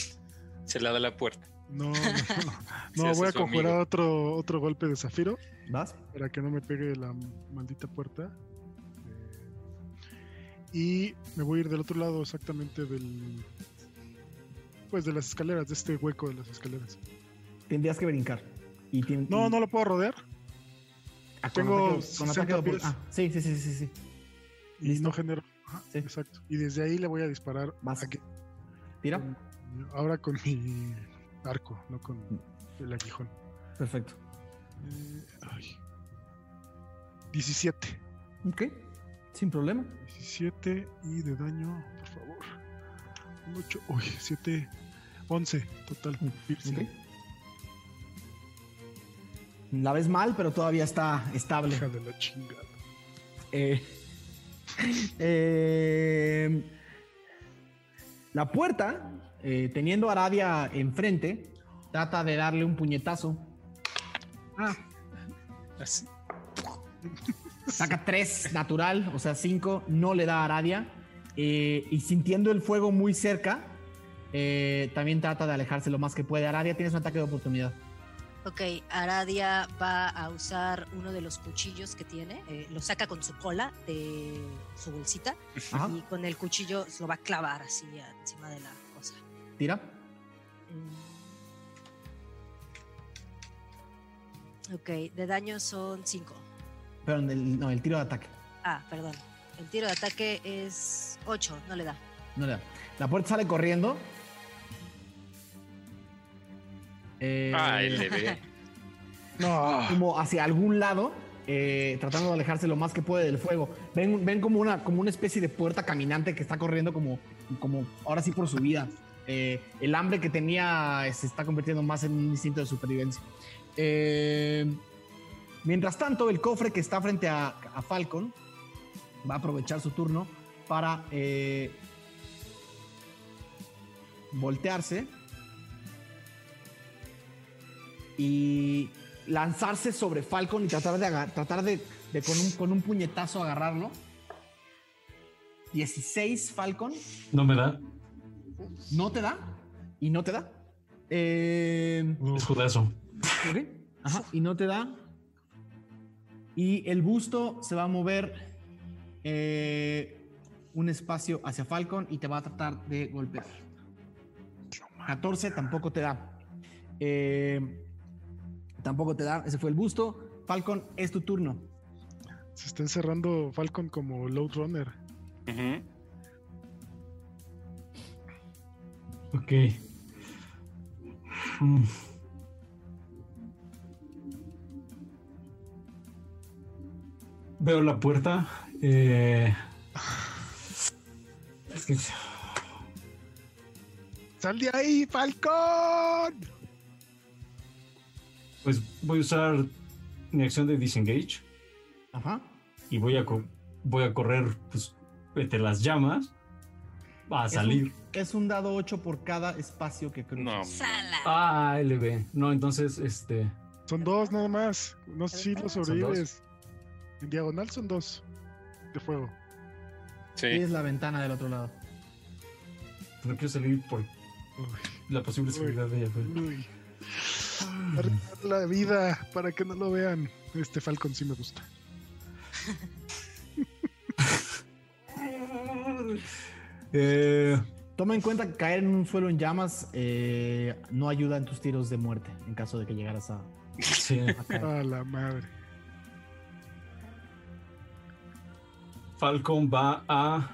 Se la da la puerta. No, no, no. Voy a amigo. conjurar otro, otro golpe de zafiro ¿Vas? para que no me pegue la maldita puerta. Eh, Y me voy a ir del otro lado exactamente del... Pues de las escaleras, de este hueco de las escaleras. Tendrías que brincar. Y No, y- no lo puedo rodear. ah, con tengo ataque- con 60 ataque de opor- pies. ah, sí, sí, sí, sí, sí. Y Listo. no genero. Ajá, Sí. Exacto. Y desde ahí le voy a disparar. Vas. a que- Tira. Ahora con mi arco, no con el aguijón. Perfecto. Eh, ay. 17. Ok. Sin problema. 17 y de daño, por favor. 8, uy, 7, 11 total. piercing. Ok. La ves mal, pero todavía está estable. Hija de la chingada. Eh, eh, la puerta, eh, teniendo a Aradia enfrente, trata de darle un puñetazo. Ah, Así. saca tres natural, o sea, cinco, no le da a Aradia. Eh, y sintiendo el fuego muy cerca, eh, también trata de alejarse lo más que puede. Aradia, tienes un ataque de oportunidad. Ok, Aradia va a usar uno de los cuchillos que tiene, eh, lo saca con su cola de su bolsita Ajá, y con el cuchillo se lo va a clavar así encima de la. Tira. Ok, de daño son 5. Pero en el, no, el tiro de ataque. Ah, perdón. El tiro de ataque es 8, no le da. No le da. La puerta sale corriendo. Eh, Ay, le ve. No, como hacia algún lado, eh, tratando de alejarse lo más que puede del fuego. Ven, ven como, una, como una especie de puerta caminante que está corriendo como, como ahora sí por su vida. Eh, el hambre que tenía se está convirtiendo más en un instinto de supervivencia. Eh, mientras tanto, el cofre que está frente a, Falcon va a aprovechar su turno para eh, voltearse y lanzarse sobre Falcon y tratar de, tratar de con, un, con un puñetazo agarrarlo. 16 Falcon, No me da. No te da y no te da. Eh, Es judazo. Ok. Ajá, y no te da. Y el busto se va a mover eh, un espacio hacia Falcon y te va a tratar de golpear. 14 tampoco te da. Eh, tampoco te da. Ese fue el busto. Falcon, es tu turno. Se está encerrando Falcon como Load Runner. Ok. Mm. Veo la puerta. eh, es que ¡Sal de ahí, Falcon! pues voy a usar mi acción de disengage Ajá. y voy a co- voy a correr pues entre las llamas a Es salir. Es un dado 8 por cada espacio que cruzas. No. Sala. Ah, LB. No, entonces este Son dos nada más. No sé si lo ¿Son sobrevives. En diagonal son dos de fuego. Sí. Es la ventana del otro lado. no quiero salir por Uy, la posible Uy. seguridad de ella. pues. uy. La vida para que no lo vean. Este Falcon sí me gusta. Eh, Toma en cuenta que caer en un suelo en llamas eh, no ayuda en tus tiros de muerte en caso de que llegaras a, sí. a caer. A la madre. Falcon va a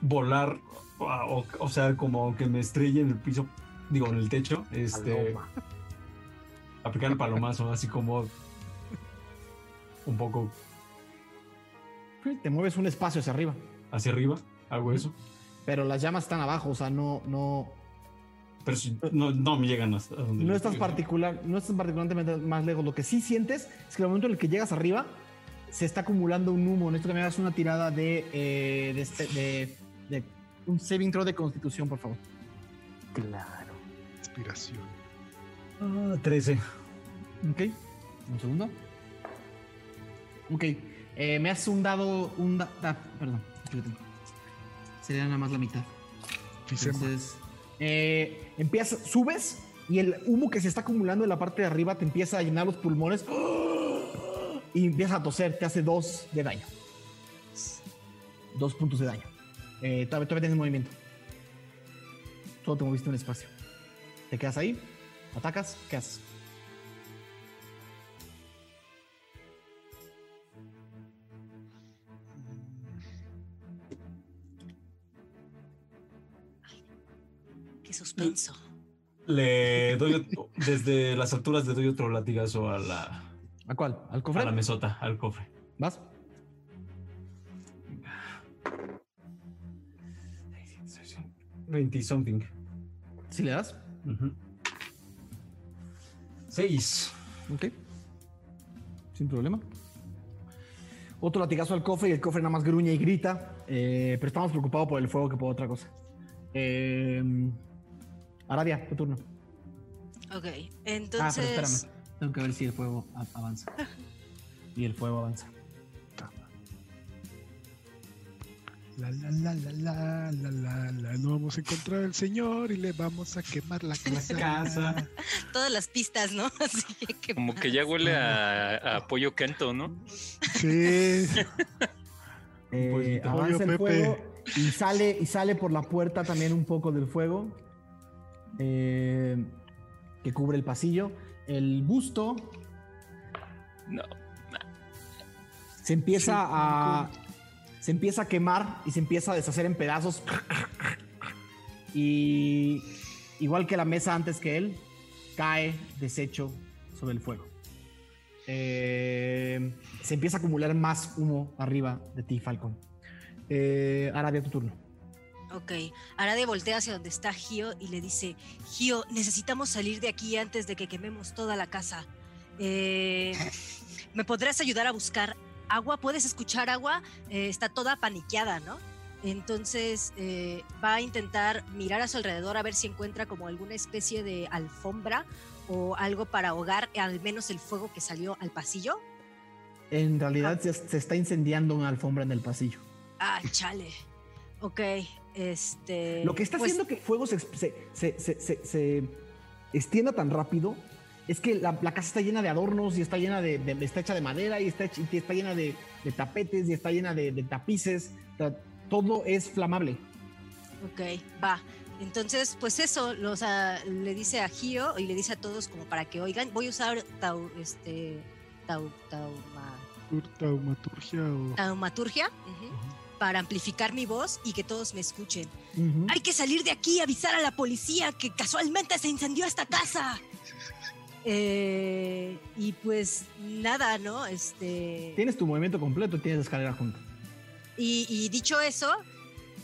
volar, o, o sea, como que me estrelle en el piso, digo, en el techo, este, Paloma. aplicar el palomazo, así como un poco Te mueves un espacio hacia arriba. hacia arriba, hago eso, Pero las llamas están abajo, o sea, no, no, pero si- no, no me llegan hasta donde no estás particular, no estás particularmente más lejos. Lo que sí sientes es que en el momento en el que llegas arriba, se está acumulando un humo. Necesito que me hagas una tirada de, eh, de, este- de- de un saving throw de constitución, por favor. Claro. Inspiración. Ah, 13. Ok. Un segundo. Ok. Eh, me has un dado. Un da- da- perdón. aquí lo tengo. Sería nada más la mitad. Entonces, eh, empiezas, subes y el humo que se está acumulando en la parte de arriba te empieza a llenar los pulmones y empiezas a toser, te hace dos de daño. Dos puntos de daño. Eh, todavía, todavía tienes movimiento. Solo te moviste un espacio. Te quedas ahí, atacas, ¿qué haces? Qué suspenso. Le doy, desde las alturas le doy otro latigazo a la, ¿A cuál? ¿Al a cofre? la mesota, al cofre. ¿Vas? 20 something. ¿Sí le das? Seis. Ok. Sin problema. Otro latigazo al cofre y el cofre nada más gruñe y grita. eh, pero estamos preocupados por el fuego que por otra cosa. Eh, Arabia, tu turno. Ok, Ah, pero entonces. espérame. Tengo que ver si el fuego avanza. Y el fuego avanza. La la la la la la la la. No vamos a encontrar al señor y le vamos a quemar la casa. casa. Todas las pistas, ¿no? Así que. Como que ya huele a, a pollo Kento, ¿no? Sí. Eh, Pues, avanza el Pepe. fuego y sale, y sale por la puerta también un poco del fuego eh, que cubre el pasillo. El busto No. se empieza a se empieza a quemar y se empieza a deshacer en pedazos. Y igual que la mesa antes que él cae deshecho sobre el fuego. Eh, se empieza a acumular más humo arriba de ti Falcon. Eh, Arabia tu turno Ok, Arade voltea hacia donde está Gio y le dice: Gio, necesitamos salir de aquí antes de que quememos toda la casa. Eh, ¿Me podrás ayudar a buscar agua? ¿Puedes escuchar agua? Eh, está toda paniqueada, ¿no? Entonces eh, va a intentar mirar a su alrededor a ver si encuentra como alguna especie de alfombra o algo para ahogar al menos el fuego que salió al pasillo. En realidad se, se está incendiando una alfombra en el pasillo. Ah, chale. Ok, este... Lo que está pues, haciendo que el fuego se, se- se- se- se- se extienda tan rápido es que la, la casa está llena de adornos y está llena de, de- está hecha de madera y está, hecha- y está llena de, de tapetes y está llena de, de tapices. O sea, todo es flamable. Ok, va. Entonces, pues eso, lo- o sea, le dice a Gio y le dice a todos como para que oigan, voy a usar tau, este, tau, tauma- Taumaturgia o. taumaturgia ujú, para amplificar mi voz y que todos me escuchen. Ujú. Hay que salir de aquí y avisar a la policía que casualmente se incendió esta casa. Eh, y pues nada, ¿no? Este. Tienes tu movimiento completo tienes la escalera junto. Y, y dicho eso,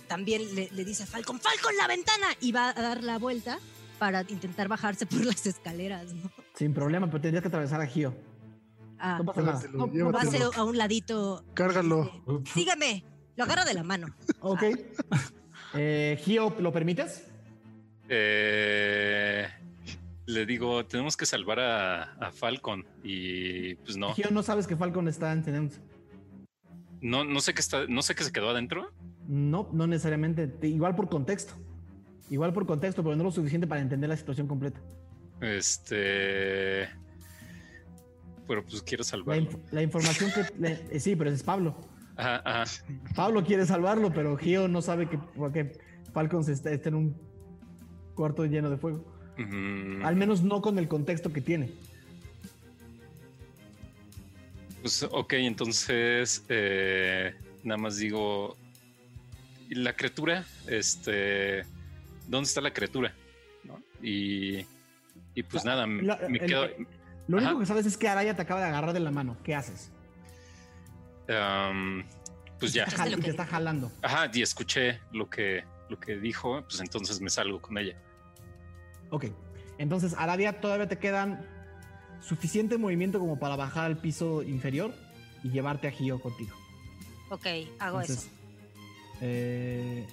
también le, le dice a Falcon, Falcon, la ventana. Y va a dar la vuelta para intentar bajarse por las escaleras, ¿no? Sin problema, pero tendrías que atravesar a Gio. Ah, No pasa nada. No, no va a ser a un ladito. Cárgalo. Dice, Sígame, lo agarro de la mano. Ok. Eh, Gio, ¿lo permites? Eh, le digo, tenemos que salvar a, a Falcon y pues no, Gio, no sabes que Falcon está encendiéndose. no, no sé qué está, no sé qué se quedó adentro. No, no necesariamente. Te- Igual por contexto. Igual por contexto, pero no lo suficiente para entender la situación completa. Este, pero pues quiero La, salvarlo. inf- la información que... eh, sí, pero ese es Pablo. Ajá, ajá. Pablo quiere salvarlo, pero Gio no sabe que, que Falcon se está, está en un cuarto lleno de fuego. Al menos no con el contexto que tiene. Pues ok, entonces eh, nada más digo, ¿y la criatura, este, ¿dónde está la criatura? ¿No? Y, y pues nada, me, La- me el- quedo, Lo único Ajá. que sabes es que Araya te acaba de agarrar de la mano. ¿Qué haces? Pues ya, Te que está jalando. ajá, y escuché lo que, lo que dijo, pues entonces me salgo con ella. Ok. Entonces, Aradia, todavía te quedan suficiente movimiento como para bajar al piso inferior y llevarte a Gio contigo. Ok, hago Entonces, eso. eh,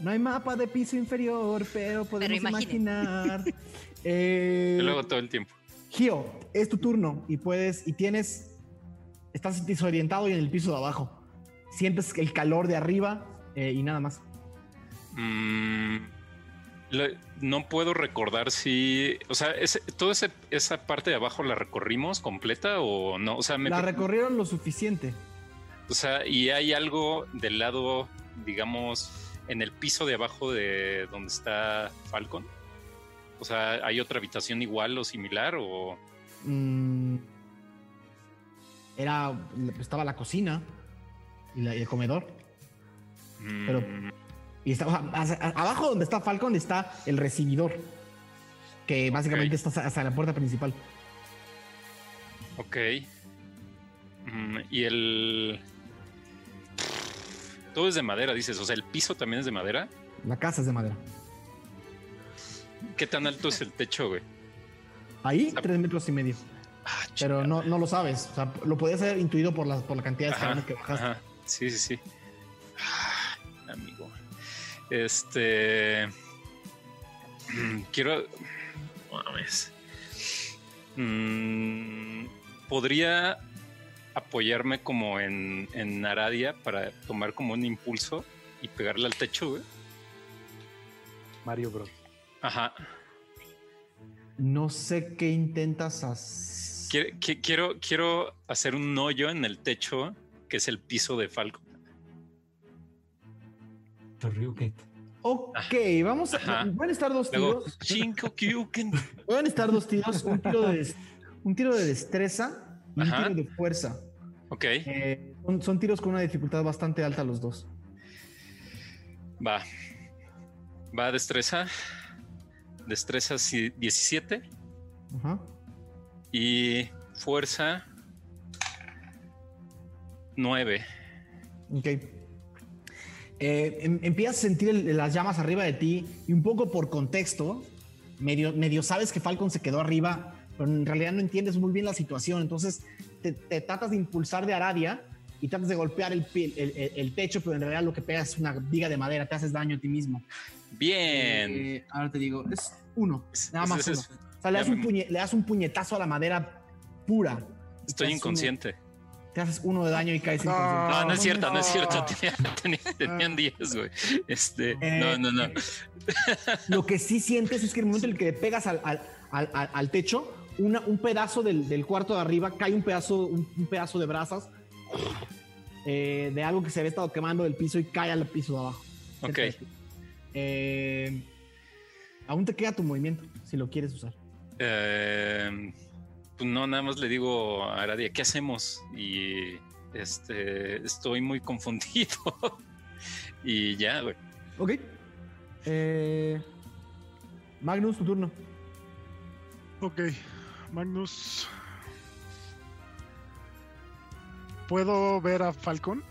no hay mapa de piso inferior, pero podemos imaginar. Eh, hago todo el tiempo. Gio, es tu turno y puedes, y tienes, estás desorientado y en el piso de abajo. Sientes el calor de arriba eh, y nada más. Mm, no puedo recordar si, o sea, ese, toda ese- esa parte de abajo la recorrimos completa o no. O sea, me, La recorrieron lo suficiente. o sea, y hay algo del lado, digamos, en el piso de abajo de donde está Falcon. O sea, hay otra habitación igual o similar o Mm, era, estaba la cocina y, la- y el comedor. mm, Pero- Y estaba, abajo donde está Falcon está el recibidor, que básicamente está hasta la puerta principal. ok. Mm, y el todo es de madera, dices. O sea, el piso también es de madera. La casa es de madera. ¿Qué tan alto es el techo, güey? Ahí, tres metros y medio. Ah, Pero no, no lo sabes. O sea, lo podías haber intuido por la, por la cantidad de escalones que bajaste. ajá. Sí, sí, sí. Amigo. Este. mm, Quiero. Mames. Mm, Podría apoyarme como en, en Aradia para tomar como un impulso y pegarle al techo, güey. Mario Bros. Ajá. No sé qué intentas hacer. Quiero, qui- quiero, quiero hacer un hoyo en el techo que es el piso de Falco. Ok, vamos a. Ajá. Van a estar dos tiros. Kyuken. Van a estar dos tiros. Un tiro de, un tiro de destreza y un tiro de fuerza. Ok, Eh, son, son tiros con una dificultad bastante alta los dos. va. Va destreza. Destreza sí, 17 Ajá. Y fuerza 9. Ok. Eh, em- empiezas a sentir el- las llamas arriba de ti y un poco por contexto, medio, medio sabes que Falcon se quedó arriba, pero en realidad no entiendes muy bien la situación. Entonces te, te tratas de impulsar de Aradia y tratas de golpear el, el- techo, pero en realidad lo que pegas es una viga de madera, te haces daño a ti mismo. Bien. Eh, ahora te digo, es uno, nada más uno. es- O sea, le das, un me- puñe- le das un puñetazo a la madera pura. Estoy inconsciente. uno- te haces uno de daño y caes No. inconsciente. No, no es cierto, no es cierto. no. Tenía- tenía- tenían 10, güey. Este, Eh, no, no, no. Lo que sí sientes es que en el momento en el que le pegas al, al- al- al- al techo, una- un pedazo del, del cuarto de arriba cae un pedazo, un, un pedazo de brasas eh, de algo que se había estado quemando del piso y cae al piso de abajo. Ok. Eh, aún te queda tu movimiento si lo quieres usar. Eh, pues no, nada más le digo a Aradia, ¿qué hacemos? Y este, estoy muy confundido. y ya, güey. Ok. Eh, Magnus, tu turno. Ok, Magnus. ¿Puedo ver a Falcon?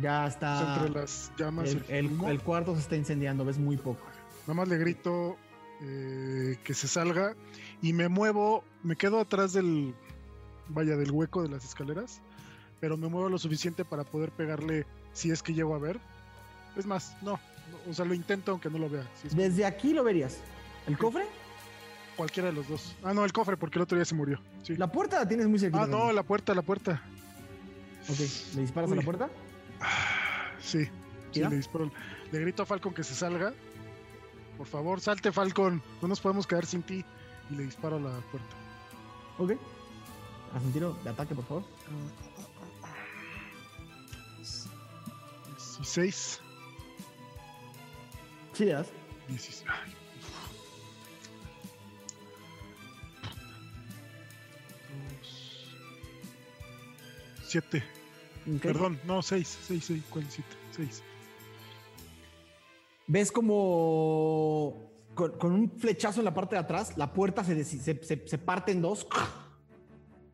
Ya está. entre las llamas. El, y el- humo. el cuarto se está incendiando, ves muy poco. Nada más le grito eh, que se salga y me muevo, me quedo atrás del, vaya, del hueco de las escaleras, pero me muevo lo suficiente para poder pegarle si es que llego a ver. Es más, no, no, o sea, lo intento aunque no lo vea. si Desde aquí lo verías. ¿El cofre? cualquiera de los dos. Ah, no, el cofre, porque el otro día se murió. Sí. La puerta la tienes muy cerquita. Ah, no, también. la puerta, la puerta. Ok, ¿le disparas a la puerta? Sí, sí, le disparo. Le grito a Falcon que se salga. Por favor, salte, Falcon. No nos podemos quedar sin ti. Y le disparo a la puerta. Ok. Haz un tiro de ataque, por favor. 16. Sí, le das. 16. Ay, Dos. Siete. Ok. Perdón, no, seis. Seis, seis. ¿Cuál es siete? Seis. Ves como con, un flechazo en la parte de atrás, la puerta se, se, se- parte en dos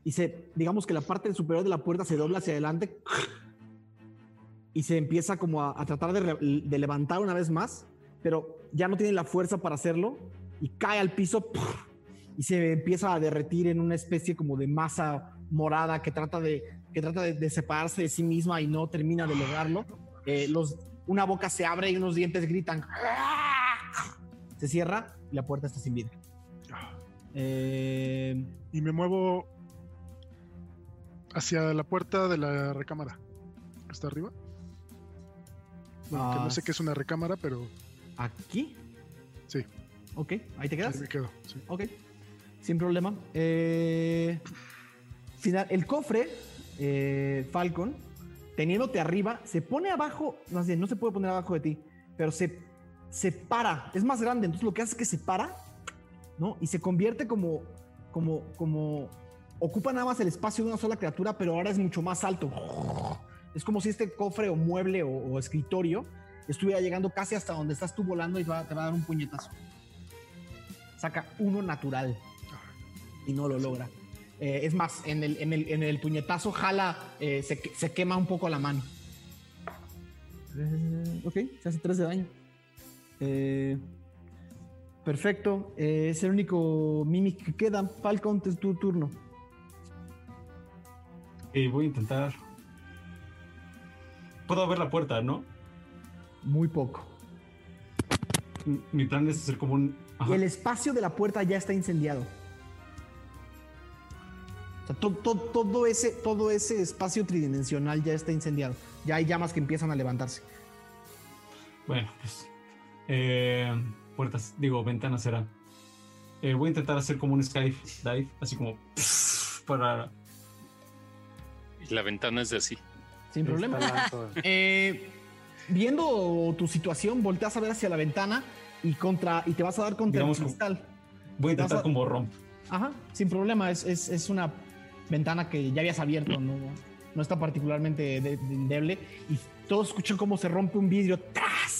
y se, digamos que la parte superior de la puerta se dobla hacia adelante y se empieza como a, tratar de, de levantar una vez más, pero ya no tiene la fuerza para hacerlo y cae al piso y se empieza a derretir en una especie como de masa morada que trata de, que trata de, separarse de sí misma y no termina de lograrlo. Eh, una boca se abre y unos dientes gritan. Se cierra y la puerta está sin vida. Eh, Y me muevo hacia la puerta de la recámara. ¿Está arriba? Bueno, que Ah, no sé qué es una recámara, pero ¿Aquí? Sí. Ok, ahí te ahí quedas. me quedo. sí. Ok, sin problema. Eh, final, el cofre, eh, Falcon, teniéndote arriba, se pone abajo, más bien, no se puede poner abajo de ti, pero se, se para, es más grande, entonces lo que hace es que se para, ¿no? Y se convierte como, como, como, ocupa nada más el espacio de una sola criatura, pero ahora es mucho más alto. Es como si este cofre o mueble o, o escritorio estuviera llegando casi hasta donde estás tú volando y va- te va a dar un puñetazo. Saca uno natural y no lo logra. Eh, es más, en el, en el, en el puñetazo jala, eh, se, se quema un poco la mano. Eh, ok, se hace 3 de daño. Eh, perfecto. eh, es el único Mimic que queda. Falcon, es tu turno. Y voy a intentar. Puedo ver la puerta, ¿no? Muy poco. M- Mi plan es hacer como un. Y el espacio de la puerta ya está incendiado. O sea, to- to- todo, ese, todo ese espacio tridimensional ya está incendiado. Ya hay llamas que empiezan a levantarse. Bueno, pues. Eh, puertas, digo, ventanas será. Eh, voy a intentar hacer como un sky dive, así como. Para. Y la ventana es de así. Sin problema. Eh, viendo tu situación, volteas a ver hacia la ventana y contra y te vas a dar contra Digamos el como- cristal. Voy a intentar a- como romp. Ajá, sin problema. Es, es- es una ventana que ya habías abierto, no, no está particularmente de- de- endeble. Y todos escuchan cómo se rompe un vidrio ¡tras!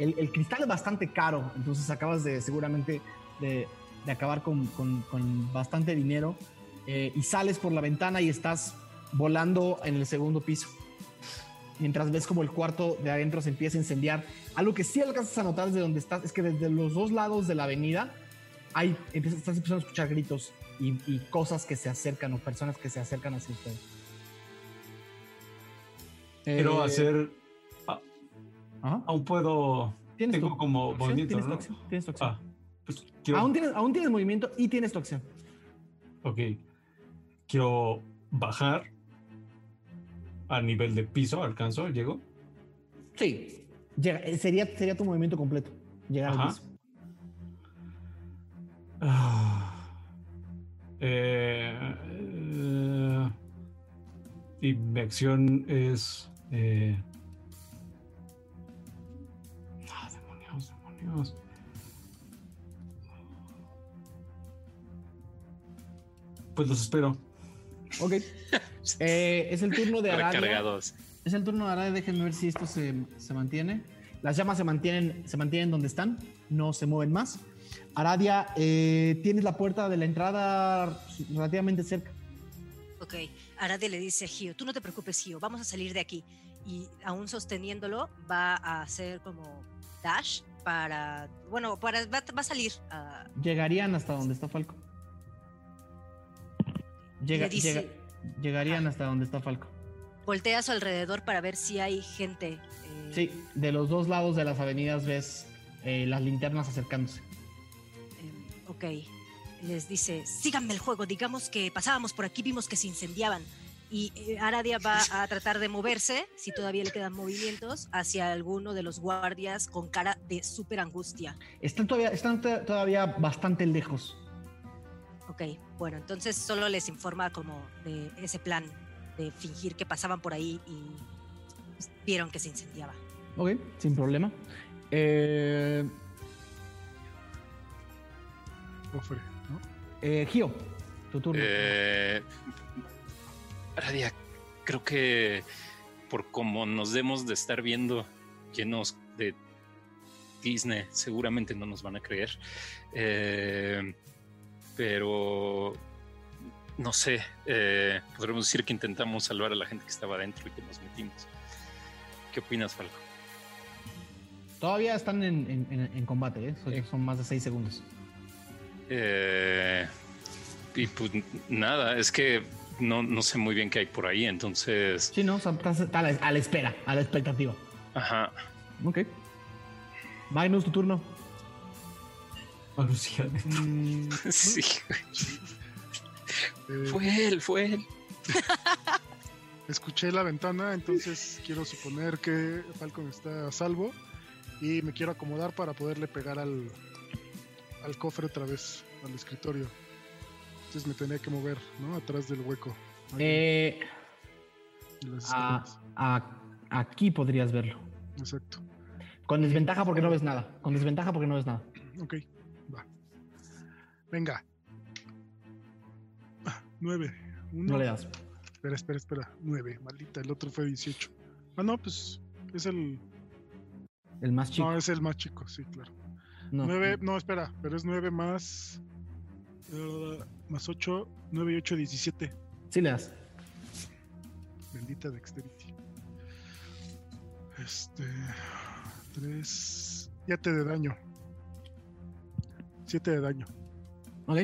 El, el cristal es bastante caro, entonces acabas de seguramente de, de acabar con, con- con bastante dinero. eh, y sales por la ventana y estás volando en el segundo piso. Mientras ves como el cuarto de adentro se empieza a incendiar. Algo que sí alcanzas a notar desde donde estás es que desde los dos lados de la avenida hay, empiezas, estás empezando a escuchar gritos y, y cosas que se acercan o personas que se acercan hacia ustedes. Quiero Eh, hacer. Ajá. aún puedo. ¿Tienes Tengo tu como opción? movimiento, ¿Tienes tu ¿no? acción? Tienes tu acción. Ah, pues quiero. Aún, tienes, aún tienes movimiento y tienes tu acción. Ok. Quiero bajar a nivel de piso. ¿Alcanzo? ¿Llego? Sí. Llega- eh, sería, sería tu movimiento completo. Llegar al Ajá. piso. Ah. Eh, eh, y mi acción es. Eh, Pues los espero. Ok. Eh, es el turno de Aradia. Recargados. Es el turno de Aradia. Déjenme ver si esto se, se mantiene. Las llamas se mantienen, se mantienen donde están. No se mueven más. Aradia, eh, tienes la puerta de la entrada relativamente cerca. Ok, Aradia le dice a Gio, tú no te preocupes Gio, vamos a salir de aquí. Y aún sosteniéndolo, va a hacer como dash para, bueno, para, va, va a salir. ah, Llegarían hasta donde está Falco. Llega- Le dice- llega- llegarían hasta donde está Falco. voltea a su alrededor para ver si hay gente. eh, Sí, de los dos lados de las avenidas ves eh, las linternas acercándose. em, ok, les dice, síganme el juego, digamos que pasábamos por aquí, vimos que se incendiaban. Y Aradia va a tratar de moverse, si todavía le quedan movimientos, hacia alguno de los guardias con cara de súper angustia. Están todavía, están to- todavía bastante lejos. Ok, bueno, entonces solo les informa como de ese plan de fingir que pasaban por ahí y vieron que se incendiaba. Ok, sin problema. Eh, Cofre, ¿no? eh, Gio, tu turno. Eh, Aradia, creo que por como nos demos de estar viendo llenos de Disney, seguramente no nos van a creer. Eh, pero no sé, eh, podremos decir que intentamos salvar a la gente que estaba adentro y que nos metimos. ¿Qué opinas, Falco? Todavía están en, en- en- en combate, ¿eh? Son, son más de seis segundos. Eh, y pues nada, es que no, no sé muy bien qué hay por ahí, entonces, Sí, no, O sea, estás a la, a la espera, a la expectativa. ajá. Ok. Magnus, tu turno. Lucía. Mm, Sí, fue él, fue él. escuché la ventana, entonces quiero suponer que Falcon está a salvo y me quiero acomodar para poderle pegar al, al cofre otra vez, al escritorio. Entonces me tenía que mover, ¿no? Atrás del hueco. Eh, a- a- aquí podrías verlo. Exacto. Con desventaja porque no ves nada. Con desventaja porque no ves nada. Ok, va. Venga. Ah, nueve. Uno. No le das. Espera, espera, espera. Nueve. Maldita, el otro fue 18. Ah, no, pues es el. El más chico. No, es el más chico, sí, claro. No. Nueve, no, espera, pero es nueve más. Más ocho, nueve y ocho, diecisiete. Sí le das. Bendita Dexterity. Este. Tres. Siete de daño. Siete de daño. Ok.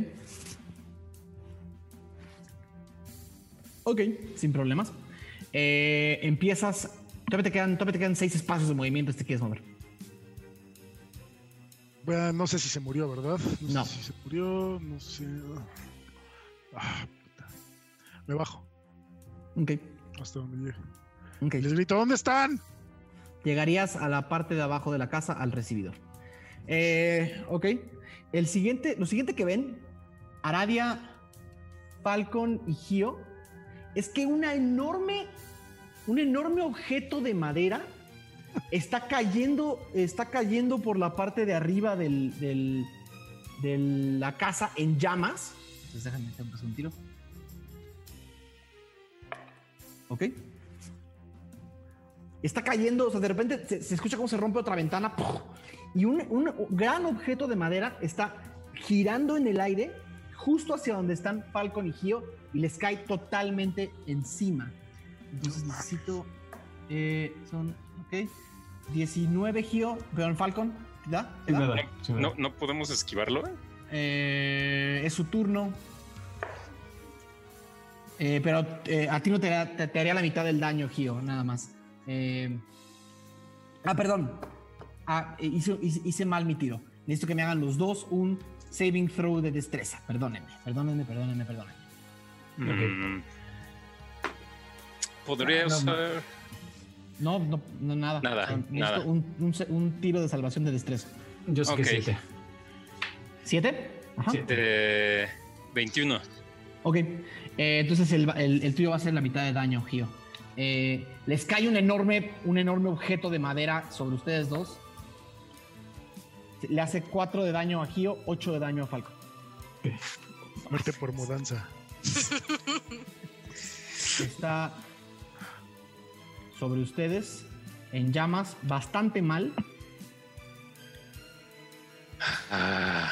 Ok, sin problemas. Eh, empiezas. Todavía te, quedan, todavía te quedan seis espacios de movimiento si te quieres mover. Bueno, no sé si se murió, ¿verdad? No, No. sé si se murió, no sé. Ah, puta. Me bajo Ok. hasta donde llegue. ok. Les grito, ¿dónde están? Llegarías a la parte de abajo de la casa, al recibidor. Eh, ok. El siguiente, lo siguiente que ven, Aradia, Falcon y Gio, es que una enorme, un enorme objeto de madera está cayendo, está cayendo por la parte de arriba del, de la casa en llamas. Entonces déjame hacer un tiro. Ok. Está cayendo, o sea, de repente se, escucha cómo se rompe otra ventana y un, un gran objeto de madera está girando en el aire justo hacia donde están Falcon y Gio y les cae totalmente encima. Entonces necesito. eh, son. Ok. 19 Gio, perdón, Falcon. ¿te ¿Da? No, no podemos esquivarlo. Eh, es su turno. Eh, pero eh, a ti no te, da- te, te haría la mitad del daño, Gio, nada más. Eh, ah, perdón. Ah, hice, hice- hice mal mi tiro. Necesito que me hagan los dos un saving throw de destreza. Perdónenme, perdónenme, perdónenme, perdónenme. Mm. Podría Ah, no. usar. No, no, no, nada. Nada, necesito nada. Un, un se- un tiro de salvación de destreza. Yo sé que siete. ¿Siete? Ajá. De 21. Ok, eh, entonces el, el- el tuyo va a ser la mitad de daño, Gio. Eh, les cae un enorme, un enorme objeto de madera sobre ustedes dos. Le hace 4 de daño a Gio, 8 de daño a Falco. Muerte por mudanza. Está sobre ustedes en llamas, bastante mal. Ah,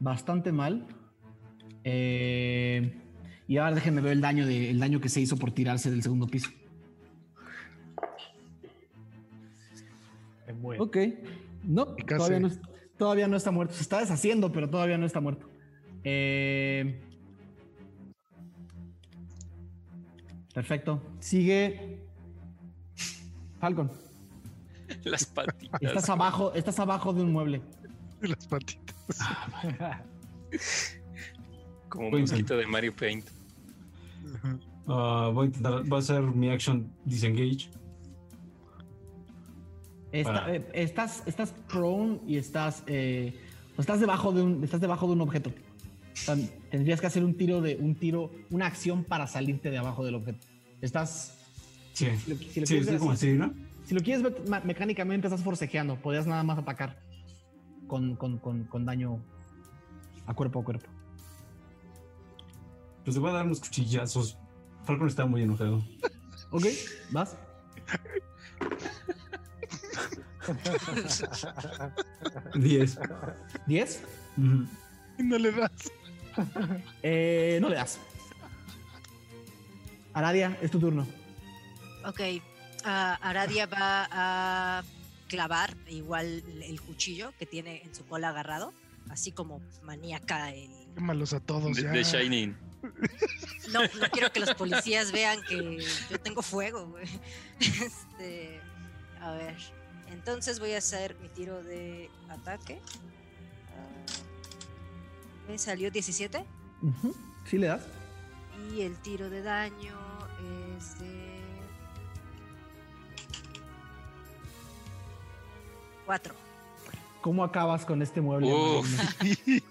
Bastante mal. Eh, y ahora déjenme ver el daño, de, el daño que se hizo por tirarse del segundo piso. Ok. No, todavía no, todavía no está muerto. Se está deshaciendo, pero todavía no está muerto. Eh, perfecto. Sigue. Falcon. las patitas. Estás abajo, estás abajo de un mueble. Las patitas. Como Voy a mosquito de Mario Paint. Ah, voy a intentar, va a ser mi action disengage. Está- Para- eh, estás, estás prone y estás, eh, estás debajo de un, estás debajo de un objeto. O sea, tendrías que hacer un tiro de, un tiro, una acción para salirte de abajo del objeto. Estás, Sí, si lo, si lo sí, quieres es ver como así- así, ¿no? si lo quieres ver ma- mecánicamente, estás forcejeando. Podrías nada más atacar con, con, con, con daño a cuerpo a cuerpo. Pues le voy a dar unos cuchillazos. Falcon está muy enojado. Ok, vas. Diez. ¿10? Ujú. Y no le das. Eh, no le das. Aradia, es tu turno. Ok, ah, Aradia va a clavar igual el cuchillo que tiene en su cola agarrado, así como maníaca. El... Quémalos a todos De, Shining. No, no quiero que los policías vean que yo tengo fuego. Este, a ver, entonces voy a hacer mi tiro de ataque. Ah, me salió 17 Ujú, ¿Sí le das? y el tiro de daño es de 4. ¿Cómo acabas con este mueble?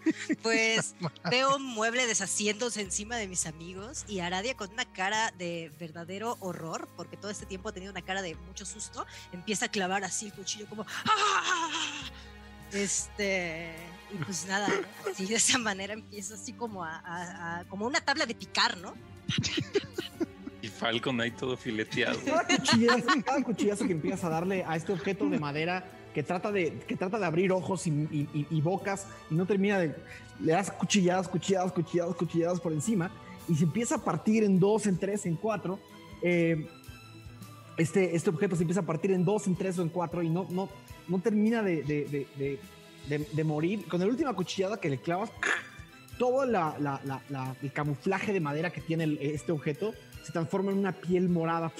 Pues veo un mueble deshaciéndose encima de mis amigos y Aradia con una cara de verdadero horror, porque todo este tiempo ha tenido una cara de mucho susto, empieza a clavar así el cuchillo como ¡Ah! Este, y pues nada, así de esa manera empieza así como a, a- a- como una tabla de picar, ¿no? Y Falcon ahí todo fileteado. Cada cuchillazo, cada cuchillazo que empiezas a darle a este objeto de madera que trata de, que trata de abrir ojos y, y- y- y bocas y no termina de. Le das cuchilladas, cuchilladas, cuchilladas, cuchilladas por encima y se empieza a partir en dos, en tres, en cuatro. eh, este, este objeto se empieza a partir en dos, en tres o en cuatro y no, no, no termina de, de- de- morir. Con la última cuchillada que le clavas, todo el camuflaje de madera que tiene este objeto se transforma en una piel morada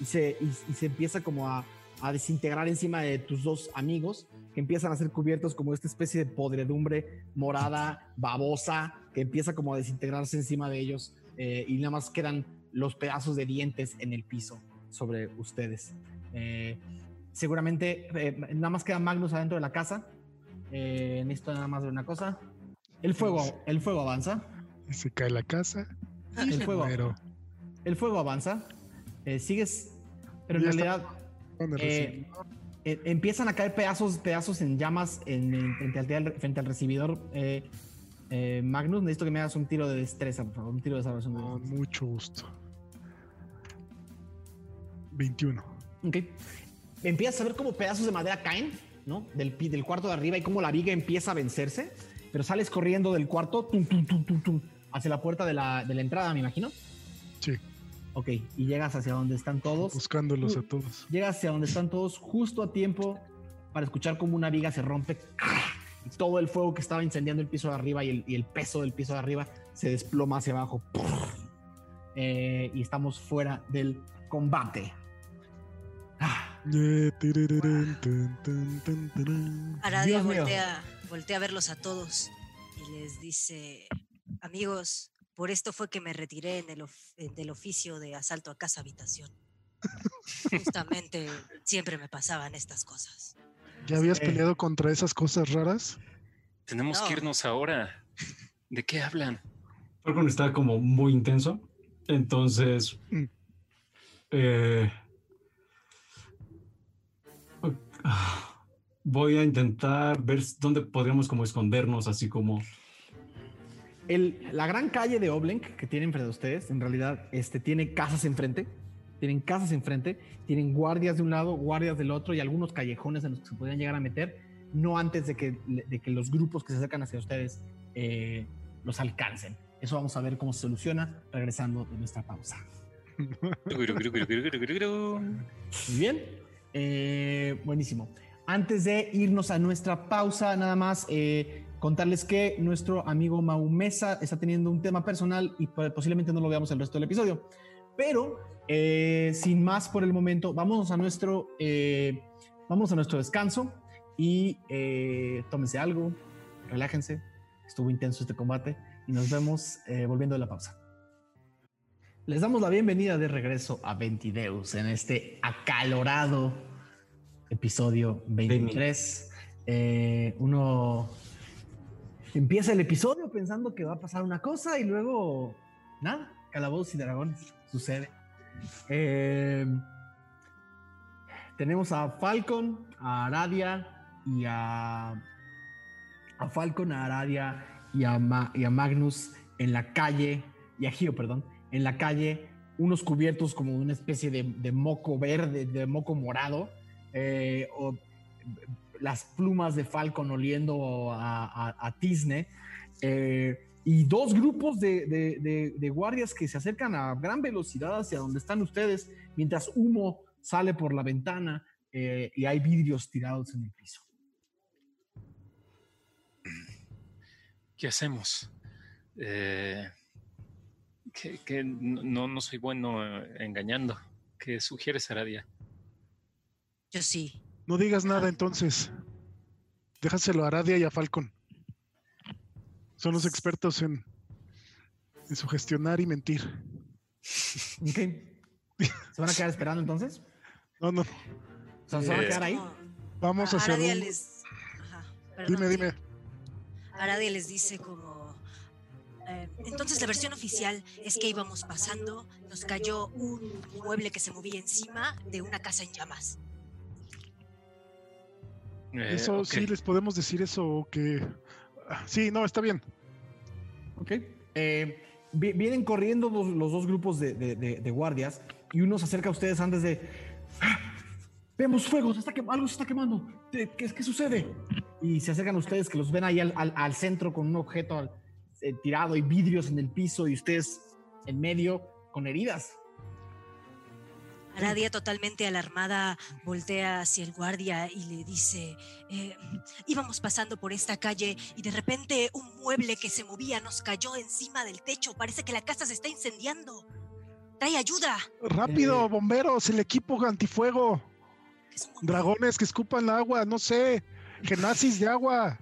y se, y se empieza como a, a desintegrar encima de tus dos amigos que empiezan a ser cubiertos como esta especie de podredumbre morada, babosa, que empieza como a desintegrarse encima de ellos eh, y nada más quedan los pedazos de dientes en el piso sobre ustedes. Eh, seguramente eh, nada más queda Magnus adentro de la casa. Eh, necesito nada más ver una cosa. El fuego, el fuego avanza. Se cae la casa. El fuego. El fuego avanza. Eh, sigues, pero en realidad ¿Dónde Eh, empiezan a caer pedazos, pedazos en llamas en, en- frente, al, frente al recibidor. Magnus, necesito que me hagas un tiro de destreza, por favor. Un tiro de salvación. de Con mucho gusto. 21. Ok. Empiezas a ver cómo pedazos de madera caen, ¿no? Del, del cuarto de arriba y cómo la viga empieza a vencerse. Pero sales corriendo del cuarto tum, tum, tum, tum, tum, hacia la puerta de la, de la entrada, me imagino. Sí, Ok, y llegas hacia donde están todos. buscándolos a todos. Llegas hacia donde están todos justo a tiempo para escuchar cómo una viga se rompe y todo el fuego que estaba incendiando el piso de arriba y el, y el peso del piso de arriba se desploma hacia abajo. Eh, y estamos fuera del combate. Ah, Aradia voltea, voltea a verlos a todos y les dice, amigos, por esto fue que me retiré en el of- en- del oficio de asalto a casa habitación. Justamente siempre me pasaban estas cosas. ¿Ya habías Eh. peleado contra esas cosas raras? Tenemos que No. irnos ahora. ¿De qué hablan? Falcon está como muy intenso. Entonces. Mm. eh, voy a intentar ver dónde podríamos como escondernos, así como. el- la gran calle de Oblenk que tiene enfrente de ustedes, en realidad, este, tiene casas enfrente. Tienen casas enfrente, tienen guardias de un lado, guardias del otro y algunos callejones en los que se podrían llegar a meter, no antes de que, de que los grupos que se acercan hacia ustedes eh, los alcancen. Eso vamos a ver cómo se soluciona regresando de nuestra pausa. Muy bien. Eh, buenísimo. Antes de irnos a nuestra pausa, nada más eh, contarles que nuestro amigo Mau Mesa está teniendo un tema personal y po- posiblemente no lo veamos el resto del episodio. Pero eh, sin más por el momento, vámonos a nuestro, eh, vamos a nuestro descanso y tómense algo, relájense. Estuvo intenso este combate y nos vemos volviendo de la pausa. Les damos la bienvenida de regreso a Ventideus en este acalorado episodio 23. Eh, uno empieza el episodio pensando que va a pasar una cosa y luego nada, calabozos y dragones, sucede. Eh, tenemos a Falcon, a Aradia y a, a Falcon, a Aradia y a, y a Magnus en la calle, y a Gio, perdón, en la calle, unos cubiertos como de una especie de, moco verde, de moco morado, eh, o las plumas de Falcon oliendo a, a- eh, y dos grupos de guardias que se acercan a gran velocidad hacia donde están ustedes, mientras humo sale por la ventana eh, y hay vidrios tirados en el piso. ¿Qué hacemos? Eh, que, que no, no soy bueno eh, engañando. ¿Qué sugieres, Aradia? Yo sí. No digas nada entonces. Déjaselo a Aradia y a Falcon. Son los expertos en, en sugestionar y mentir. Ok. ¿Se van a quedar esperando entonces? No, no. ¿se van a Eh, quedar ahí? Vamos a- hacia Aradia les... Ajá, perdón, Dime, dime. Aradia les dice como... eh, entonces la versión oficial es que íbamos pasando, nos cayó un mueble que se movía encima de una casa en llamas. Eh, Eso sí, les podemos decir eso que. Ah, Sí, no, está bien. Ok. Eh, vi- vienen corriendo los, los dos grupos de, de- de- de guardias y uno se acerca a ustedes antes de. ¡Ah! Vemos fuego, se está algo se está quemando. ¿Qué, qué, qué sucede? Y se acercan a ustedes que los ven ahí al, al- al centro con un objeto al- eh, tirado y vidrios en el piso y ustedes en medio con heridas. Aradia, totalmente alarmada, voltea hacia el guardia y le dice, eh, íbamos pasando por esta calle y de repente un mueble que se movía nos cayó encima del techo. Parece que la casa se está incendiando. Trae ayuda. Rápido, Eh. bomberos, el equipo antifuego. Dragones que escupan agua, no sé. Genazis de agua.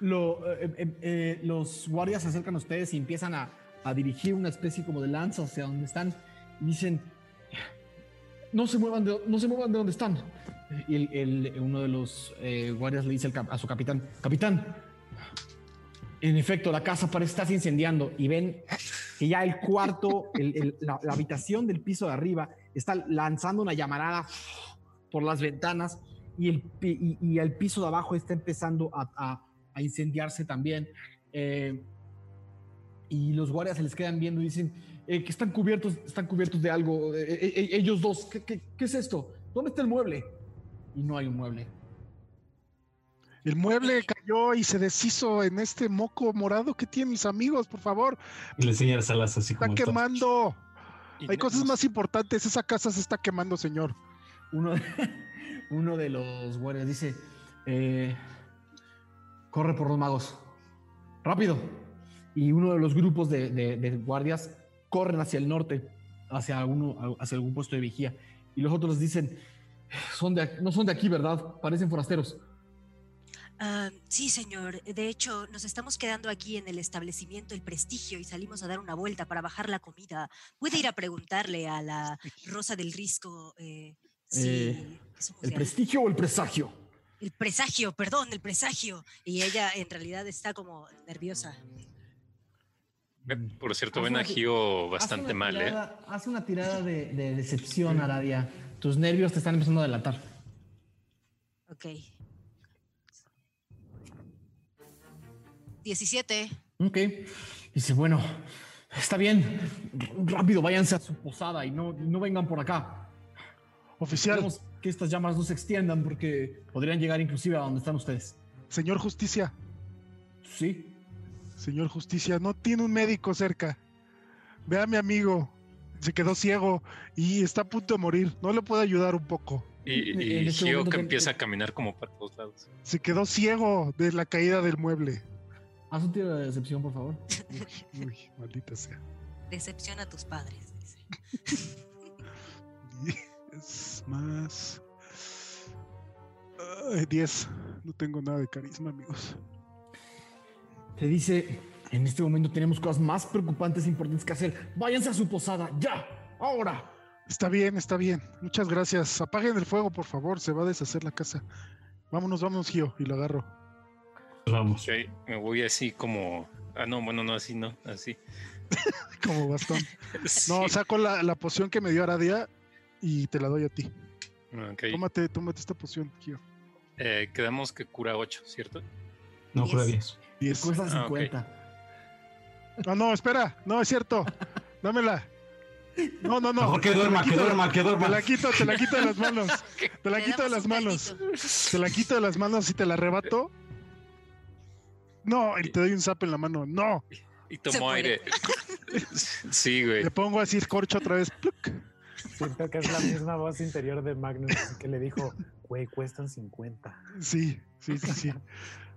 Lo, eh, eh, eh, los guardias se acercan a ustedes y empiezan a, a dirigir una especie como de lanza hacia donde están. Y dicen no se muevan de, no se muevan de donde están y el- el- uno de los eh, guardias le dice cap- a su capitán capitán en efecto la casa parece estarse incendiando y ven que ya el cuarto el- el- la, la habitación del piso de arriba está lanzando una llamarada por las ventanas y el, y, y el piso de abajo está empezando a, a- a incendiarse también. Eh, y los guardias se les quedan viendo y dicen eh, que están cubiertos, están cubiertos de algo. Eh, ellos dos, ¿qué, qué, qué es esto? ¿Dónde está el mueble? Y no hay un mueble. El mueble cayó y se deshizo en este moco morado que tienen mis amigos, por favor. Y le enseña las alas así Está como. quemando. Hay no- cosas más importantes. Esa casa se está quemando, señor. Uno de, uno de los guardias dice, eh, corre por los magos. Rápido. Y uno de los grupos de, de- de guardias corren hacia el norte, hacia, uno, hacia algún puesto de vigía. Y los otros dicen, son de, no son de aquí, ¿verdad? Parecen forasteros. Ah, sí, señor. De hecho, nos estamos quedando aquí en el establecimiento El Prestigio y salimos a dar una vuelta para bajar la comida. Puede ir a preguntarle a la Rosa del Risco eh, si Eh, ¿El prestigio o el presagio? El presagio, perdón, el presagio. Y ella en realidad está como nerviosa. Ve- Por cierto, ven a Gio Haz bastante mal, ¿eh? Haz una tirada de, de decepción, Aradia. Tus nervios te están empezando a delatar. Ok. 17. Ok. Dice, bueno, está bien. R- Rápido, váyanse a su posada y no, no vengan por acá. Oficial, Queremos que estas llamas no se extiendan porque podrían llegar inclusive a donde están ustedes. señor Justicia, Sí. señor Justicia, no tiene un médico cerca. Ve a mi amigo, se quedó ciego y está a punto de morir. ¿No le puede ayudar un poco? Y, y este que empieza a caminar como para todos lados. Se quedó ciego de la caída del mueble. Haz un tiro de decepción, por favor. Uy, maldita sea. Decepciona a tus padres. dice. Es más. Ay, 10. No tengo nada de carisma, amigos. Te dice, en este momento tenemos cosas más preocupantes e importantes que hacer. Váyanse a su posada, ya, ahora. Está bien, está bien. Muchas gracias. Apaguen el fuego, por favor. Se va a deshacer la casa. Vámonos, vámonos, Gio. Y lo agarro. Vamos. Me voy así como. Ah, no, bueno, no, así no, así. Como bastón. No, saco la, la poción que me dio Aradia y te la doy a ti. Ok, Tómate, tómate esta poción, Gio. eh, quedamos que cura 8, ¿cierto? No, cura Diez. 10. 10. Cuesta Ah, ok. 50. No, no, espera. No, es cierto. Dámela. No, no, no. Mejor que Te la duerma, que quito- duerma, que duerma. Te la quito, te la quito de las manos. Te la quito de las manos. Te la quito de las manos y te la arrebato. No, y te doy un zap en la mano. No. Y tomó aire. sí, güey. Le pongo así corcho otra vez. ¡pluc! Siento que es la misma voz interior de Magnus que le dijo, güey, cuestan 50. Sí, sí, sí, sí.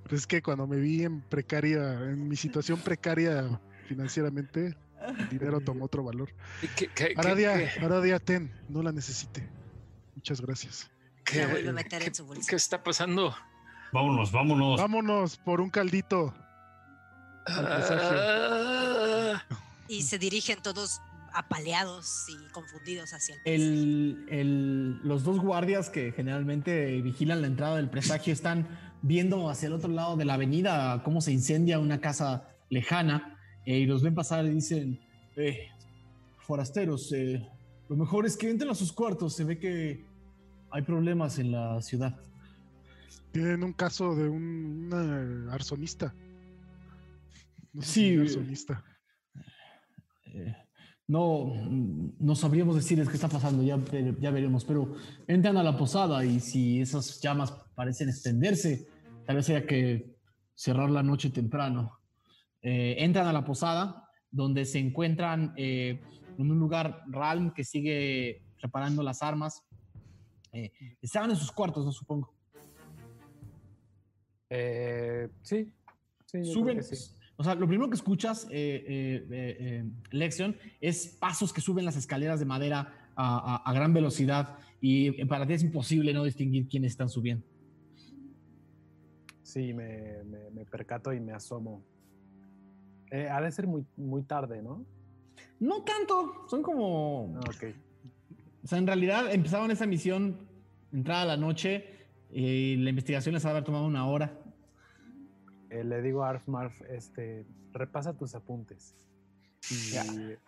Pero es que cuando me vi en precaria, en mi situación precaria financieramente, el dinero tomó otro valor. ¿Qué, qué, qué- Aradia, qué- Aradia, ten, no la necesite. Muchas gracias. qué- La vuelve a meter qué- en su bolsa. ¿Qué está pasando? Vámonos, vámonos. Vámonos por un caldito. Ah, Y se dirigen todos apaleados y confundidos hacia el El, el- los dos guardias que generalmente vigilan la entrada del presagio están viendo hacia el otro lado de la avenida cómo se incendia una casa lejana eh, y los ven pasar y dicen, eh, forasteros, eh, lo mejor es que entren a sus cuartos, se ve que hay problemas en la ciudad. Tienen un caso de un una arsonista. No sé Sí, si un eh, arsonista. Eh, no, no sabríamos decirles qué está pasando, ya, ve- ya veremos, pero entran a la posada y si esas llamas parecen extenderse, tal vez haya que cerrar la noche temprano. Eh, entran a la posada donde se encuentran eh, en un lugar Ralm que sigue preparando las armas. Eh, estaban en sus cuartos, no supongo. Eh, sí, sí, Suben. sí. O sea, lo primero que escuchas, eh, eh, eh, eh, Lexion, es pasos que suben las escaleras de madera a, a- a gran velocidad y para ti es imposible no distinguir quiénes están subiendo. Sí, me, me- me percato y me asomo. Eh, ha de ser muy, muy tarde, ¿no? No tanto, son como... Ah, ok. O sea, en realidad empezaron esa misión entrada la noche y la investigación les ha de haber tomado una hora. Eh, le digo a Arf Marf, este, repasa tus apuntes. Y.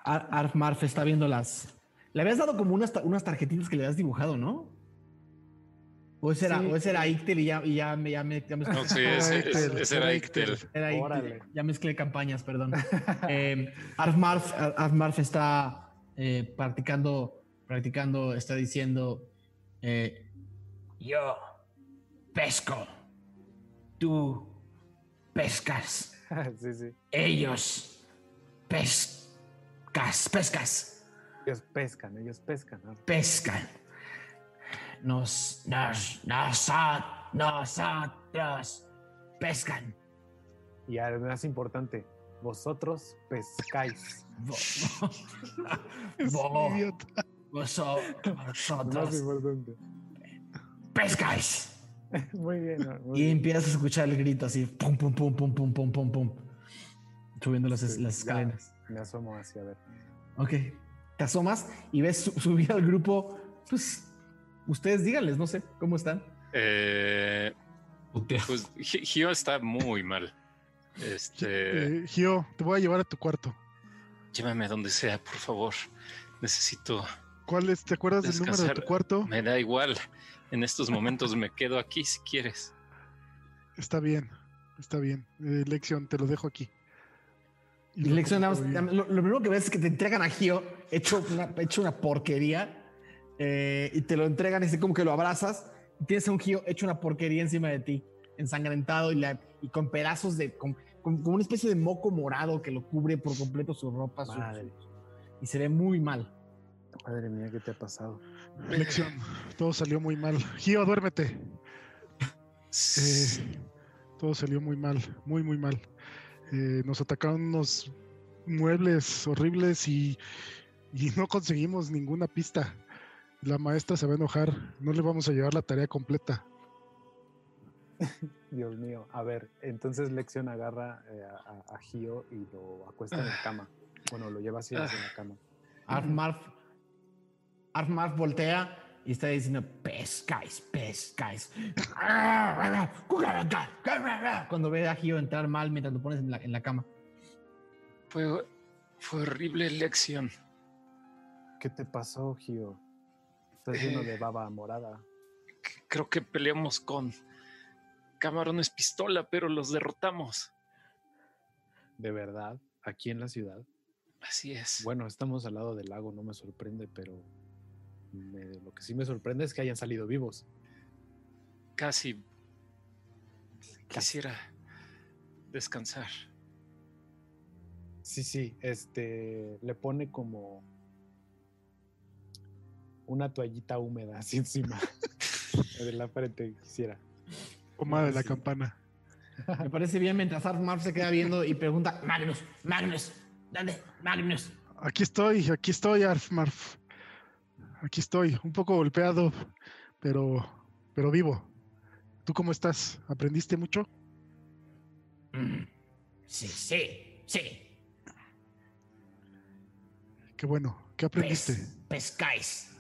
Ar- Arf Marf está viendo las... Le habías dado como unas, ta- unas tarjetitas que le habías dibujado, ¿no? O ese era, Sí. o ese era Ictel y ya, y ya, me- ya, me- ya me- No, sí, ese, ese- Ictel, ese era Ictel. Era Ictel. Órale. Ya mezclé campañas, perdón. eh, Arfmarf, Ar- Arfmarf está eh, practicando, practicando, está diciendo, eh, yo pesco, tú pescas, sí, sí. ellos pescas, pescas, Ellos pescan, ellos pescan. ¿no? pescan. Nos, nos, nosot- nosotros pescan. Y además importante, vosotros pescáis. Vo- Es vo- un idiota. voso- Más vosotros importante. pescáis. Muy bien. muy Y bien. empiezas a escuchar el grito así, pum, pum, pum, pum, pum, pum, pum, pum. Subiendo las, Sí, las ya. escaleras. Me asomo hacia ver. Ok. Te asomas y ves su- subir al grupo. Pues, ustedes díganles, no sé, ¿cómo están? Eh, pues Gi- Gio está muy mal. Este, Eh, Gio, te voy a llevar a tu cuarto. llévame a donde sea, por favor. Necesito. ¿Cuál es? ¿Te acuerdas del número de tu cuarto? Me da igual. En estos momentos me quedo aquí si quieres. Está bien, está bien. Eh, Lexion, te lo dejo aquí. Y bien. lo, lo primero que ves es que te entregan a Gio hecho una, hecho una porquería eh, y te lo entregan y así como que lo abrazas y tienes a un Gio hecho una porquería encima de ti, ensangrentado y, la- y con pedazos de, con, con- con una especie de moco morado que lo cubre por completo su ropa su- y se ve muy mal. Madre mía, ¿qué te ha pasado? Lexion, todo salió muy mal. Gio, duérmete. Eh, todo salió muy mal, muy, muy mal. Eh, nos atacaron unos muebles horribles y, y no conseguimos ninguna pista. La maestra se va a enojar. No le vamos a llevar la tarea completa. Dios mío. A ver, entonces Lección agarra eh, a, Gio y lo acuesta en la cama. Bueno, lo lleva así hacia la cama. Arf Marf, Arf Marf voltea y está diciendo pescáis, pescáis. Cuando ve a Gio entrar mal mientras lo pones en la, en la cama. Fue, fue horrible lección. ¿Qué te pasó, Gio? Estás lleno de baba morada. Creo que peleamos con camarones pistola, pero los derrotamos. ¿De verdad? ¿Aquí en la ciudad? Así es. Bueno, estamos al lado del lago, no me sorprende, pero me- lo que sí me sorprende es que hayan salido vivos. Casi quisiera descansar. Sí, sí, este le pone como una toallita húmeda así encima de la frente, quisiera. Pomada de la Sí. campana. Me parece bien mientras Arf Marf se queda viendo y pregunta, Magnus, Magnus, ¿dónde? Magnus. Aquí estoy, aquí estoy, Arf Marf. Aquí estoy, un poco golpeado, pero, pero vivo. ¿Tú cómo estás? ¿Aprendiste mucho? "Mm, Sí, sí, sí. Qué bueno. ¿Qué aprendiste? Pes- pescáis.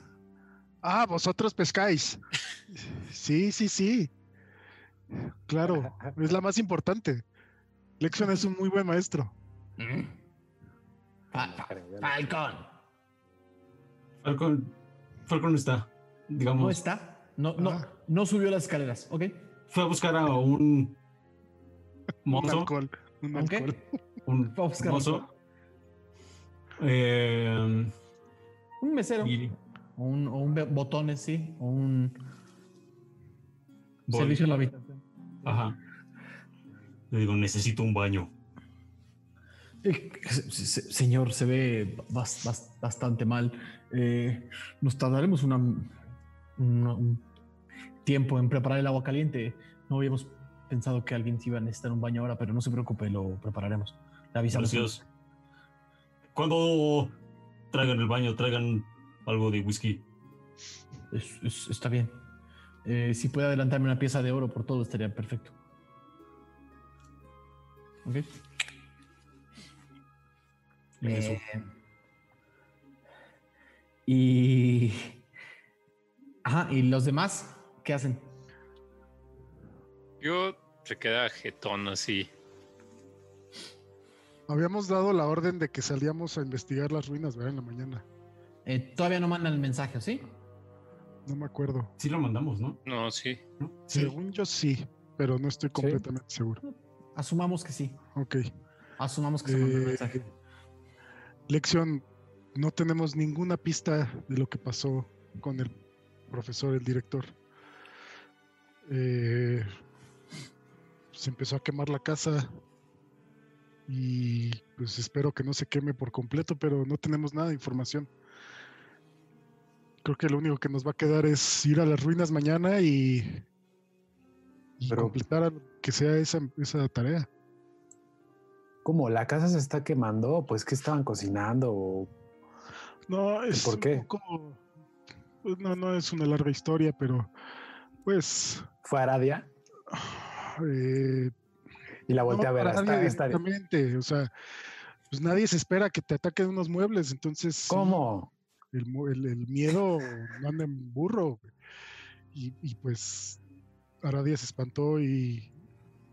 Ah, vosotros pescáis. Sí, sí, sí. Claro, es la más importante. Lexion es un muy buen maestro. Mm. Fa- fa- Creo, ya lo- Falcón. Falcon, está, digamos, No está. No, no, Ah. no subió las escaleras, ¿ok? fue a buscar a un Un mozo, alcohol. Un ¿Un alcohol. un Fue a buscar mozo, eh, Un mesero. y un, o un botones, sí. O un voy- servicio en la habitación. Ajá. Le digo, necesito un baño. Se- se- Señor, se ve bas- bas- bastante mal. Eh, nos tardaremos una, una- un tiempo en preparar el agua caliente. No habíamos pensado que alguien se iba a necesitar un baño ahora, pero no se preocupe, lo prepararemos. Le avisamos. Gracias. Cuando traigan el baño, traigan algo de whisky. Es- es- está bien. Eh, si puede adelantarme una pieza de oro por todo, estaría perfecto. Ok. Eh, y. Ajá, ¿y los demás qué hacen? Yo se queda jetón así. Habíamos dado la orden de que salíamos a investigar las ruinas, ¿verdad? En la mañana. Eh, todavía no mandan el mensaje, ¿sí? No me acuerdo. Sí lo mandamos, ¿no? No, sí. Según yo sí, pero no estoy completamente seguro. Asumamos que sí. Ok. Asumamos que se mandó el Eh, mensaje. Lección, no tenemos ninguna pista de lo que pasó con el profesor, el director. Eh, se empezó a quemar la casa y pues espero que no se queme por completo, pero no tenemos nada de información. Creo que lo único que nos va a quedar es ir a las ruinas mañana y, y Pero- completar que sea esa, esa tarea. ¿Cómo? ¿La casa se está quemando? Pues que estaban cocinando o No, es por un poco- pues, no, no es una larga historia, pero pues fue Aradia eh, y la volteé no, a ver. está- directamente, o sea, pues nadie se espera que te ataquen unos muebles, entonces ¿Cómo? el, mu- el- el miedo no anda en burro. Y, y, pues Aradia se espantó y,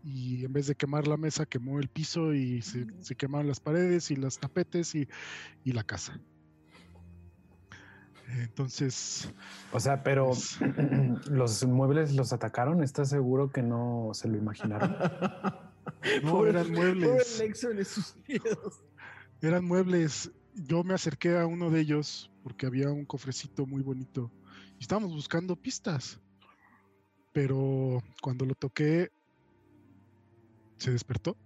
y en vez de quemar la mesa, quemó el piso y se, se quemaron las paredes y los tapetes y, y la casa. Entonces, O sea, pero Pues- los muebles los atacaron. ¿Estás seguro que no se lo imaginaron? no Pobre- eran Pobre muebles. Sus miedos. Eran muebles. Yo me acerqué a uno de ellos porque había un cofrecito muy bonito. Y estábamos buscando pistas. Pero cuando lo toqué, se despertó.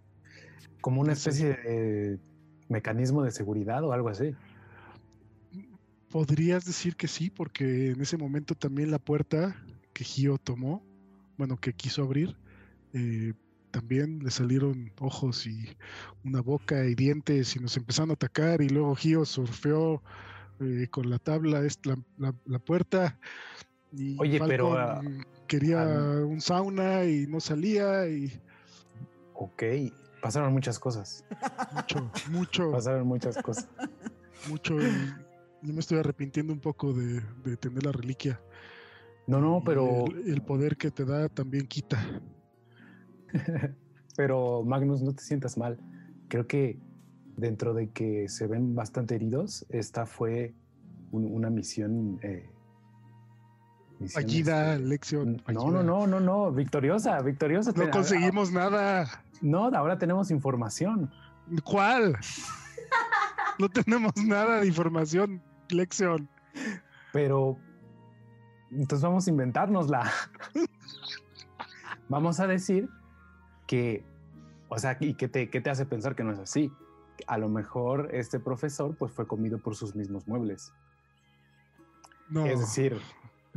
Como una especie de mecanismo de seguridad o algo así. Podrías decir que sí, porque en ese momento también la puerta que Gio tomó, bueno, que quiso abrir, eh, también le salieron ojos y una boca y dientes y nos empezaron a atacar y luego Gio surfeó eh, con la tabla es la, la- la puerta y Oye, pero, Falcon quería al- un sauna y no salía y Ok, pasaron muchas cosas. mucho, mucho, Pasaron muchas cosas. mucho y yo me estoy arrepintiendo un poco de, de tener la reliquia. No, no, pero, El, el poder que te da también quita. pero Magnus, no te sientas mal. Creo que dentro de que se ven bastante heridos, esta fue un- una misión. eh, misión, Fallida, este, lección. No, no, no, no, no, victoriosa, victoriosa. No conseguimos nada. No, ahora tenemos información. ¿Cuál? No tenemos nada de información, lección. Pero entonces vamos a inventárnosla. vamos a decir que, o sea, ¿y qué te, qué te hace pensar que no es así? A lo mejor este profesor pues fue comido por sus mismos muebles. No. Es decir,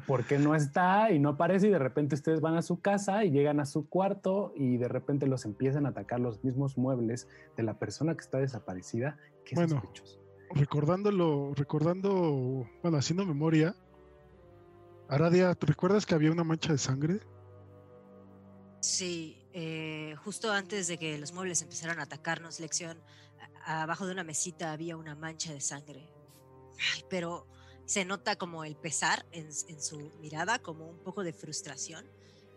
¿por qué no está y no aparece y de repente ustedes van a su casa y llegan a su cuarto y de repente los empiezan a atacar los mismos muebles de la persona que está desaparecida? Qué Bueno. sospechoso. recordándolo, recordando, bueno, haciendo memoria, Aradia, ¿te recuerdas que había una mancha de sangre? Sí, eh, justo antes de que los muebles empezaran a atacarnos, lección, abajo de una mesita había una mancha de sangre. Ay, pero se nota como el pesar en, su mirada, como un poco de frustración.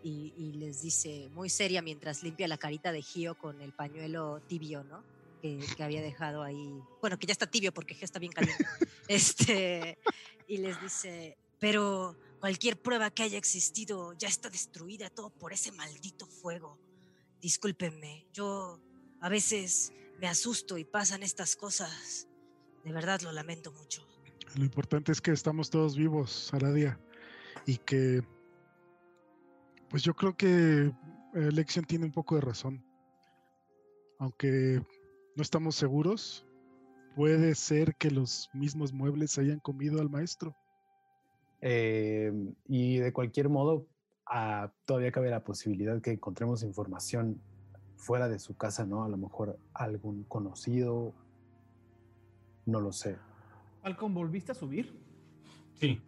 Y, y les dice muy seria mientras limpia la carita de Gio con el pañuelo tibio, ¿no? Que, que había dejado ahí. Bueno, que ya está tibio porque ya está bien caliente. este, y les dice, pero cualquier prueba que haya existido ya está destruida todo por ese maldito fuego. Discúlpenme, yo a veces me asusto y pasan estas cosas. De verdad lo lamento mucho. Lo importante es que estamos todos vivos, Aradia, y que, pues yo creo que Lexion tiene un poco de razón. Aunque no estamos seguros, puede ser que los mismos muebles hayan comido al maestro. Eh, y de cualquier modo, ah, todavía cabe la posibilidad que encontremos información fuera de su casa, ¿no? A lo mejor algún conocido, no lo sé. Falcon, ¿volviste a subir? Sí.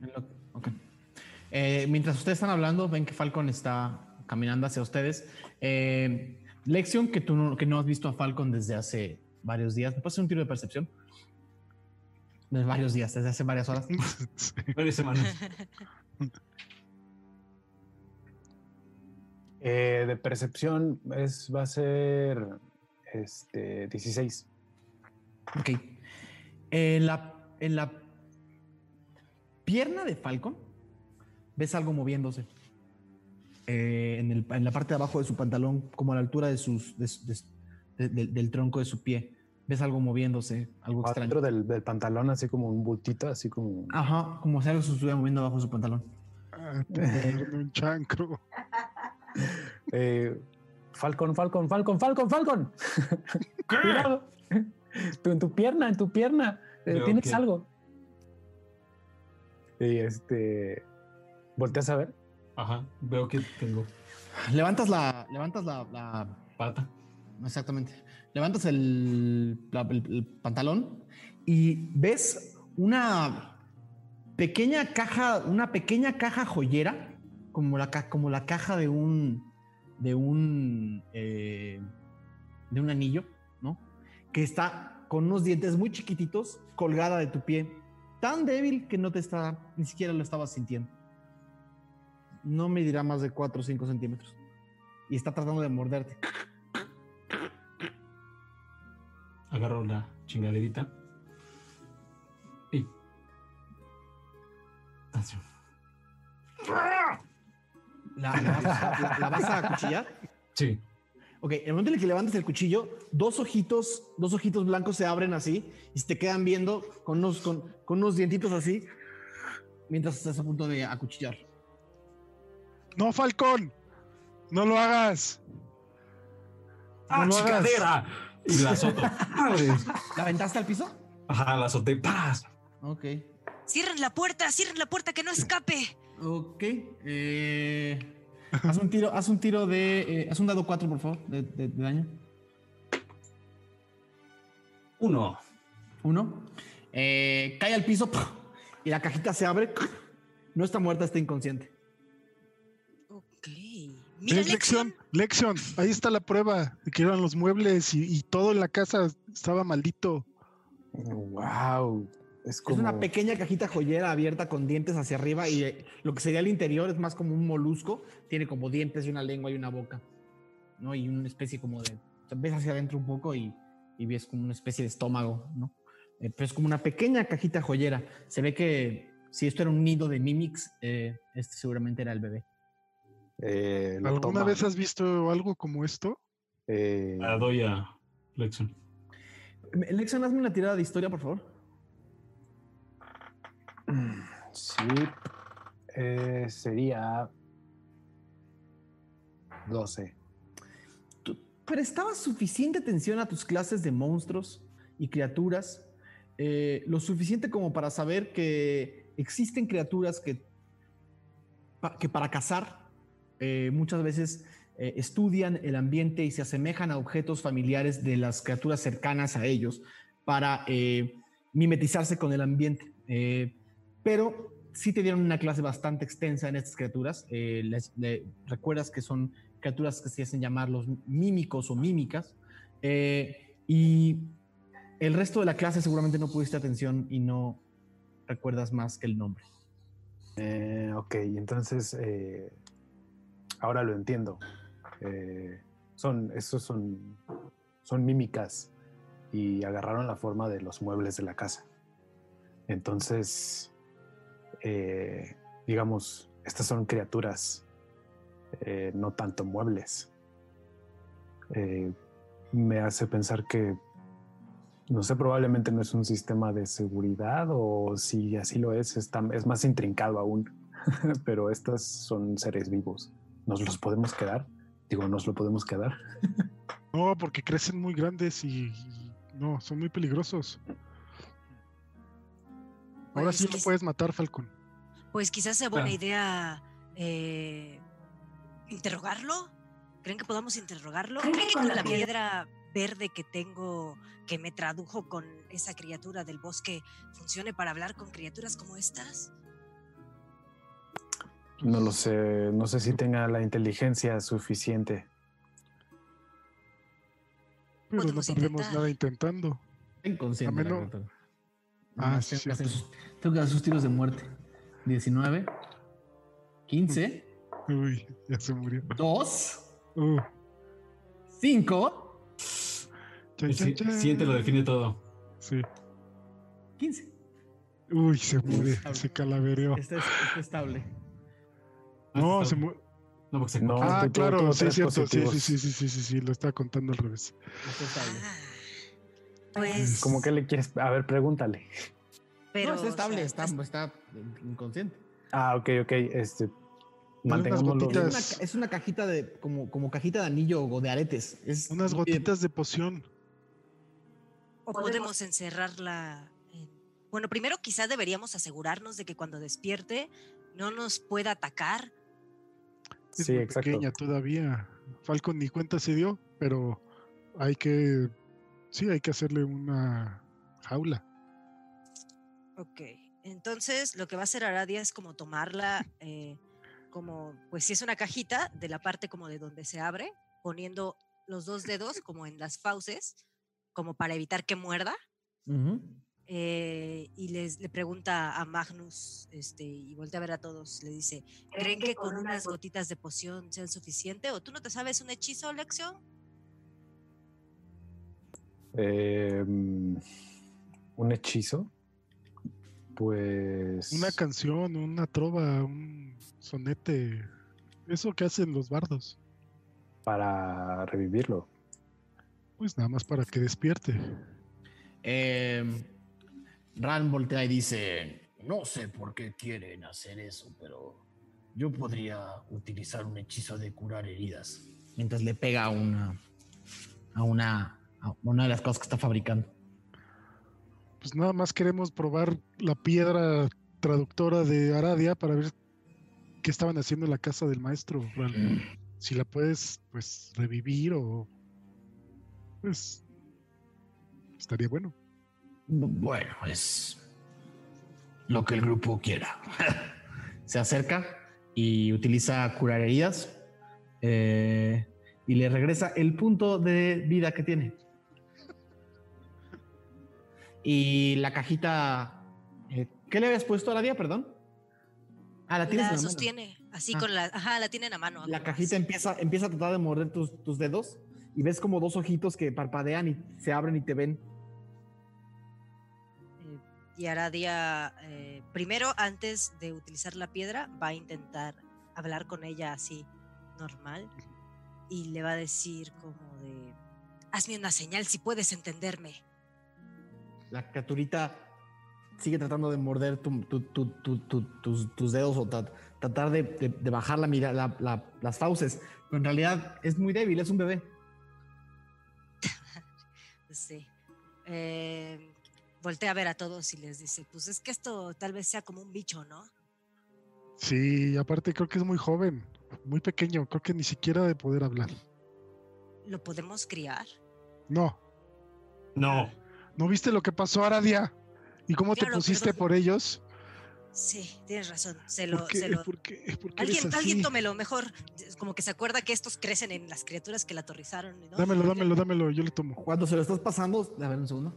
Eh, mientras ustedes están hablando, ven que Falcon está caminando hacia ustedes. Eh, Lexion, que tú no, que no has visto a Falcon desde hace varios días. ¿Me puedes hacer un tiro de percepción? Desde varios días, desde hace varias horas. Sí. Varias semanas. Eh, de percepción es, va a ser este, 16. Ok. En la, en la pierna de Falcon ves algo moviéndose. Eh, en, el- en la parte de abajo de su pantalón, como a la altura de sus, de su- de su- de- de- del tronco de su pie. Ves algo moviéndose, algo extraño. Dentro del, del pantalón, así como un bultito, así como... Ajá, como si algo se estuviera moviendo abajo de su pantalón. Ah, un chancro. Eh, Falcon, Falcon, Falcon, Falcon, Falcon. Cuidado. Tú, en tu pierna, en tu pierna. Eh, Tienes que- algo. Y este. ¿Volteas a ver? Ajá, veo que tengo. Levantas la. Levantas la. la- Pata. exactamente. Levantas el, la- el- el pantalón y ves una pequeña caja, una pequeña caja joyera, como la, como la caja de un. de un. eh, de un anillo, ¿no? Que está con unos dientes muy chiquititos colgada de tu pie. Tan débil que no te está. ni siquiera lo estabas sintiendo. No medirá más de 4 o 5 centímetros. Y está tratando de morderte. Agarro la chingaderita. Y. Así. ¿La, la vas, la- la vas a acuchillar? Sí. Ok, en el momento en el que levantas el cuchillo, dos ojitos, dos ojitos blancos se abren así y se te quedan viendo con unos, con, con unos dientitos así mientras estás a punto de acuchillar. No, Falcón. No lo hagas. ¡Ah, No lo hagas. chingadera! Y la azoto. Madres. ¿La aventaste al piso? Ajá, la azoté. ¡Paz! Ok. Cierren la puerta, cierren la puerta, que no escape. Ok. eh, haz un tiro, haz un tiro de. eh, haz un dado 4, por favor, de, de- de daño. Uno. Uno. Eh, cae al piso y la cajita se abre. No está muerta, está inconsciente. Ok. Mira, ¿Ves, Lexion. Lexion? Lexion, ahí está la prueba de que eran los muebles y, y todo en la casa estaba maldito. Wow. Es una pequeña cajita joyera abierta con dientes hacia arriba y eh, lo que sería el interior es más como un molusco. Tiene como dientes y una lengua y una boca. ¿no? Y una especie como de... ves hacia adentro un poco y, y ves como una especie de estómago, ¿no? Eh, pero es como una pequeña cajita joyera. Se ve que si esto era un nido de mimics, eh, este seguramente era el bebé. eh, lo ¿Alguna toma, vez has visto algo como esto? eh, La doy a Lexon. Lexon, hazme una tirada de historia, por favor. sí. eh, sería. 12. ¿Tú prestabas suficiente atención a tus clases de monstruos y criaturas? Eh, lo suficiente como para saber que existen criaturas que, que para cazar eh, muchas veces estudian el ambiente y se asemejan a objetos familiares de las criaturas cercanas a ellos para mimetizarse con el ambiente. Pero sí te dieron una clase bastante extensa en estas criaturas. Eh, recuerdas que son criaturas que se hacen llamar los mímicos o mímicas. Eh, y el resto de la clase seguramente no pudiste atención y no recuerdas más que el nombre. Eh, ok, entonces. eh, ahora lo entiendo. Son. Esos son. Son mímicas. Y agarraron la forma de los muebles de la casa. Entonces. Eh, digamos, estas son criaturas. eh, no tanto muebles. Eh, me hace pensar que no sé, probablemente no es un sistema de seguridad o si así lo es, está, es más intrincado aún. Pero estas son seres vivos. ¿Nos los podemos quedar? Digo, ¿nos lo podemos quedar? No, porque crecen muy grandes y, y no, son muy peligrosos. Ahora Pues sí lo puedes matar, Falcon. Pues quizás sea buena idea eh, interrogarlo. ¿Creen que podamos interrogarlo? ¿Creen ¿Creen que con la piedra- verde que tengo, que me tradujo con esa criatura del bosque, funcione para hablar con criaturas como estas? No lo sé, no sé si tenga la inteligencia suficiente. Pero no perdemos nada intentando. Inconsciente. A menos-. Ah, sí, tengo, que hacer sus tiros de muerte. 19, 15, Uy, ya se murió. 2, Uh, 5, chan, El chan, si- chan. siguiente lo define todo. Sí. 15. Uy, se muere, Estable. se calavereó. Este es, está estable. No, Está- se murió. No, porque se No. Ah, claro, sí, es cierto. Sí, sí, sí, sí, sí, sí, sí, lo estaba contando al revés. Está estable. Ah, pues. ¿Cómo que le quieres? A ver, pregúntale. Pero, no, está o estable, sea, está, está inconsciente. Ah, ok, ok. Este. Mantengámoslo. Es una, es una cajita de, como, como cajita de anillo o de aretes. Es Unas muy- gotitas de poción. O podemos encerrarla en... Bueno, primero quizás deberíamos asegurarnos de que cuando despierte no nos pueda atacar Es Sí, muy exacto. pequeña todavía. Falcon ni cuenta se dio, pero hay que, sí, hay que hacerle una jaula. Ok, entonces lo que va a hacer Aradia es como tomarla, eh, como, pues si es una cajita, de la parte como de donde se abre, poniendo los dos dedos como en las fauces, como para evitar que muerda. Eh, y les, le pregunta a Magnus, este, y voltea a ver a todos, le dice, ¿creen que con unas gotitas de poción sean suficiente? ¿O tú no te sabes un hechizo, Lección? Eh, un hechizo. Pues. Una canción, una trova, un sonete. Eso que hacen los bardos. Para revivirlo. Pues nada más para que despierte. Eh, Ran voltea y dice, no sé por qué quieren hacer eso, pero yo podría utilizar un hechizo de curar heridas. Mientras le pega a una, a una, a una de las cosas que está fabricando. Pues nada más queremos probar la piedra traductora de Aradia para ver qué estaban haciendo en la casa del maestro. Si la puedes, pues, revivir o. Pues. Estaría bueno. Bu- Bueno, es lo que el grupo quiera. Se acerca y utiliza curar heridas eh, y le regresa el punto de vida que tiene. Y la cajita, eh, ¿qué le habías puesto a la día, perdón? Ah, la tienes en La la mano. sostiene, así Ah. con la, ajá, la tienen a mano. La cajita empieza, empieza a tratar de morder tus, tus dedos y ves como dos ojitos que parpadean y se abren y te ven. Eh, y Aradia, eh, primero, antes de utilizar la piedra, va a intentar hablar con ella así, normal, y le va a decir como de, hazme una señal si puedes entenderme. La criaturita sigue tratando de morder tu- tu- tu- tu- tu- tus, tus dedos o tra- tratar de, de- de bajar la, mira- la- la- las fauces. Pero en realidad es muy débil, es un bebé. Sí. Eh, voltea a ver a todos y les dice, pues es que esto tal vez sea como un bicho, ¿no? Sí, aparte creo que es muy joven, muy pequeño. Creo que ni siquiera de poder hablar. ¿Lo podemos criar? No, No. ¿No viste lo que pasó a Aradia? ¿Y cómo te pusiste perdón. por ellos? Sí, tienes razón. Se lo, ¿Por qué, se lo- ¿Por qué, por qué eres Alguien, alguien tómelo, mejor. Como que se acuerda que estos crecen en las criaturas que la aterrizaron. ¿no? Dámelo, dámelo, dámelo, yo le tomo. Cuando se lo estás pasando, a ver un segundo.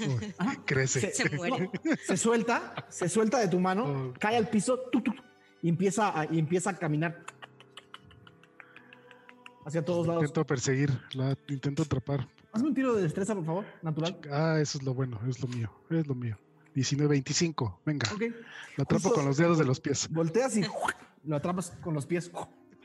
Uy, crece. Se muere. no, se suelta, se suelta de tu mano, Oh. cae al piso tuc, tuc, y empieza a, y empieza a caminar hacia todos lados. Intento perseguir, la intento atrapar. Hazme un tiro de destreza, por favor, natural. Ah, eso es lo bueno, es lo mío, es lo mío. 19, 25, venga, lo atrapo Justo- con los dedos de los pies. Volteas y lo atrapas con los pies,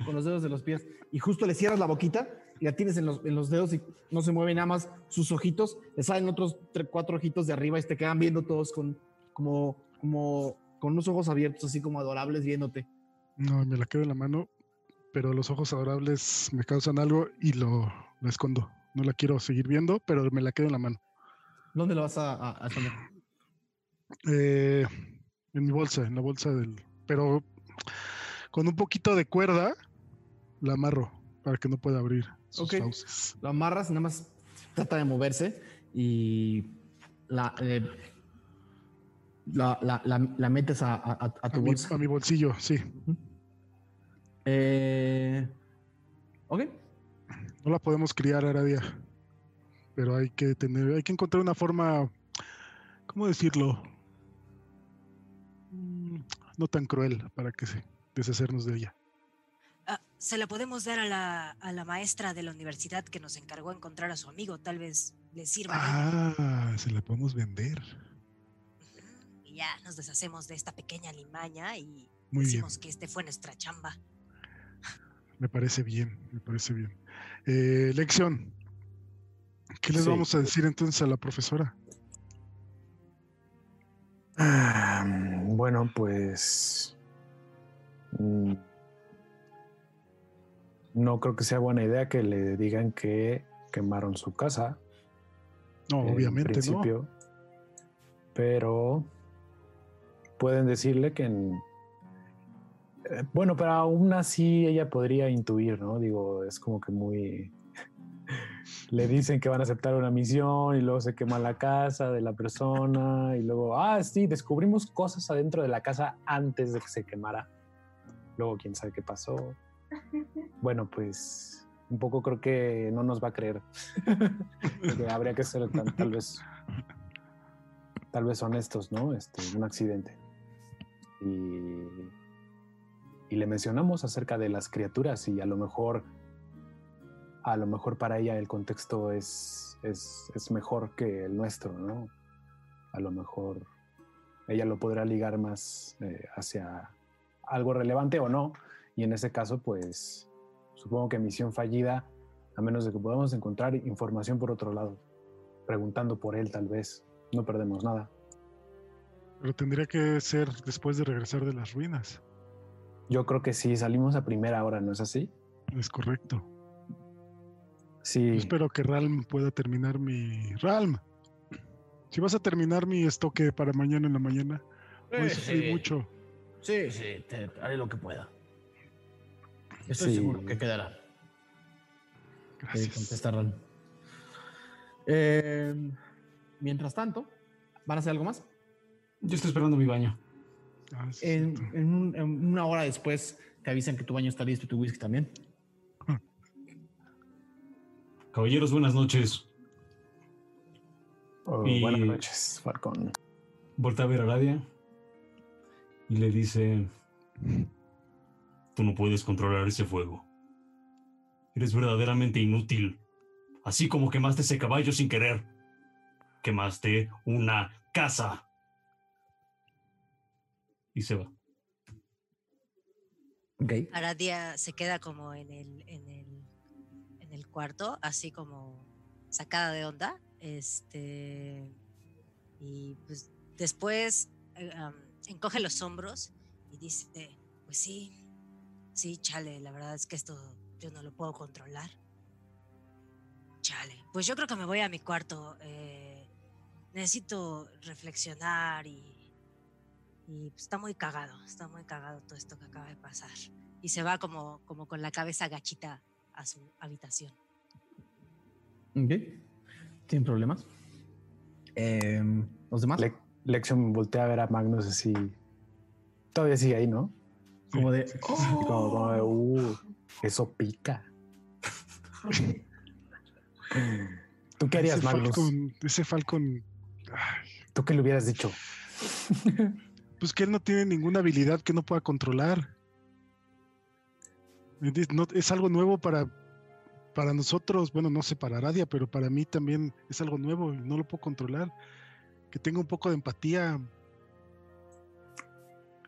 con los dedos de los pies, y justo le cierras la boquita y la tienes en los, en los dedos y no se mueve nada más sus ojitos, le salen otros cuatro ojitos de arriba y te quedan viendo todos con, como, como, con unos ojos abiertos, así como adorables viéndote. No, me la quedo en la mano, pero los ojos adorables me causan algo y lo, lo escondo. No la quiero seguir viendo, pero me la quedo en la mano. ¿Dónde lo vas a, a- a esconder? Eh, en mi bolsa, en la bolsa del... Pero con un poquito de cuerda la amarro para que no pueda abrir sus Ok. fauces. Lo amarras y nada más trata de moverse y la, eh, la, la- la- la metes a, a- tu A mi, bolsa. a mi bolsillo, sí. Eh, ok. No la podemos criar Aradia. Pero hay que tener, hay que encontrar una forma, ¿cómo decirlo? Mm, No tan cruel para que se deshacernos de ella. Ah, se la podemos dar a la, a la maestra de la universidad que nos encargó encontrar a su amigo. Tal vez le sirva. Ah, se la podemos vender. Y ya nos deshacemos de esta pequeña limaña y Muy bien. decimos que este fue nuestra chamba. Me parece bien, me parece bien. Eh, lección. ¿Qué les Sí. vamos a decir entonces a la profesora? Ah, Bueno, pues. mm, No creo que sea buena idea que le digan que quemaron su casa. No, en obviamente no. principio, Pero pueden decirle que, en- bueno, pero aún así ella podría intuir, ¿no? Digo, es como que muy... Le dicen que van a aceptar una misión y luego se quema la casa de la persona y luego, ah, sí, descubrimos cosas adentro de la casa antes de que se quemara. Luego, quién sabe qué pasó. Bueno, pues un poco creo que no nos va a creer. que habría que ser tal, tal vez tal vez honestos, ¿no? Este, un accidente. Y, y le mencionamos acerca de las criaturas y a lo mejor a lo mejor para ella el contexto es, es, es mejor que el nuestro, ¿no? A lo mejor ella lo podrá ligar más eh, hacia algo relevante o no. Y en ese caso, pues supongo que misión fallida, a menos de que podamos encontrar información por otro lado, preguntando por él tal vez, no perdemos nada. Pero tendría que ser después de regresar de las ruinas. Yo creo que sí, salimos a primera hora, ¿no es así? Es correcto. Sí. Yo espero que Ralm pueda terminar mi. Ralm, si vas a terminar mi estoque para mañana en la mañana, voy a sufrir sí. mucho. Sí, sí, te haré lo que pueda. Estoy Sí. seguro que quedará. Eh, Gracias. contesta Ron. Eh, mientras tanto, ¿van a hacer algo más? Yo estoy esperando mi baño. Ah, sí, En, cierto. en un- en una hora después te avisan que tu baño está listo y tu whisky también. Caballeros, buenas noches. Oh, Y- Buenas noches, Falcón. Voltea a ver a Aradia y le dice: Tú no puedes controlar ese fuego. Eres verdaderamente inútil. Así como quemaste ese caballo sin querer. Quemaste una casa. Y se va. Ok. Aradia se queda como en el, en el, en el cuarto, así como sacada de onda. Este. Y pues después eh, encoge los hombros y dice: Pues sí, sí, chale, la verdad es que esto yo no lo puedo controlar. Chale. Pues yo creo que me voy a mi cuarto. eh, necesito reflexionar y. Y pues, está muy cagado, está muy cagado todo esto que acaba de pasar. Y se va como, como con la cabeza gachita a su habitación. Ok. Sin problemas. Eh, ¿Los demás? Le- Lexion voltea a ver a Magnus así. Todavía sigue ahí, ¿no? Como de. Como, como de, uh, eso pica. ¿Tú qué harías, ese Magnus? Falcon, ese Falcon. ay, ¿Tú qué le hubieras dicho? pues que él no tiene ninguna habilidad que no pueda controlar. No, es algo nuevo para, para nosotros. Bueno, no sé para Aradia, pero para mí también es algo nuevo y no lo puedo controlar. Que tenga un poco de empatía.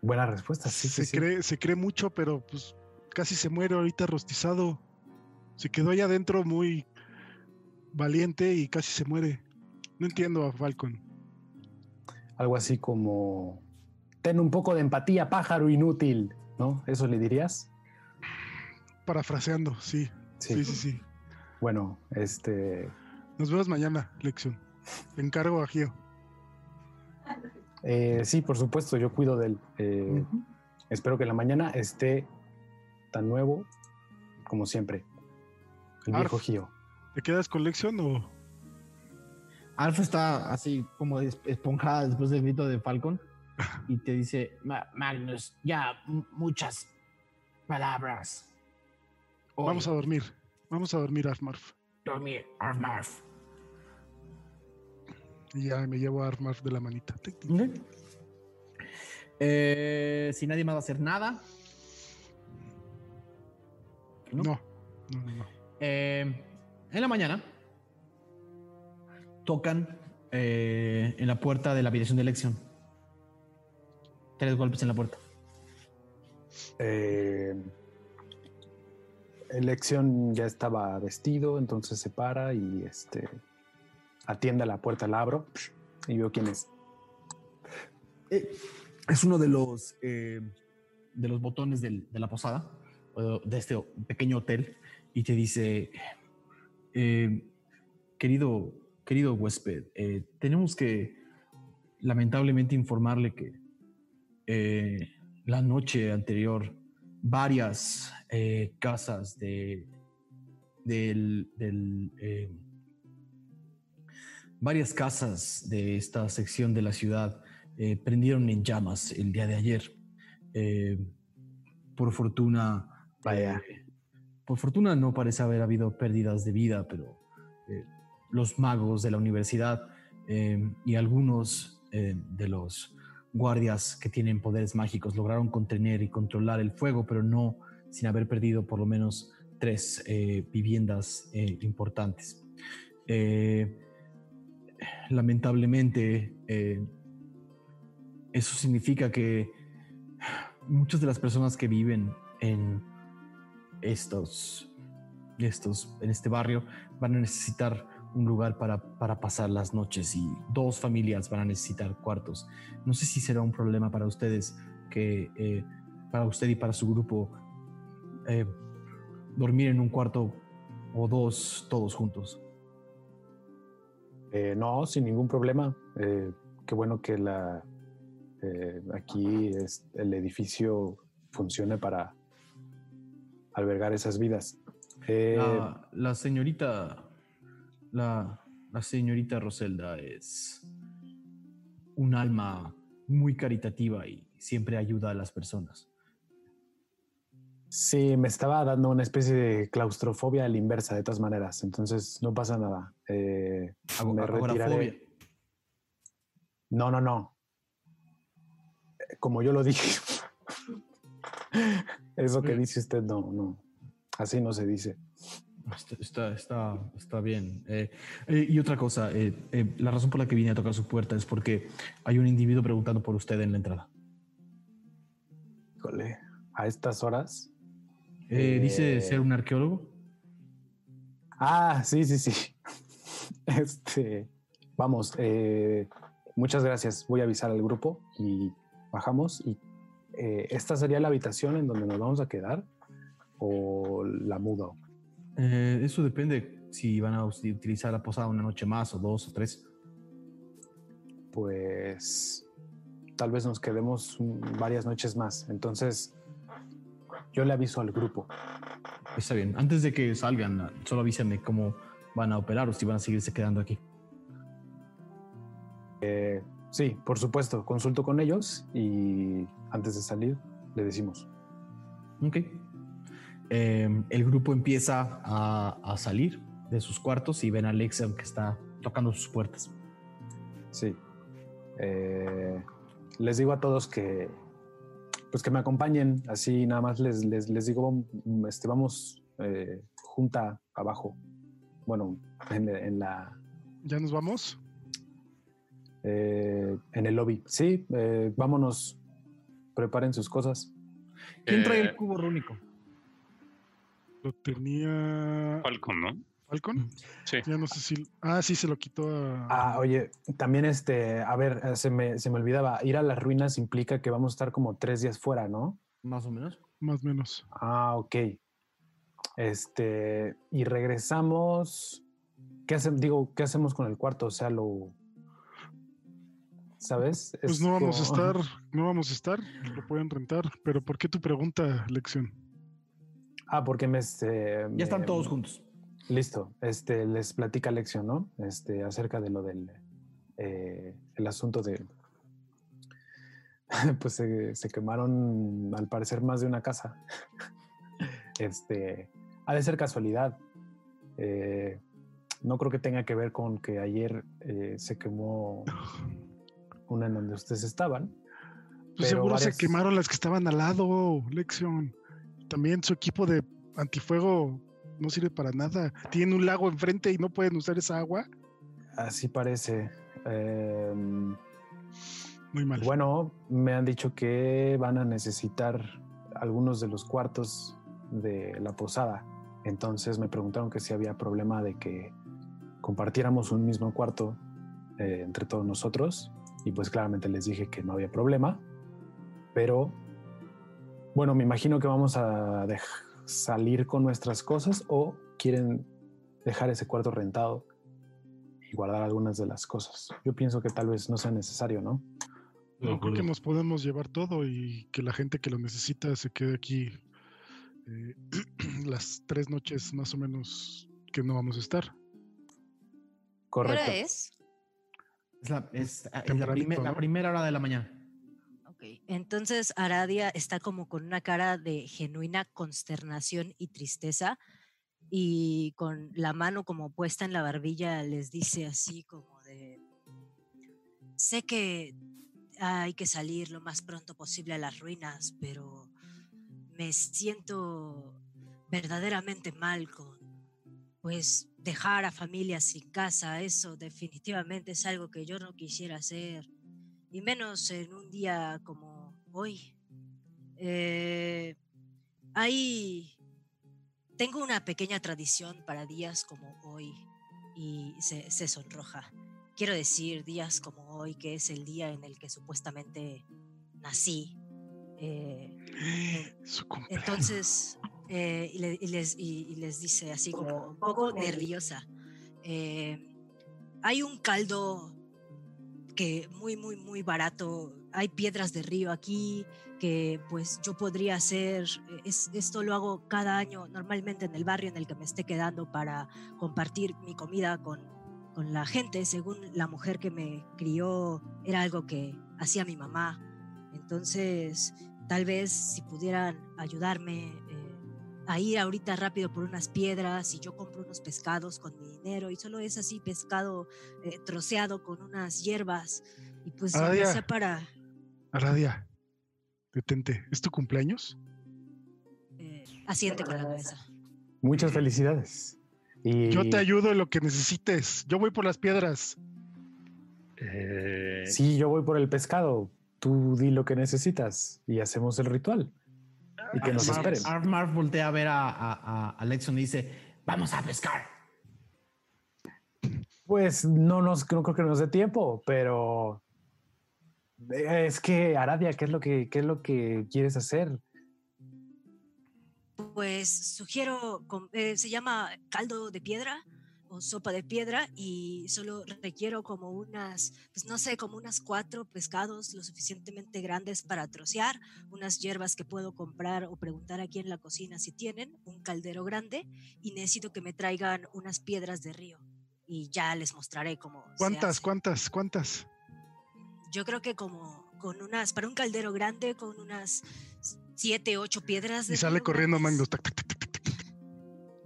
Buena respuesta, sí, se, sí, sí. cree, se cree mucho, pero pues casi se muere ahorita rostizado. Se quedó allá adentro muy valiente y casi se muere. No entiendo a Falcon. Algo así como, ten un poco de empatía, pájaro inútil, ¿no? ¿Eso le dirías? Parafraseando, sí. Sí, sí, sí. Bueno, este, Nos vemos mañana, Lección. Encargo a Gio. eh, sí, por supuesto, yo cuido de él. Eh. Espero que la mañana esté tan nuevo como siempre. El viejo Arf. Gio. ¿Te quedas con Lección o Alfa está así como es- esponjada después del grito de Falcon y te dice, "Ma- Magnus, ya muchas palabras. Hoy, vamos a dormir? Vamos a dormir, Armarf. dormir, Armarf. Y ya me llevo a Armarf de la manita. Eh, si nadie más va a hacer nada. ¿no? No, no, no, no. Eh, en la mañana tocan eh, en la puerta de la habitación de elección. Tres golpes en la puerta. Eh, Elección ya estaba vestido, entonces se para y este atiende a la puerta, la abro y veo quién es. Eh, es uno de los eh, de los botones del- de la posada o de este pequeño hotel y te dice eh, querido querido huésped eh, tenemos que lamentablemente informarle que eh, la noche anterior varias eh, casas de, del, del, eh, varias casas de esta sección de la ciudad prendieron en llamas el día de ayer. Por fortuna, Vaya. por fortuna no parece haber habido pérdidas de vida, pero los magos de la universidad y algunos de los guardias que tienen poderes mágicos lograron contener y controlar el fuego, pero no sin haber perdido por lo menos tres eh, viviendas eh, importantes. Eh, lamentablemente, eso significa que muchas de las personas que viven en estos, estos, en este barrio van a necesitar un lugar para, para pasar las noches y dos familias van a necesitar cuartos. No sé si será un problema para ustedes que eh, para usted y para su grupo eh, dormir en un cuarto o dos todos juntos. Eh, no, sin ningún problema. Qué bueno que la aquí es- el edificio funcione para albergar esas vidas. La, la señorita, la, la señorita Roselda es un alma muy caritativa y siempre ayuda a las personas. Sí, me estaba dando una especie de claustrofobia a la inversa, de todas maneras. Entonces, no pasa nada. Eh, Ago- me retiraré. No, no, no. Como yo lo dije. Eso que dice usted, no, no. Así no se dice. Está, está, está, bien. Eh, eh, y otra cosa, eh, eh, la razón por la que vine a tocar su puerta es porque hay un individuo preguntando por usted en la entrada. Híjole, a estas horas. Eh, dice Eh, ser un arqueólogo. Ah, sí, sí, sí. Este, vamos, muchas gracias. Voy a avisar al grupo y bajamos. Y esta sería la habitación en donde nos vamos a quedar o la mudo. Eh, eso depende si van a utilizar la posada una noche más o dos o tres. Pues tal vez nos quedemos varias noches más. Entonces, yo le aviso al grupo. Está bien. Antes de que salgan, solo avísenme cómo van a operar o si van a seguirse quedando aquí. Eh, sí, por supuesto, consulto con ellos y antes de salir le decimos. Ok. Eh, el grupo empieza a, a salir de sus cuartos y ven a Lexion que está tocando sus puertas. Sí. Eh, les digo a todos que pues que me acompañen. Así nada más les, les, les digo, este, vamos eh, junta abajo. Bueno, en, en la ¿Ya nos vamos? eh, en el lobby. Sí, eh, vámonos. Preparen sus cosas. ¿Quién trae el cubo rúnico? Lo tenía Falcon, ¿no? Falcon. Sí. Ya no sé si. Ah, sí, se lo quitó a. Ah, oye, también este, a ver, eh, se me, se me olvidaba, ir a las ruinas implica que vamos a estar como tres días fuera, ¿no? Más o menos. Más o menos. Ah, ok. Este, y regresamos. ¿Qué hacemos? Digo, ¿qué hacemos con el cuarto? O sea, lo. ¿Sabes? Pues Es no vamos a estar, no vamos a estar, lo pueden rentar. Pero ¿por qué tu pregunta, Lección? Ah, porque me. Este, Ya están me- todos juntos. Listo. Este, les platica Lección, ¿no? Este, acerca de lo del. eh, el asunto de. Pues se, se quemaron, al parecer, más de una casa. Este. Ha de ser casualidad. Eh, no creo que tenga que ver con que ayer eh, se quemó una en donde ustedes estaban. Pues Pero seguro varias- se quemaron las que estaban al lado, Lección. También su equipo de antifuego no sirve para nada. Tienen un lago enfrente y no pueden usar esa agua. Así parece. Em, Muy mal. Bueno, me han dicho que van a necesitar algunos de los cuartos de la posada. Entonces me preguntaron que si había problema de que compartiéramos un mismo cuarto eh, entre todos nosotros. Y pues claramente les dije que no había problema. Pero bueno, me imagino que vamos a salir con nuestras cosas o quieren dejar ese cuarto rentado y guardar algunas de las cosas. Yo pienso que tal vez no sea necesario, ¿no? No, creo que nos podemos llevar todo y que la gente que lo necesita se quede aquí eh, las tres noches más o menos que no vamos a estar. ¿Qué Correcto. hora es? Es la, es- es la Tempranito, primer- la ¿no? primera hora de la mañana. Entonces Aradia está como con una cara de genuina consternación y tristeza y con la mano como puesta en la barbilla les dice así como de, sé que hay que salir lo más pronto posible a las ruinas, pero me siento verdaderamente mal con, pues, dejar a familias sin casa, eso definitivamente es algo que yo no quisiera hacer y menos en un día como hoy. Eh, hay, tengo una pequeña tradición para días como hoy y se, se sonroja. Quiero decir días como hoy, que es el día en el que supuestamente nací. Eh, entonces, eh, y, le- y les, y- y les dice así como un poco nerviosa, eh, hay un caldo que muy, muy, muy barato, hay piedras de río aquí que pues yo podría hacer, eh, es, esto lo hago cada año normalmente en el barrio en el que me esté quedando para compartir mi comida con, con la gente, según la mujer que me crió, era algo que hacía mi mamá. Entonces, tal vez si pudieran ayudarme eh, a ir ahorita rápido por unas piedras y yo compro unos pescados con mi dinero y solo es así pescado eh, troceado con unas hierbas y pues ya. sea para Aradia, detente. ¿Es tu cumpleaños? eh, asiente con la cabeza. Muchas felicidades. Y Yo te ayudo en lo que necesites. Yo voy por las piedras. Eh, Sí, yo voy por el pescado. Tú di lo que necesitas y hacemos el ritual. Y que nos esperen. Marv voltea a ver a, a, a- y dice, vamos a pescar. Pues no nos no creo que nos dé tiempo, pero es que Aradia, ¿qué es lo que qué es lo que quieres hacer? Pues sugiero, eh, se llama caldo de piedra o sopa de piedra y solo requiero como unas, pues no sé, como unas cuatro pescados lo suficientemente grandes para trocear, unas hierbas que puedo comprar o preguntar aquí en la cocina si tienen, un caldero grande y necesito que me traigan unas piedras de río y ya les mostraré cómo. se ¿Cuántas, hace. cuántas, cuántas? Yo creo que como con unas, para un caldero grande, con unas siete, ocho piedras de Y sale río corriendo tac.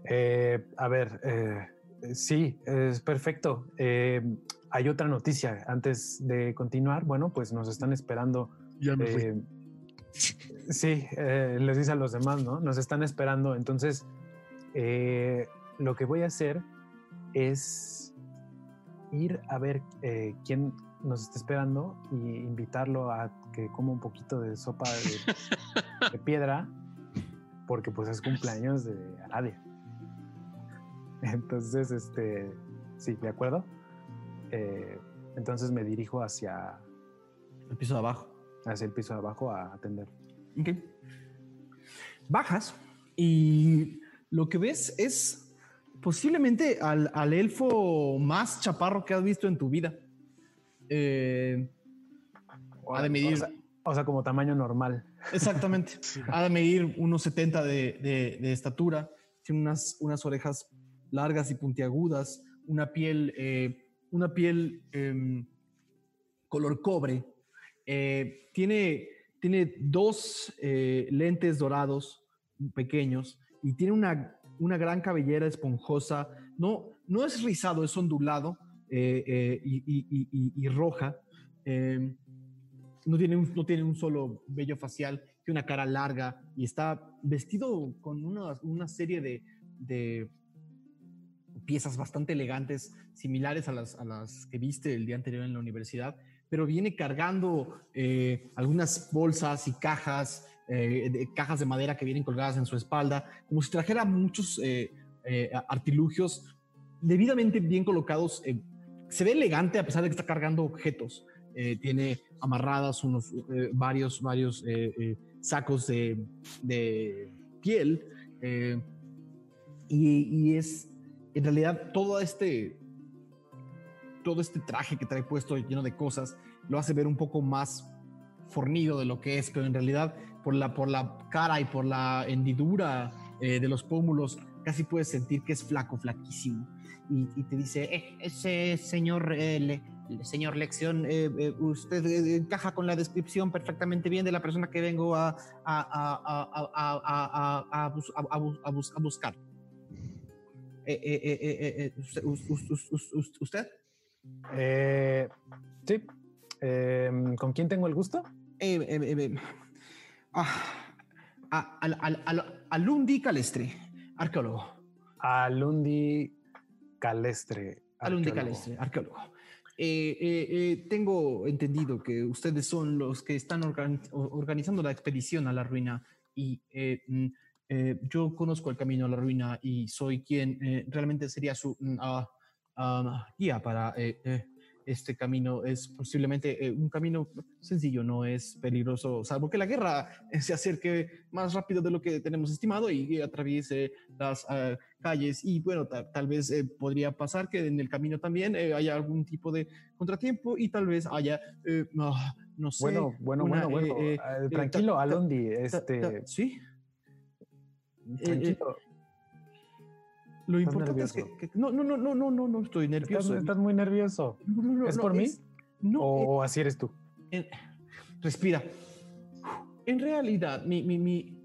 Eh, a ver, eh, sí, es perfecto. Eh, hay otra noticia antes de continuar. Bueno, pues nos están esperando. Ya me fui. eh, sí, eh, les dice a los demás, ¿no? Nos están esperando. Entonces, eh, lo que voy a hacer es ir a ver eh, quién nos está esperando y invitarlo a que coma un poquito de sopa de, de piedra, porque pues es cumpleaños de Aradia. Entonces, este, sí, de acuerdo. Eh, entonces me dirijo hacia, El piso de abajo. hacia el piso de abajo a atender. Ok. Bajas y lo que ves es posiblemente al, al elfo más chaparro que has visto en tu vida. Eh, ha de medir, O sea, o sea, como tamaño normal. exactamente, ha de medir unos 70 de, de- de estatura, tiene unas, unas orejas largas y puntiagudas, una piel, eh, una piel em, color cobre, eh, tiene, tiene dos eh, lentes dorados pequeños y tiene una, una gran cabellera esponjosa. No, no es rizado, es ondulado y, roja. Eh, no, tiene un, no tiene un solo vello facial, tiene una cara larga y está vestido con una, una serie de piezas bastante elegantes, similares a las, a las que viste el día anterior en la universidad, pero viene cargando eh, algunas bolsas y cajas, eh, de, cajas de madera que vienen colgadas en su espalda, como si trajera muchos eh, artilugios debidamente bien colocados. se ve elegante a pesar de que está cargando objetos. Tiene amarradas unos varios, varios sacos de, piel y es en realidad todo este todo este traje que trae puesto lleno de cosas lo hace ver un poco más fornido de lo que es, pero en realidad por la, por la cara y por la hendidura eh, de los pómulos casi puedes sentir que es flaco, flaquísimo. Y, te dice, "Eh, ese señor, eh, le- señor Lección, eh, eh, usted eh, encaja con la descripción perfectamente bien de la persona que vengo a, a, a, a buscar. Eh, eh, eh, eh, usted- us- us- us- us- us- ¿Usted? Sí. Em, ¿Con quién tengo el gusto? Ah, a- al- al- al- Alundi Calestre, arqueólogo. Alundi Calestre. Alundi arqueólogo. Calestre, arqueólogo. Eh, eh, eh, tengo entendido que ustedes son los que están organ- organizando la expedición a la ruina y eh, yo conozco el camino a la ruina y soy quien eh, realmente sería su ah, ah, guía para eh, eh, este camino. Es posiblemente eh, un camino sencillo, no es peligroso, salvo que la guerra se acerque más rápido de lo que tenemos estimado y, atraviese las ah, calles y bueno, ta- tal vez eh, podría pasar que en el camino también haya algún tipo de contratiempo y tal vez haya, no sé. Bueno, bueno, una, bueno, bueno. tranquilo, ta- Este, sí, tranquilo. lo Estás importante es que, no, no, no, no, no, no, no estoy nervioso. estás muy nervioso. No, no, no, ¿Es por mí? no, eh, ¿O así eres tú? en- respira. En realidad, mi, mi, mi,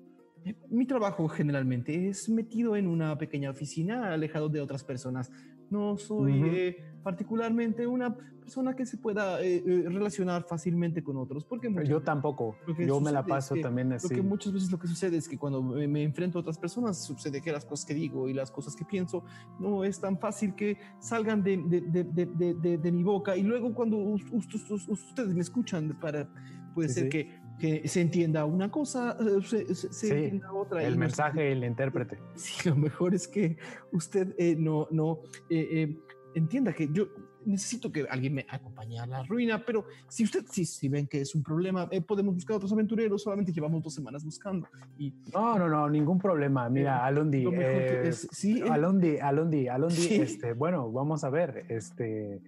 mi trabajo generalmente es metido en una pequeña oficina, alejado de otras personas. No soy eh, particularmente una persona que se pueda eh, eh, relacionar fácilmente con otros, porque muchas Yo tampoco. Yo me la es paso que- también así. que muchas veces lo que sucede es que cuando me, me enfrento a otras personas, sucede que las cosas que digo y las cosas que pienso no es tan fácil que salgan de, de, de, de, mi boca. Y luego cuando us- us- us- us- ustedes me escuchan, para, puede Sí, ser sí. Que, que se entienda una cosa, eh, se, se- Sí, entienda otra. El no- mensaje, el intérprete. Sí, lo mejor es que usted eh, no, no eh, eh, entienda que yo necesito que alguien me acompañe a la ruina, pero si usted, si, si ven que es un problema, eh, podemos buscar otros aventureros, solamente llevamos dos semanas buscando. Y No, no, no, ningún problema. Mira, mejor que eh, es, sí, eh, Alundi, Alundi, Alundi, Sí. este, bueno, vamos a ver, este,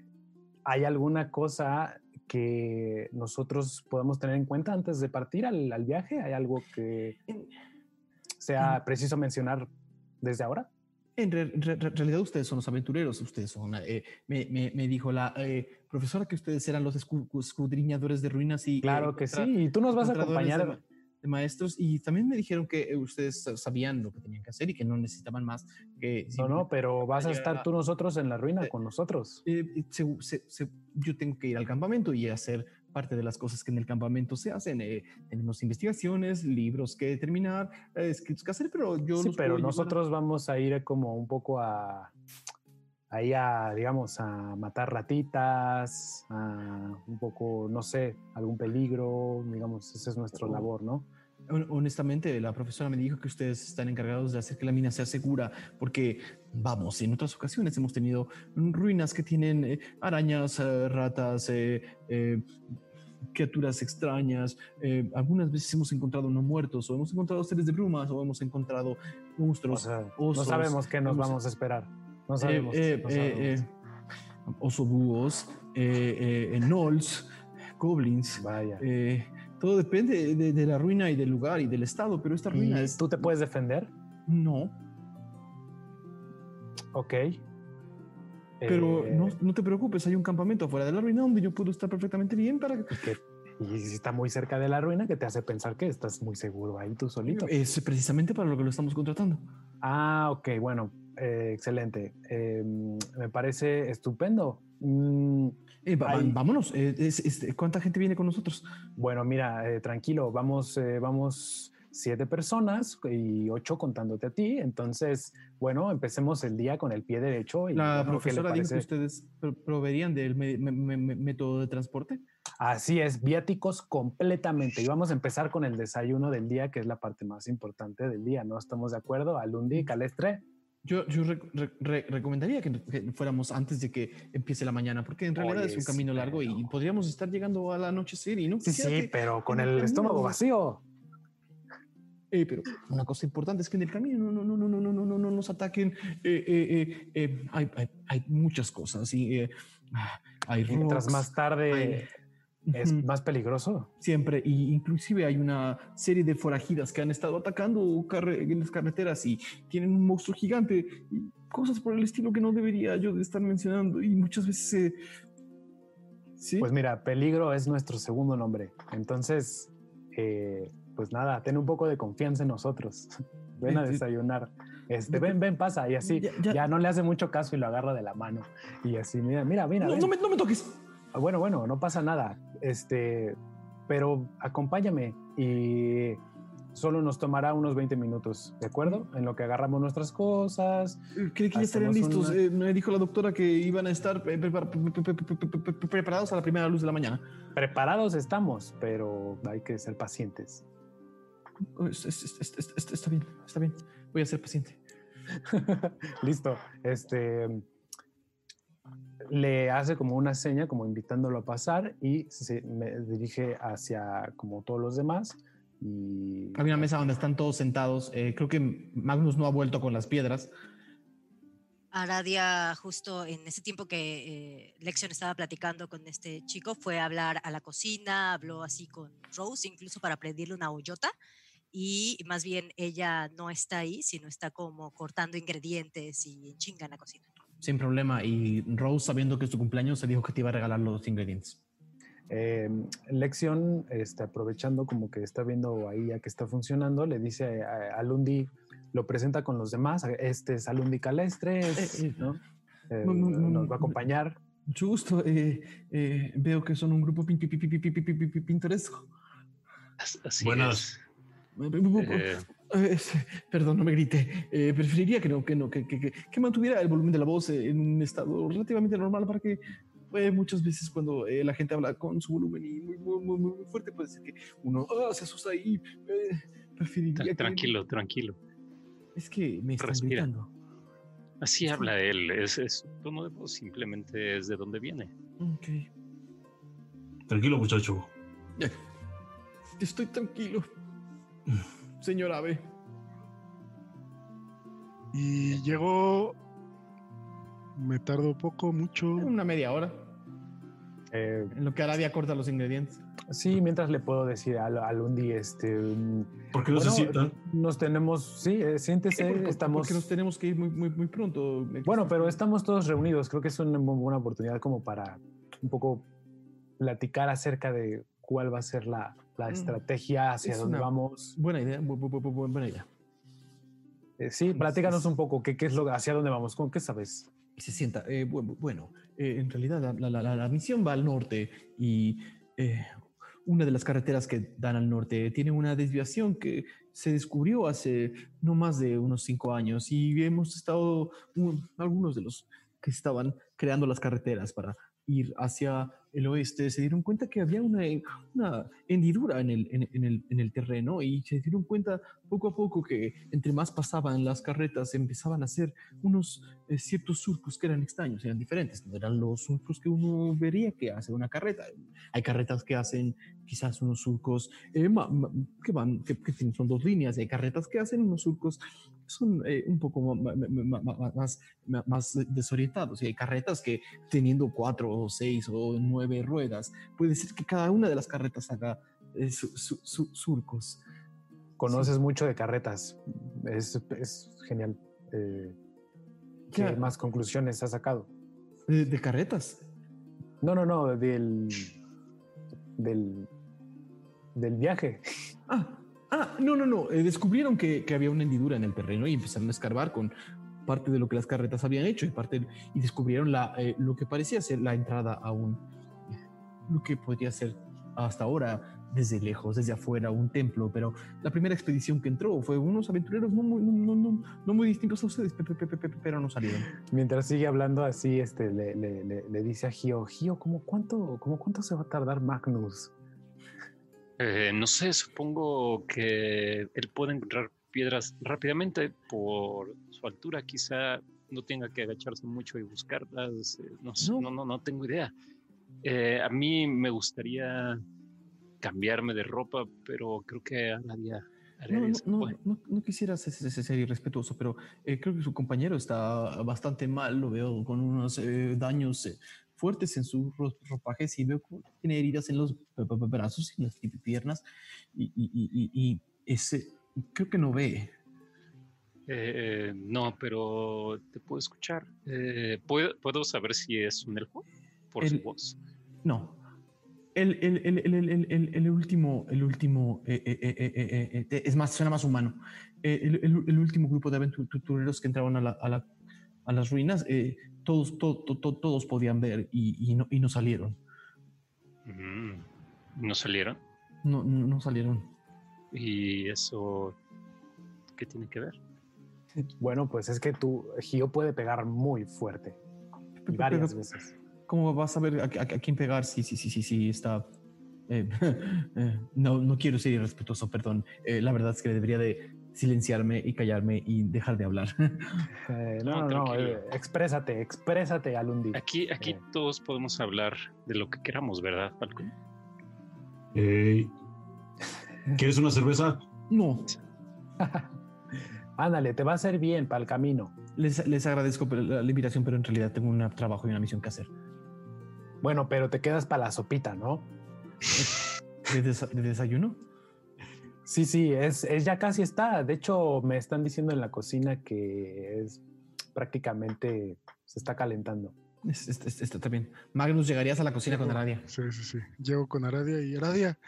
¿hay alguna cosa que nosotros podemos tener en cuenta antes de partir al, al viaje? ¿Hay algo que sea preciso mencionar desde ahora? en re- re- re- realidad ustedes son los aventureros, ustedes son, eh, me, me- me dijo la eh, profesora que ustedes eran los escu- escudriñadores de ruinas y... eh, Claro que sí, y tú nos vas a acompañar. De maestros y también me dijeron que ustedes sabían lo que tenían que hacer y que no necesitaban más que No, no, pero vas a estar tú nosotros en la ruina Eh, con nosotros. eh, eh, se- se- se- yo tengo que ir al campamento y hacer parte de las cosas que en el campamento se hacen. eh, tenemos investigaciones, libros que terminar, escritos que hacer, pero yo Sí, pero nosotros vamos a ir como un poco a ahí a, digamos, a matar ratitas, a un poco, no sé, algún peligro, digamos, esa es nuestra labor, ¿no? Hon- Honestamente, la profesora me dijo que ustedes están encargados de hacer que la mina sea segura, porque, vamos, en otras ocasiones hemos tenido ruinas que tienen eh, arañas, eh, ratas, eh, eh, criaturas extrañas. eh, algunas veces hemos encontrado no muertos, o hemos encontrado seres de brumas, o hemos encontrado O monstruos. sea, no sabemos qué nos hemos- vamos a esperar. No eh, sabemos. eh, no eh, sabemos. osobúos, gnolls, goblins. Vaya. todo depende de, de la ruina y del lugar y del estado, pero esta ruina ¿Y es... tú te puedes defender? No, Ok. Pero Eh, no, no te preocupes, hay un campamento afuera de la ruina donde yo puedo estar perfectamente bien para... y, que- y si está muy cerca de la ruina, que te hace pensar que estás muy seguro ahí tú solito. Es precisamente para lo que lo estamos contratando. Ah, ok, bueno, eh, excelente. Eh, me parece estupendo. Mm, Eh, va- vámonos, eh, es- es- ¿cuánta gente viene con nosotros? bueno, mira, eh, tranquilo, vamos, vamos siete personas y ocho contándote a ti. Entonces, bueno, empecemos el día con el pie derecho. Y, La bueno, ¿qué le profesora dijo que ustedes pro- proveerían del me- me- me- me- método de transporte. Así es, viáticos completamente. Y vamos a empezar con el desayuno del día, que es la parte más importante del día, ¿no? ¿Estamos de acuerdo? Alundi, Calestre. Yo, yo re- re- re- recomendaría que, que fuéramos antes de que empiece la mañana, porque en realidad Oye, es un camino largo y pero- podríamos estar llegando al anochecer y no Sí, sí, pero con el el estómago vacío. Eh, pero una cosa importante es que en el camino no, no, no, no, no, no, no, no nos ataquen. eh, eh, eh, eh, hay, hay, hay muchas cosas y eh, ah, hay Mientras rocks, más tarde, es más peligroso. Siempre, y inclusive hay una serie de forajidas que han estado atacando carre- en las carreteras y tienen un monstruo gigante y cosas por el estilo que no debería yo de estar mencionando y muchas veces eh, sí Pues mira, peligro es nuestro segundo nombre. Entonces, eh, pues nada, ten un poco de confianza en nosotros. Ven a desayunar. Este, ven, ven, pasa. Y así, Ya- ya, ya- no le hace mucho caso y lo agarra de la mano. Y así, mira, mira, mira. no, me, no me toques Bueno, bueno, no pasa nada. Este, pero acompáñame y solo nos tomará unos 20 minutos, ¿de acuerdo? En lo que agarramos nuestras cosas. Eh, creí que ya estarían listos una- Eh, me dijo la doctora que iban a estar prepar- pre- pre- pre- pre- pre- pre- preparados a la primera luz de la mañana Preparados estamos, pero hay que ser pacientes. Oh, es- es- es- es- es- es- está bien está bien voy a ser paciente Listo. Este le hace como una seña, como invitándolo a pasar, y se me dirige hacia como todos los demás. Y Hay una mesa donde están todos sentados. Eh, creo que Magnus no ha vuelto con las piedras. Aradia, justo en ese tiempo que eh, Lexion estaba platicando con este chico, fue a hablar a la cocina, habló así con Rose, incluso para pedirle una hoyota. Y más bien ella no está ahí, sino está como cortando ingredientes y en chinga en la cocina. Sin problema. Y Rose, sabiendo que es tu cumpleaños, se dijo que te iba a regalar los ingredientes. Lección, este, aprovechando como que está viendo ahí ya que está funcionando, le dice a, a Lundi, lo presenta con los demás. Este es Alundi Calestre, ¿no? nos va a acompañar. Mucho gusto. veo que son un grupo pintoresco. Así Buenos eh, perdón, no me grite. Eh, preferiría que no, que no, que, que, que- que mantuviera el volumen de la voz en un estado relativamente normal para que eh, muchas veces cuando eh, la gente habla con su volumen y muy, muy, muy, muy fuerte puede ser que uno ah, se asusta y eh, preferiría Tra- que- Tranquilo, tranquilo. Es que me están Respira. gritando. Así habla él. Es, tono de voz simplemente es de donde viene. Ok. Tranquilo, muchacho. Estoy tranquilo. Señor Ave. Y llegó. Me tardó poco, mucho. Una media hora. Eh, En lo que Arabia corta los ingredientes. sí, mientras le puedo decir a, a Lundi, este, ¿Por qué no se sientan? nos tenemos, sí, eh, siéntese, Por- por- estamos... Porque nos tenemos que ir muy, muy, muy pronto. Bueno, pero estamos todos reunidos. Creo que es una muy buena oportunidad como para un poco platicar acerca de cuál va a ser la, la Mm, estrategia, hacia es dónde vamos. Buena idea, bu- bu- bu- bu- buena idea. Eh, sí, platícanos un poco qué, qué es lo, hacia dónde vamos, con qué sabes. Se sienta. eh, bu- bu- bueno, eh, en realidad la, la- la- la misión va al norte y una de las carreteras que dan al norte tiene una desviación que se descubrió hace no más de unos cinco años y hemos estado, un- algunos de los que estaban creando las carreteras para ir hacia el oeste se dieron cuenta que había una, una hendidura en el, en, en el, en el terreno y se dieron cuenta poco a poco que entre más pasaban las carretas empezaban a hacer unos eh, ciertos surcos que eran extraños, eran diferentes, no eran los surcos que uno vería que hace una carreta. Hay carretas que hacen quizás unos surcos eh, ma- ma- que van, que, que son dos líneas, hay carretas que hacen unos surcos son eh, un poco más, ma- más desorientados, y hay carretas que teniendo cuatro o seis o nueve ruedas, puede ser que cada una de las carretas haga eh, su- su- su- surcos. Conoces mucho de carretas. Es, es genial. Eh, ¿Qué más conclusiones has sacado? ¿De, de carretas? No, no, no, del, del, del viaje. Ah, ah, no, no, no. eh, descubrieron que, que había una hendidura en el terreno y empezaron a escarbar con parte de lo que las carretas habían hecho y parte y descubrieron la, eh, lo que parecía ser la entrada a un lo que podría ser hasta ahora desde lejos, desde afuera, un templo, pero la primera expedición que entró fue unos aventureros no muy, no, no, no, muy distintos a ustedes, pe- pe- pe- pe- pe- pero no salieron. Mientras sigue hablando así, este, le, le- le- le dice a Gio, Gio, ¿cómo cuánto, cómo cuánto se va a tardar Magnus? Eh, no sé, supongo que él puede encontrar piedras rápidamente por su altura. Quizá no tenga que agacharse mucho y buscarlas. eh, no, sé, No. no, no, no tengo idea. Eh, a mí me gustaría cambiarme de ropa, pero creo que a nadie, a No, no, no, no quisiera ser, ser- ser irrespetuoso, pero eh, creo que su compañero está bastante mal. Lo veo con unos eh, daños eh, fuertes en sus ro- ropajes y veo que tiene heridas en los brazos y en las pi- piernas y, y- y- y- ese, creo que no ve. Eh, no, pero te puedo escuchar. Eh, ¿puedo, puedo saber si es un elfo? Por su El- voz. No. El, el, el, el, el, el- el- el último, el último, eh, eh, eh, eh, eh, eh, eh, es más, suena más humano. Eh, el, último grupo de aventureros que entraban a, la, a, la- a las ruinas, eh, todos, to- to- to- todos podían ver y, y no, y no salieron. ¿No salieron? No, no, no salieron. ¿Y eso qué tiene que ver? Bueno, pues es que tu Gio puede pegar muy fuerte. Y varias Pero- veces. ¿Cómo vas a ver a, a- a quién pegar? Sí, sí, sí, sí, sí, está. eh, eh, no, no quiero ser irrespetuoso, perdón. Eh, la verdad es que debería de silenciarme y callarme y dejar de hablar. Eh, No, no, no, no, eh, exprésate, exprésate, Alundi. Aquí, aquí Eh. todos podemos hablar de lo que queramos, ¿verdad, Falcon? ¿Quieres una cerveza? no, Ándale, te va a hacer bien para el camino. les, les agradezco la invitación, pero en realidad tengo un trabajo y una misión que hacer. Bueno, pero te quedas para la sopita, ¿no? ¿De, desa- de desayuno? Sí, sí, es, es ya casi está. De hecho, me están diciendo en la cocina que es prácticamente se está calentando. Es- es- es- Está bien. Magnus, ¿llegarías a la cocina con Llego. Aradia? Sí, sí, sí. Llego con Aradia y Aradia,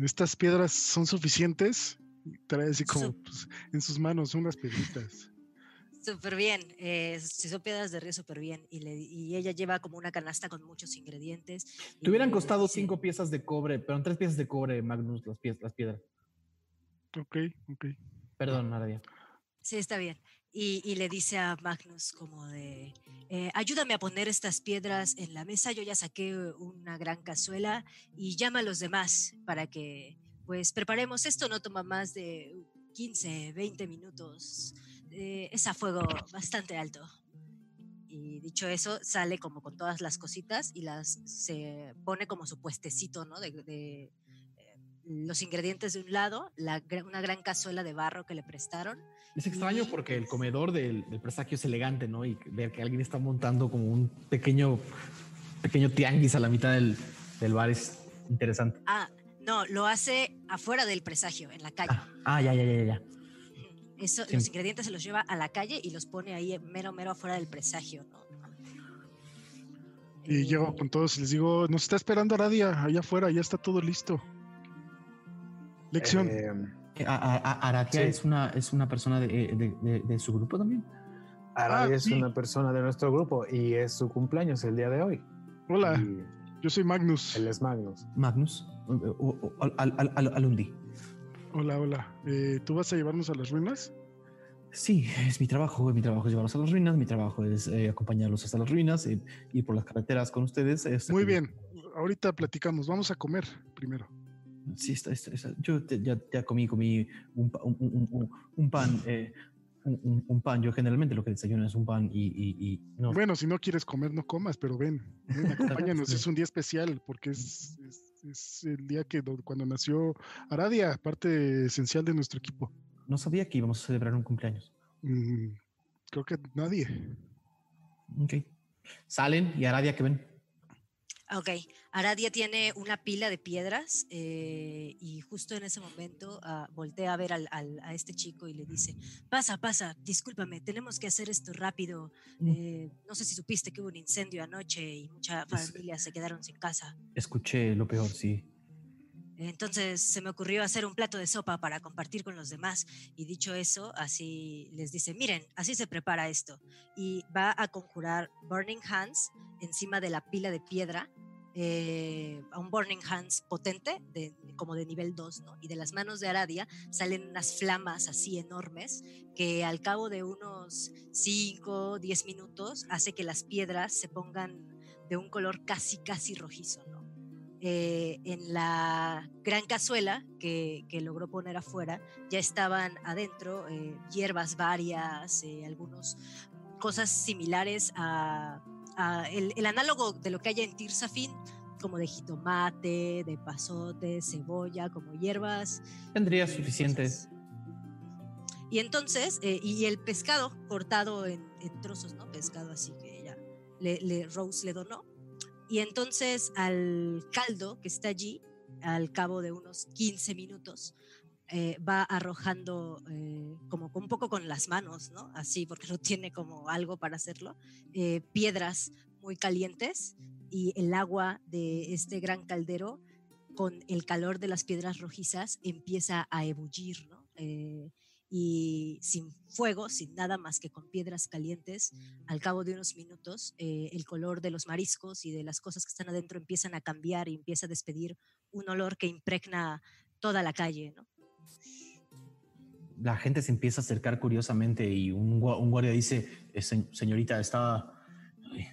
¿estas piedras son suficientes? Trae así como Su- pues, en sus manos unas piedritas. Súper bien. Eh, si son piedras de río, súper bien. Y, le- y ella lleva como una canasta con muchos ingredientes. Te hubieran costado cinco piezas de cobre, pero en tres piezas de cobre, Magnus, las, piezas, las piedras. Ok, ok. Perdón, Aradia. Sí, está bien. Y, y le dice a Magnus como de, eh, ayúdame a poner estas piedras en la mesa, yo ya saqué una gran cazuela y llama a los demás para que pues preparemos esto, no toma más de 15, 20 minutos, eh, es a fuego bastante alto. Y dicho eso, sale como con todas las cositas y las se pone como su puestecito, ¿no? De, de, los ingredientes de un lado, la, una gran cazuela de barro que le prestaron Es extraño Y- porque el comedor del, del presagio es elegante, ¿no? Y ver que alguien está montando como un pequeño, pequeño tianguis a la mitad del, del bar es interesante. Ah, no, lo hace afuera del presagio, en la calle. Ah, ah, ya, ya, ya, ya. Eso, sí. Los ingredientes se los lleva a la calle y los pone ahí mero, mero afuera del presagio, ¿no? Y Eh, llego con todos y les digo, nos está esperando Aradia, allá afuera, ya está todo listo. Lección. Eh, Eh, a- a- a- Aradia Sí. es, una, es una persona de, de- de- de su grupo también. Aradia Ah, es sí. una persona de nuestro grupo y es su cumpleaños el día de hoy. Hola, Y yo soy Magnus. él es Magnus. Magnus, o- al, al- al- Alundi. Hola, hola. Eh, ¿Tú vas a llevarnos a las ruinas? Sí, es mi trabajo. Mi trabajo es llevarlos a las ruinas. Mi trabajo es eh, acompañarlos hasta las ruinas, eh, ir por las carreteras con ustedes. hasta Muy bien. Ahorita platicamos. Vamos a comer primero. Sí, está, está- está- yo te- ya, ya comí, comí un, un, un- un- pan, eh, un, pan. Yo generalmente lo que desayuno es un pan y, y- y no. Bueno, si no quieres comer, no comas, pero ven, ven, acompáñanos. es un día especial porque es, es- es el día que do- cuando nació Aradia, parte esencial de nuestro equipo. no sabía que íbamos a celebrar un cumpleaños. Mm, creo que nadie. Ok. Salen y Aradia que ven. Ok, Aradia tiene una pila de piedras eh, y justo en ese momento ah, voltea a ver al- al- a este chico y le dice, pasa, pasa, discúlpame, tenemos que hacer esto rápido. Mm. eh, no sé si supiste que hubo un incendio anoche y muchas familias se quedaron sin casa. Escuché lo peor, sí. Entonces se me ocurrió hacer un plato de sopa para compartir con los demás y dicho eso, así les dice, miren, así se prepara esto. Y va a conjurar Burning Hands encima de la pila de piedra, eh, a un Burning Hands potente, de, como de nivel 2, ¿no? Y de las manos de Aradia salen unas flamas así enormes que al cabo de unos 5, 10 minutos hace que las piedras se pongan de un color casi, casi rojizo, ¿no? Eh, en la gran cazuela que, que logró poner afuera, ya estaban adentro eh, hierbas varias, eh, algunos cosas similares a, a el, el análogo de lo que hay en Tirsafin, como de jitomate, de pasote, cebolla, como hierbas. Tendría suficiente. cosas. Y entonces, eh, y el pescado cortado en, en trozos, ¿no? Pescado así que ella, le, le- Rose le donó. Y entonces al caldo que está allí, al cabo de unos 15 minutos, eh, va arrojando eh, como un poco con las manos, ¿no? Así, porque no tiene como algo para hacerlo, eh, piedras muy calientes y el agua de este gran caldero con el calor de las piedras rojizas empieza a ebullir, ¿no? Y sin fuego, sin nada más que con piedras calientes, al cabo de unos minutos, el color de los mariscos y de las cosas que están adentro empiezan a cambiar y empieza a despedir un olor que impregna toda la calle, la gente se empieza a acercar curiosamente y un, guardia dice, eh, señorita, está, eh,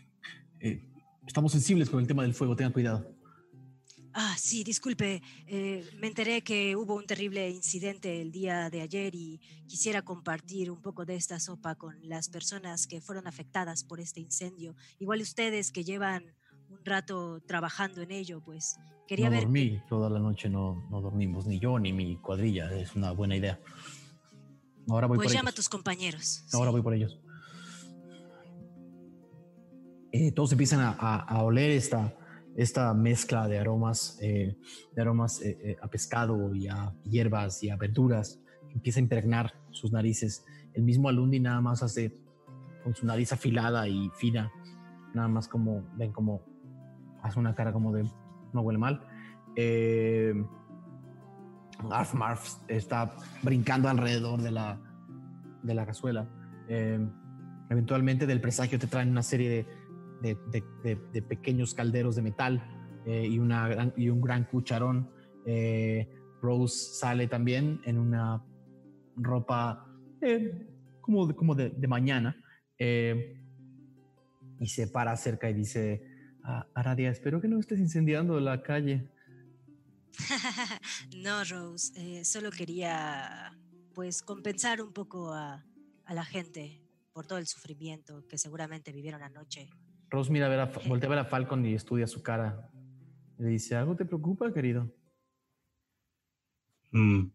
eh, estamos sensibles con el tema del fuego, tengan cuidado. Ah, sí, disculpe. me enteré que hubo un terrible incidente el día de ayer y quisiera compartir un poco de esta sopa con las personas que fueron afectadas por este incendio. Igual ustedes que llevan un rato trabajando en ello, pues quería no ver. Dormí toda la noche, no, no dormimos, ni yo ni mi cuadrilla. Es una buena idea. Ahora voy pues por llama ellos. a tus compañeros. Ahora voy por ellos. Eh, todos empiezan a, a, oler esta, esta mezcla de aromas, eh, de aromas eh, a pescado y a hierbas y a verduras. Empieza a impregnar sus narices. El mismo Alundi nada más hace con su nariz afilada y fina, nada más como ven como hace una cara como de no huele mal. Arf Marf está brincando alrededor de la, de la cazuela. Eh, eventualmente del presagio te traen una serie de, de, pequeños calderos de metal eh, y, una y un gran cucharón. Eh, Rose sale también en una ropa como, de, como de, mañana y se para cerca y dice, ah, Aradia, espero que no estés incendiando la calle. no, Rose, eh, solo quería pues compensar un poco a, la gente por todo el sufrimiento que seguramente vivieron anoche. Rose mira a ver a, voltea a ver a Falcon y estudia su cara. Le dice, ¿algo te preocupa, querido? Mm.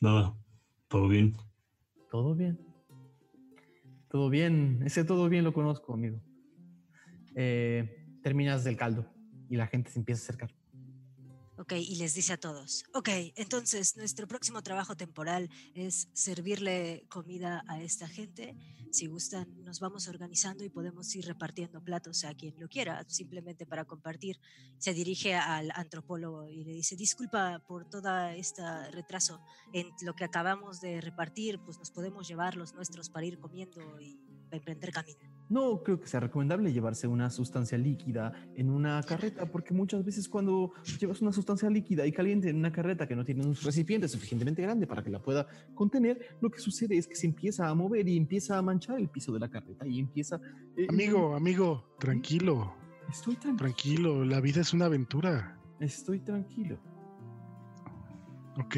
Nada, todo bien. Todo bien. Todo bien. Ese todo bien lo conozco, amigo. Eh, terminas del caldo y la gente se empieza a acercar. Ok, y les dice a todos, ok, entonces nuestro próximo trabajo temporal es servirle comida a esta gente. Si gustan, nos vamos organizando y podemos ir repartiendo platos a quien lo quiera, simplemente para compartir. Se dirige al antropólogo y le dice, disculpa por todo este retraso en lo que acabamos de repartir, pues nos podemos llevar los nuestros para ir comiendo y emprender camino. No creo que sea recomendable llevarse una sustancia líquida en una carreta, porque muchas veces cuando llevas una sustancia líquida y caliente en una carreta que no tiene un recipiente suficientemente grande para que la pueda contener, lo que sucede es que se empieza a mover y empieza a manchar el piso de la carreta y empieza... Eh, amigo, amigo, tranquilo. Estoy tranquilo. Tranquilo, la vida es una aventura. Estoy tranquilo. Ok.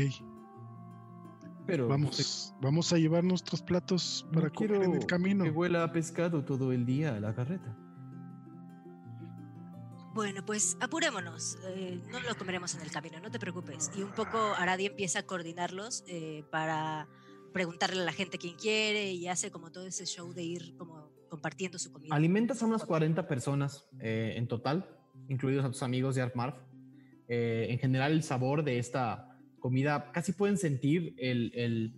Pero vamos, vamos a llevar nuestros platos para comer en el camino. Que huela a pescado todo el día la carreta. Bueno, pues apurémonos. Eh, no lo comeremos en el camino, no te preocupes. Y un poco Aradi empieza a coordinarlos eh, para preguntarle a la gente quién quiere y hace como todo ese show de ir como compartiendo su comida. Alimentas a unas 40 personas eh, en total, incluidos a tus amigos de Artmarf. en general, el sabor de esta comida, casi pueden sentir el,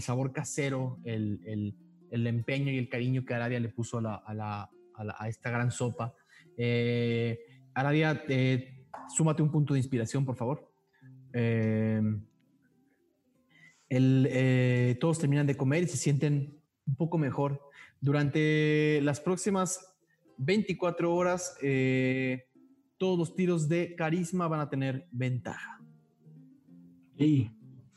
sabor casero, el, empeño y el cariño que Aradia le puso a, la, a, la, esta gran sopa. Eh, Aradia, eh, súmate un punto de inspiración, por favor. Em, eh, todos terminan de comer y se sienten un poco mejor. Durante las próximas 24 horas, todos los tiros de carisma van a tener ventaja. Y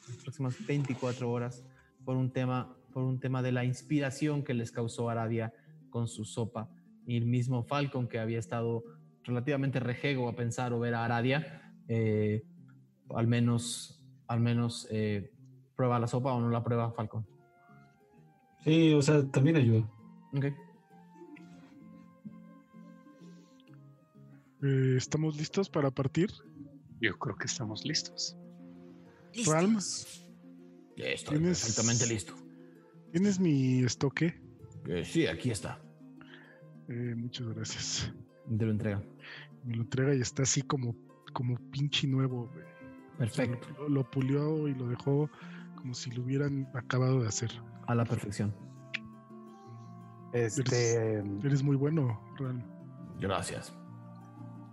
las próximas 24 horas por un tema, por un tema de la inspiración que les causó Aradia con su sopa. Y el mismo Falcon, que había estado relativamente rejego a pensar o ver a Aradia, eh, al menos, al menos eh, prueba la sopa o no la prueba Falcon. Sí, o sea, también ayuda. Ok. Eh, ¿Estamos listos para partir? Yo creo que estamos listos. ¿Listos? estoy perfectamente listo. ¿Tienes mi estoque? Eh, sí, aquí está. Eh, muchas gracias. Te lo entrega. Me lo entrega y está así como, como pinche nuevo. güey. Perfecto. Lo, lo pulió y lo dejó como si lo hubieran acabado de hacer. A la perfección. Este, Eres muy bueno, Ran. Gracias.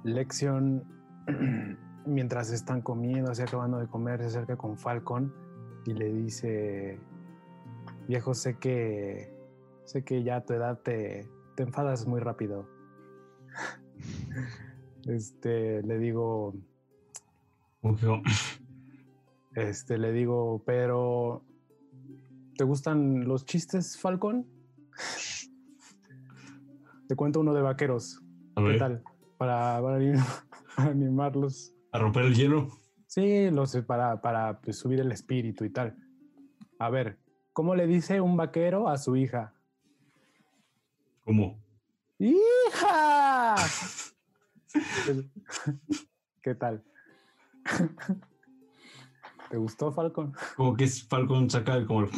Lección, mientras están comiendo, así acabando de comer, se acerca con Falcon y le dice, viejo, sé que, sé que ya a tu edad te, te enfadas muy rápido. Este, le digo, este, le digo, pero ¿te gustan los chistes, Falcon? Te cuento uno de vaqueros. a ¿Qué ver, tal? Para animarlos. A romper el hielo. Sí, lo sé, para, para pues, subir el espíritu y tal. A ver, ¿cómo le dice un vaquero a su hija? ¿Cómo? ¡Hija! ¿Qué tal? ¿Te gustó, Falcon? Como que es Falcon saca el como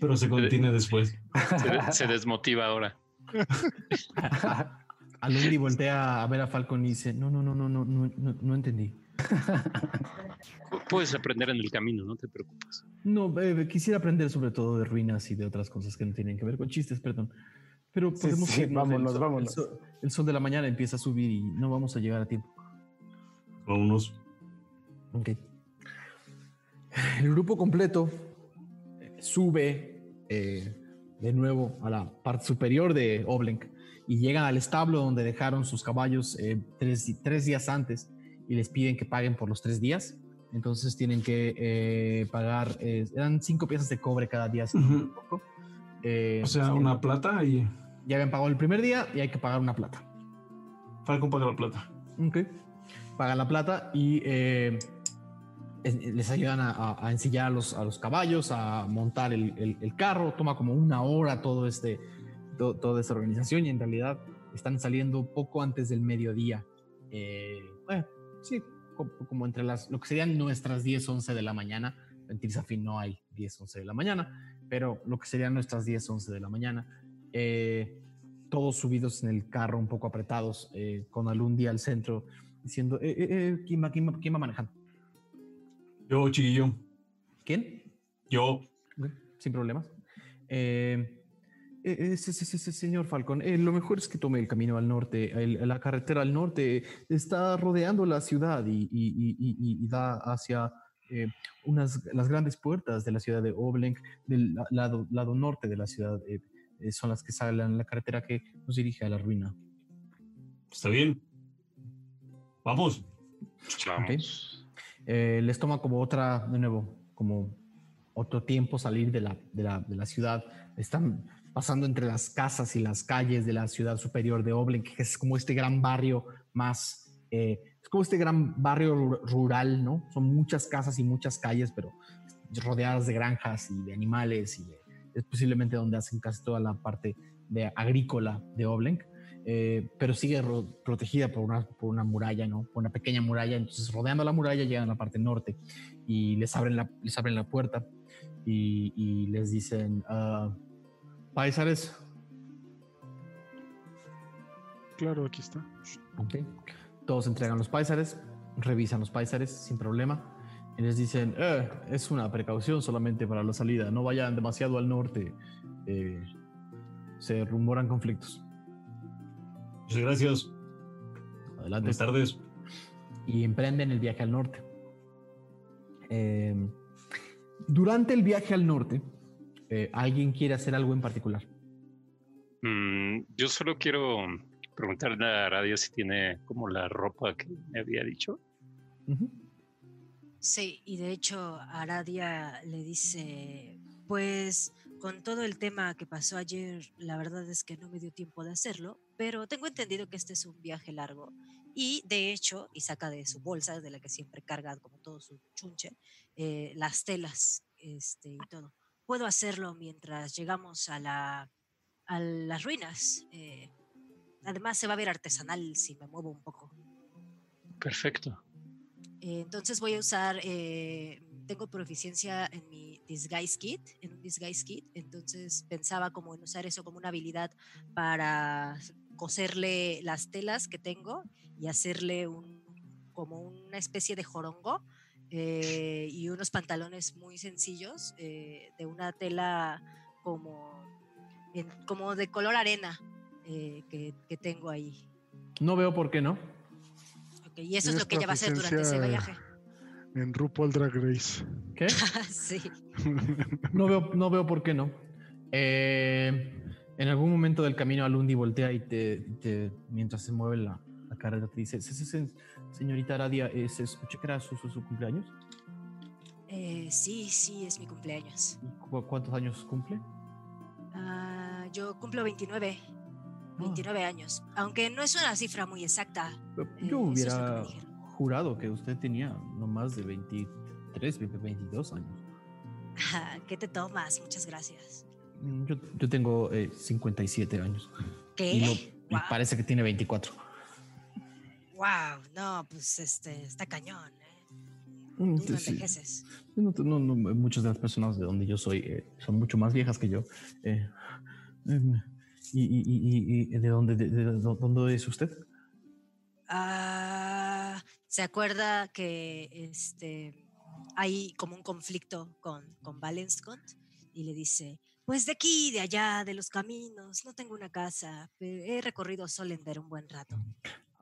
Pero se contiene después. Se, se desmotiva ahora. Alumni voltea a ver a Falcon y dice, no, no, no, no, no, no, no entendí. Puedes aprender en el camino, no te preocupes. No, quisiera aprender sobre todo de ruinas y de otras cosas que no tienen que ver con chistes, perdón. Pero podemos sí, sí, irnos, vámonos, el sol, vámonos. El sol, de la mañana empieza a subir y no vamos a llegar a tiempo. Vámonos. Ok. El grupo completo eh, sube eh, de nuevo a la parte superior de Oblenk y llegan al establo donde dejaron sus caballos eh, tres, tres días antes y les piden que paguen por los tres días. Entonces tienen que eh, pagar, eh, eran cinco piezas de cobre cada día. si. Eh, O sea, una plata y Ya habían pagado el primer día y hay que pagar una plata. Falcon paga la plata. Ok. Pagan la plata y es- les ayudan a, a- a ensillar a los, a los caballos, a montar el, el- el carro. Toma como una hora todo este, to- toda esta organización y en realidad están saliendo poco antes del mediodía. Eh, bueno, sí, co- como, entre las, lo que serían nuestras 10, 11 de la mañana. En Tirzafin no hay 10, 11 de la mañana, pero lo que serían nuestras 10, 11 de la mañana. Eh, todos subidos en el carro, un poco apretados, eh, con Alundi al centro, diciendo, eh, eh, eh, ¿quién, va, quién, va, quién va manejando? Yo, chiquillo. ¿Quién? Yo. Ok, sin problemas. Eh, eh, eh, sí, sí, sí, sí, señor Falcón, eh, lo mejor es que tome el camino al norte. El- la carretera al norte está rodeando la ciudad y, y- y- y- y da hacia eh, unas las grandes puertas de la ciudad de Oblenk, del la- lado, lado norte de la ciudad. son las que salen la carretera que nos dirige a la ruina. Está bien. Vamos. Eh, les toma como otra, de nuevo, como otro tiempo salir de la, de la, de la ciudad. Están pasando entre las casas y las calles de la ciudad superior de Oblenk, que es como este gran barrio más, eh, es como este gran barrio ru- rural, ¿no? Son muchas casas y muchas calles, pero rodeadas de granjas y de animales y es posiblemente donde hacen casi toda la parte de agrícola de Oblenk. eh, pero sigue ro- protegida por una, por una muralla, ¿no? Por una pequeña muralla. Entonces, rodeando la muralla, llegan a la parte norte y les abren la, les abren la puerta y, y les dicen, ah, paisares, Claro, aquí está. Ok. Todos entregan los paisares, revisan los paisares sin problema. Y les dicen, "Eh, es una precaución solamente para la salida, no vayan demasiado al norte. eh, se rumoran conflictos. Muchas gracias. Adelante. Buenas tardes. y emprenden el viaje al norte. Eh, durante el viaje al norte, eh, ¿alguien quiere hacer algo en particular? Mm, yo solo quiero preguntarle a Radio si tiene como la ropa que me había dicho. Sí, y de hecho Aradia le dice, pues con todo el tema que pasó ayer, la verdad es que no me dio tiempo de hacerlo, pero tengo entendido que este es un viaje largo. Y de hecho, y saca de su bolsa, de la que siempre carga como todo su chunche, eh, las telas este, y todo. Puedo hacerlo mientras llegamos a, la, a las ruinas. eh, además se va a ver artesanal si me muevo un poco. Perfecto. Eh, entonces voy a usar eh, tengo proficiencia en mi disguise kit, en un disguise kit, entonces pensaba como en usar eso como una habilidad para coserle las telas que tengo y hacerle un, como una especie de jorongo eh, y unos pantalones muy sencillos eh, de una tela como, en- como de color arena eh, que, que tengo ahí. No veo por qué no. Y eso es lo que ella va a hacer durante ese viaje. En RuPaul Drag Race. ¿Qué? sí. No veo, no veo por qué no. Eh, en algún momento del camino Alundi voltea y te, te- mientras se mueve la, la carrera te dice, "Se- se- se- señorita Aradia, ¿se escucha que era su, su- su cumpleaños? Eh, sí, sí, es mi cumpleaños. ¿Cu- ¿Cuántos años cumple? Ah, yo cumplo 29. Ah. 29 años. Aunque no es una cifra muy exacta. Yo Eh, es que hubiera dijeron. jurado que usted tenía no más de 23, 22 años. ¿Qué te tomas? Muchas gracias. Mm, Yo, yo tengo eh, 57 años ¿Qué? y, no- Guau. parece que tiene 24. Wow, no, pues este, está cañón. ¿eh? Mm, no envejeces. No, no, no, muchas de las personas de donde yo soy eh, son mucho más viejas que yo. Eh, em, y, y- y- y- y de dónde de, de- de dónde es usted? Ah, ¿Se acuerda que este, hay como un conflicto con, con Valenscont? Y le dice, pues de aquí, de allá, de los caminos, no tengo una casa, he recorrido Solender un buen rato.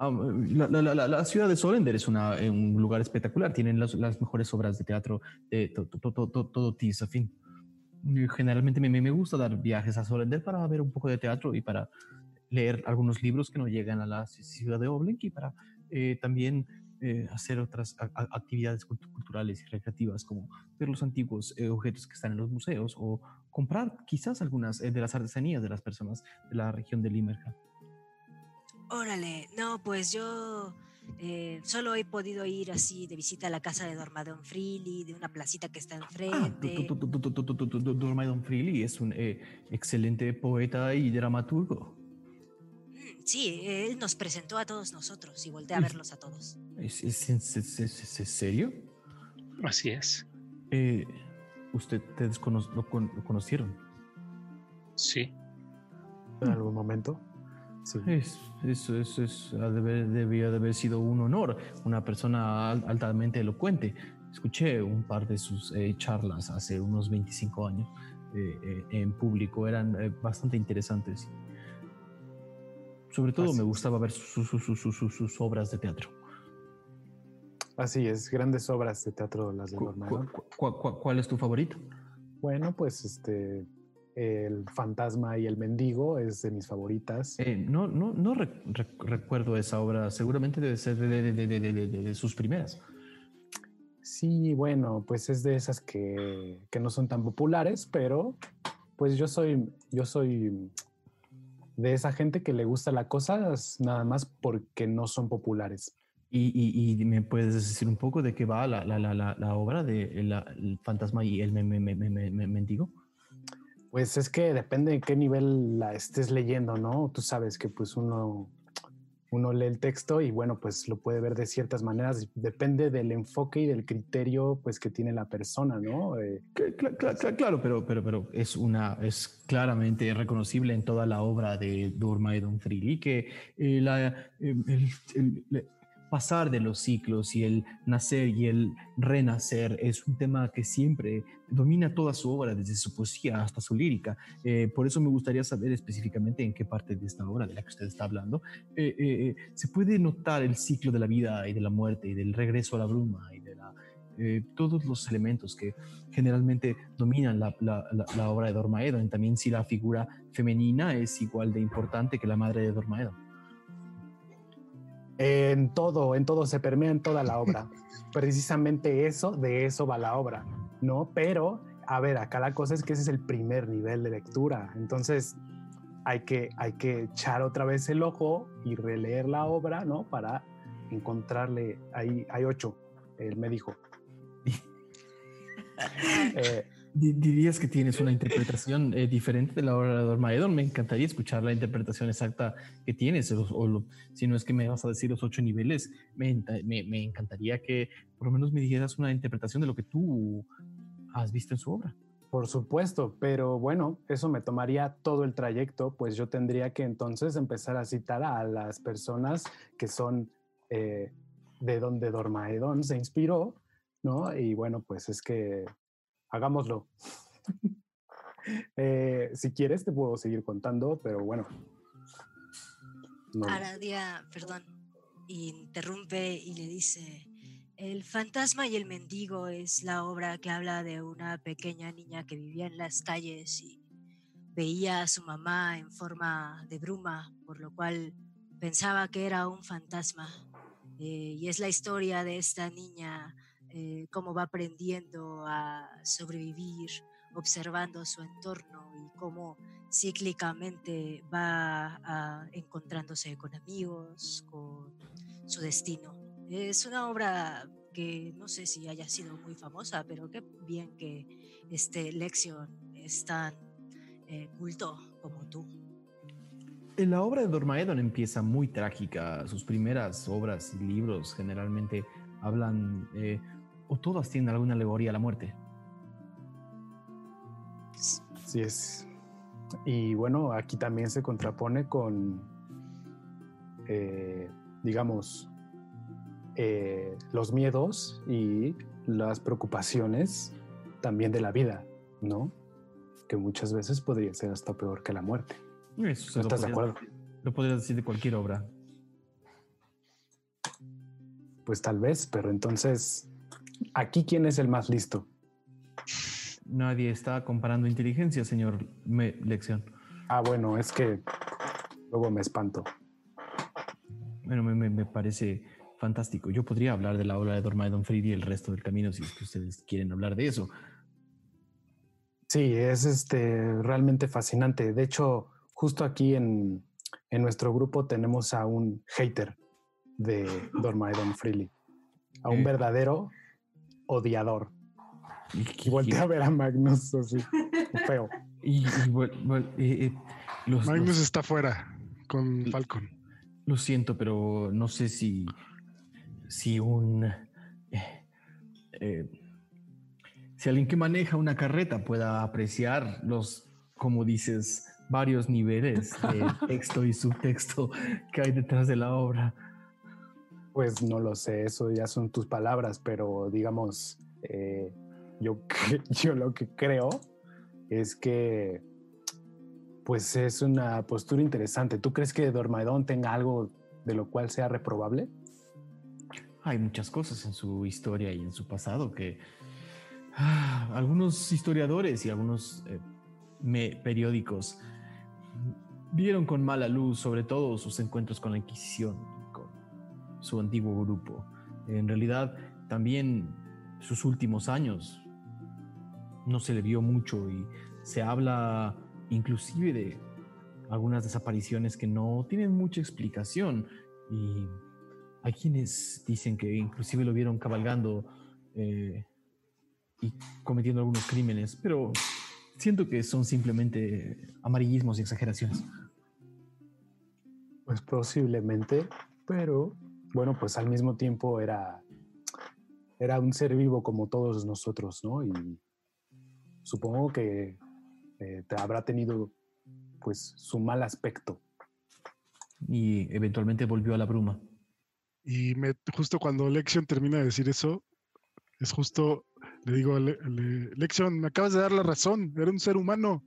Ah, la, la- la- la ciudad de Solender es una, eh, un lugar espectacular. Tienen las, las mejores obras de teatro de to- to- to- to- todo Tis a fin. Generalmente me, me gusta dar viajes a Solender para ver un poco de teatro y para leer algunos libros que no llegan a la ci- ciudad de Oblink y para eh, también eh, hacer otras actividades cultu- culturales y recreativas como ver los antiguos eh, objetos que están en los museos o comprar quizás algunas eh, de las artesanías de las personas de la región de Limerca órale, no, pues yo eh, solo he podido ir así de visita a la casa de Dormadon Freely, de una placita que está ah, enfrente. Ah, Dormadon Freely es un eh, excelente poeta y dramaturgo. Mm, sí, él nos presentó a todos nosotros y volteé a verlos a todos. ¿Es, serio? Así es. Eh, ¿Usted ustedes lo, lo, conocieron? Sí. ¿En algún momento? Sí. Es, eso es, es- debía de haber sido un honor. Una persona al- altamente elocuente. Escuché un par de sus eh, charlas hace unos 25 años eh, eh, en público. Eran bastante interesantes. Sobre todo Así me gustaba ver sus- sus- sus- sus- sus- obras de teatro. Así es, grandes obras de teatro las de Cu- Dormaidon. cu- cu- cu- ¿Cuál es tu favorito? Bueno, pues este, el fantasma y el mendigo es de mis favoritas. Eh, no no, no re- re- recuerdo esa obra. Seguramente debe ser de, sus primeras. Sí, bueno, pues es de esas que, que no son tan populares, pero pues yo soy, yo soy de esa gente que le gusta las cosas nada más porque no son populares. Y, y- y me puedes decir un poco de qué va la, la- la- la- obra de el fantasma y el me- me- me- me- me- me- mendigo. Pues es que depende de qué nivel la estés leyendo, ¿no? Tú sabes que pues uno, uno lee el texto y bueno, pues lo puede ver de ciertas maneras. Depende del enfoque y del criterio pues que tiene la persona, ¿no? Eh, Que- cla- cla- cla- Claro, pero, pero, pero es una es claramente reconocible en toda la obra de Dormaidon Freely que eh, la, eh, pasar de los ciclos y el nacer y el renacer es un tema que siempre domina toda su obra, desde su poesía hasta su lírica. Eh, por eso me gustaría saber específicamente en qué parte de esta obra de la que usted está hablando eh, eh, eh, se puede notar el ciclo de la vida y de la muerte y del regreso a la bruma y de la eh, todos los elementos que generalmente dominan la, la- la- obra de Dormaedon. También si la figura femenina es igual de importante que la madre de Dormaedon. En todo, en todo, se permea en toda la obra. Precisamente eso, de eso va la obra, ¿no? Pero, a ver, acá la cosa es que ese es el primer nivel de lectura. Entonces, hay que, hay que echar otra vez el ojo y releer la obra, ¿no? Para encontrarle, ahí hay ocho, él me dijo. Eh, ¿Dirías que tienes una interpretación eh, diferente de la obra de Dormaedon? Me encantaría escuchar la interpretación exacta que tienes, o, si no es que me vas a decir los ocho niveles, me, enta- me- me encantaría que por lo menos me dijeras una interpretación de lo que tú has visto en su obra. Por supuesto, pero bueno, eso me tomaría todo el trayecto, pues yo tendría que entonces empezar a citar a las personas que son eh, de donde Dormaedon se inspiró, ¿no? Y bueno, pues es que hagámoslo. Eh, si quieres te puedo seguir contando, pero bueno. No, Aradia, perdón, interrumpe y le dice, El fantasma y el mendigo es la obra que habla de una pequeña niña que vivía en las calles y veía a su mamá en forma de bruma, por lo cual pensaba que era un fantasma. Eh, y es la historia de esta niña, eh, cómo va aprendiendo a sobrevivir, observando su entorno y cómo cíclicamente va ah, encontrándose con amigos, con su destino. Es una obra que no sé si haya sido muy famosa, pero qué bien que este Lexion es tan eh, culto como tú. En la obra de Dormaedon empieza muy trágica. Sus primeras obras y libros generalmente hablan, eh, o todas tienen alguna alegoría a la muerte. Así es. Y bueno, aquí también se contrapone con, eh, digamos, eh, los miedos y las preocupaciones también de la vida, ¿no? Que muchas veces podría ser hasta peor que la muerte. Eso ¿No estás de acuerdo? Lo podrías decir de cualquier obra. Pues tal vez, pero entonces, ¿aquí quién es el más listo? Nadie está comparando inteligencia, señor Me- Lección. Ah, bueno, es que luego me espanto. Bueno, me, me- me parece fantástico. Yo podría hablar de la obra de Dormaedon Fried y el resto del camino si es que ustedes quieren hablar de eso. Sí, es este realmente fascinante. De hecho, justo aquí en, en nuestro grupo tenemos a un hater de Dormaedon Freely, a un Eh. verdadero odiador. Y, Y voltea a ver a Magnus así, feo. y- eh, eh, los- Magnus los- está fuera con Falcon. Lo siento, pero no sé si, si un, eh, eh, si alguien que maneja una carreta pueda apreciar los, como dices, varios niveles de texto y subtexto que hay detrás de la obra. Pues no lo sé, eso ya son tus palabras, pero digamos, eh, yo, yo lo que creo es que pues es una postura interesante. ¿Tú crees que Dormaedon tenga algo de lo cual sea reprobable? Hay muchas cosas en su historia y en su pasado que ah, algunos historiadores y algunos eh, periódicos vieron con mala luz, sobre todo sus encuentros con la Inquisición, su antiguo grupo. En realidad, también sus últimos años no se le vio mucho y se habla inclusive de algunas desapariciones que no tienen mucha explicación y hay quienes dicen que inclusive lo vieron cabalgando eh, y cometiendo algunos crímenes, pero siento que son simplemente amarillismos y exageraciones. Pues posiblemente, pero bueno, pues al mismo tiempo era, era un ser vivo como todos nosotros, ¿no? Y supongo que eh, te habrá tenido pues su mal aspecto. Y eventualmente volvió a la bruma. Y me, justo cuando Lexion termina de decir eso, es justo, le digo, a Le- Le- Lexion, me acabas de dar la razón, era un ser humano,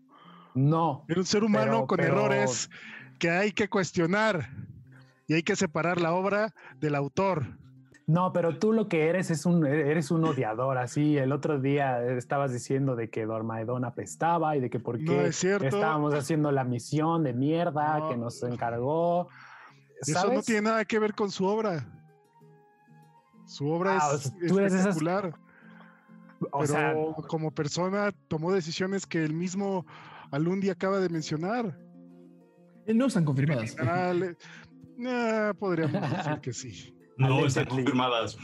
No, era un ser humano Pero- con pero- errores que hay que cuestionar y hay que separar la obra del autor. no, pero tú lo que eres es un, eres un odiador, así. El otro día estabas diciendo de que Dormaedon apestaba y de que por No qué es estábamos haciendo la misión de mierda No. que nos encargó. Eso no tiene nada que ver con su obra. Su obra Ah, es tú eres de esas- espectacular, O pero sea, como persona tomó decisiones que el mismo Alundi acaba de mencionar. Eh, No están confirmadas. Ah, podríamos decir que sí. No están confirmadas.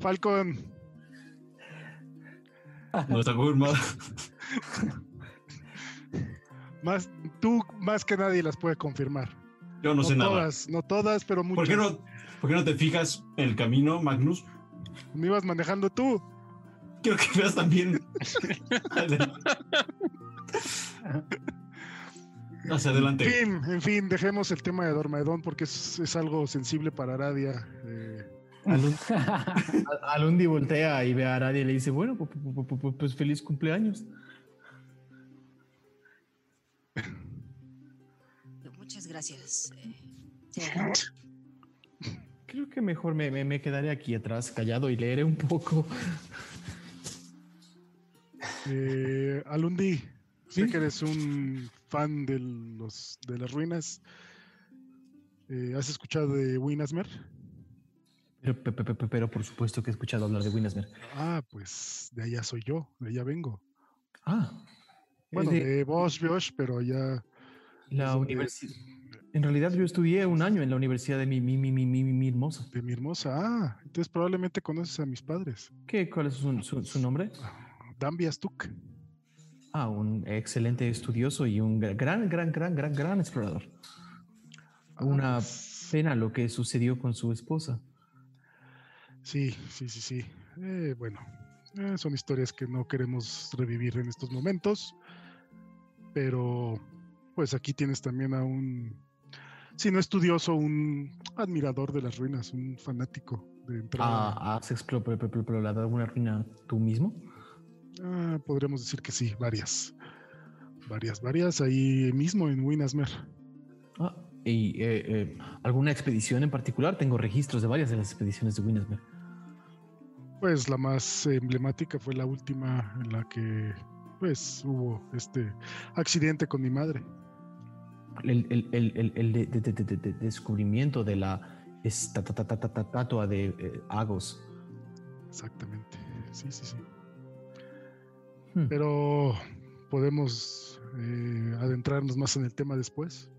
Falcon, No está confirmado. Más, tú más que nadie las puede confirmar. Yo no, sé nada. todas, no todas, pero muchas. ¿Por qué, no, ¿Por qué no te fijas en el camino, Magnus? Me ibas manejando tú. Quiero que veas también. Hacia adelante. En fin, en fin, dejemos el tema de Dormaedón porque es, es algo sensible para Aradia. eh, Alundi voltea y ve a Aradia y le dice, bueno, pu- pu- pu- pu- pues feliz cumpleaños. Muchas gracias. eh. Creo que mejor me, me- me quedaré aquí atrás, callado y leeré un poco. eh, Alundi, sé Sí. que eres un fan de, los, de las ruinas. Eh, ¿Has escuchado de Winasmer? Pero, pe- pe- pe- pero por supuesto que he escuchado hablar de Winnesmer. Ah, pues de allá soy yo, de allá vengo. Ah, Bueno, de- de Bosch, Bosch, pero allá. la universidad. En realidad yo estudié un año en la universidad de mi, mi, mi, mi, mi, mi hermosa. De mi hermosa. Ah, entonces probablemente conoces a mis padres. ¿Qué, ¿Cuál es su, su- su nombre? Ah, un excelente estudioso y un gra- gran, gran, gran, gran, gran explorador. Ah, Una pues, pena lo que sucedió con su esposa. Sí, sí, sí, sí. Eh, bueno, eh, son historias que no queremos revivir en estos momentos. Pero, pues aquí tienes también a un, si no estudioso, un admirador de las ruinas, un fanático de entrada. Ah, ¿Has explorado alguna ruina tú mismo? Ah, podríamos decir que sí, varias. Varias, varias, ahí mismo en Winasmer. Ah, ¿Y eh, eh, alguna expedición en particular? Tengo registros de varias de las expediciones de Winnesmer. Pues la más emblemática fue la última en la que pues hubo este accidente con mi madre. El, el- el- el- de- de- de- de- de- de- descubrimiento de la esta- ta- ta- ta- ta- ta- estatua de eh, Agos. Exactamente. Sí, sí, sí. Hmm. Pero podemos eh, adentrarnos más en el tema después.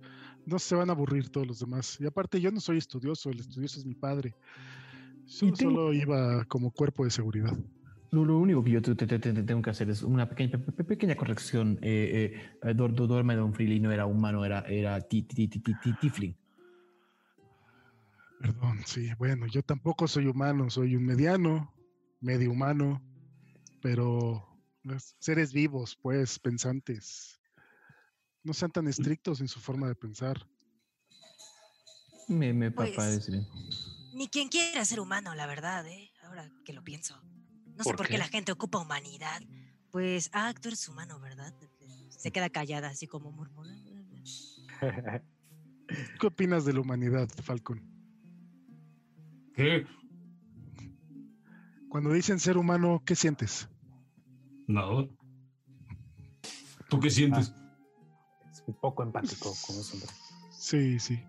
No se van a aburrir todos los demás. Y aparte yo no soy estudioso, el estudioso es mi padre. Yo solo iba como cuerpo de seguridad. Lo, lo único que yo te, te- te- te tengo que hacer es una pequeña, pe- pe- pequeña corrección. Eh, eh, eh, Dor- Dor- Dormedon Freely no era humano, era, era ti- ti- ti- ti- ti- Tifling. Perdón, sí, bueno, yo tampoco soy humano, soy un mediano, medio humano, pero los seres vivos, pues, pensantes. No sean tan estrictos en su forma de pensar. Me, me pa- Pues- parece bien. Ni quien quiera ser humano, la verdad, ¿eh? Ahora que lo pienso. No sé ¿Por por qué qué? la gente ocupa humanidad. Pues, ah, tú eres humano, ¿verdad? Se queda callada, así como murmura. ¿Qué opinas de la humanidad, Falcon? ¿Qué? Cuando dicen ser humano, ¿qué sientes? No. ¿Tú qué sientes? Es un poco empático, como siempre. Sí, sí.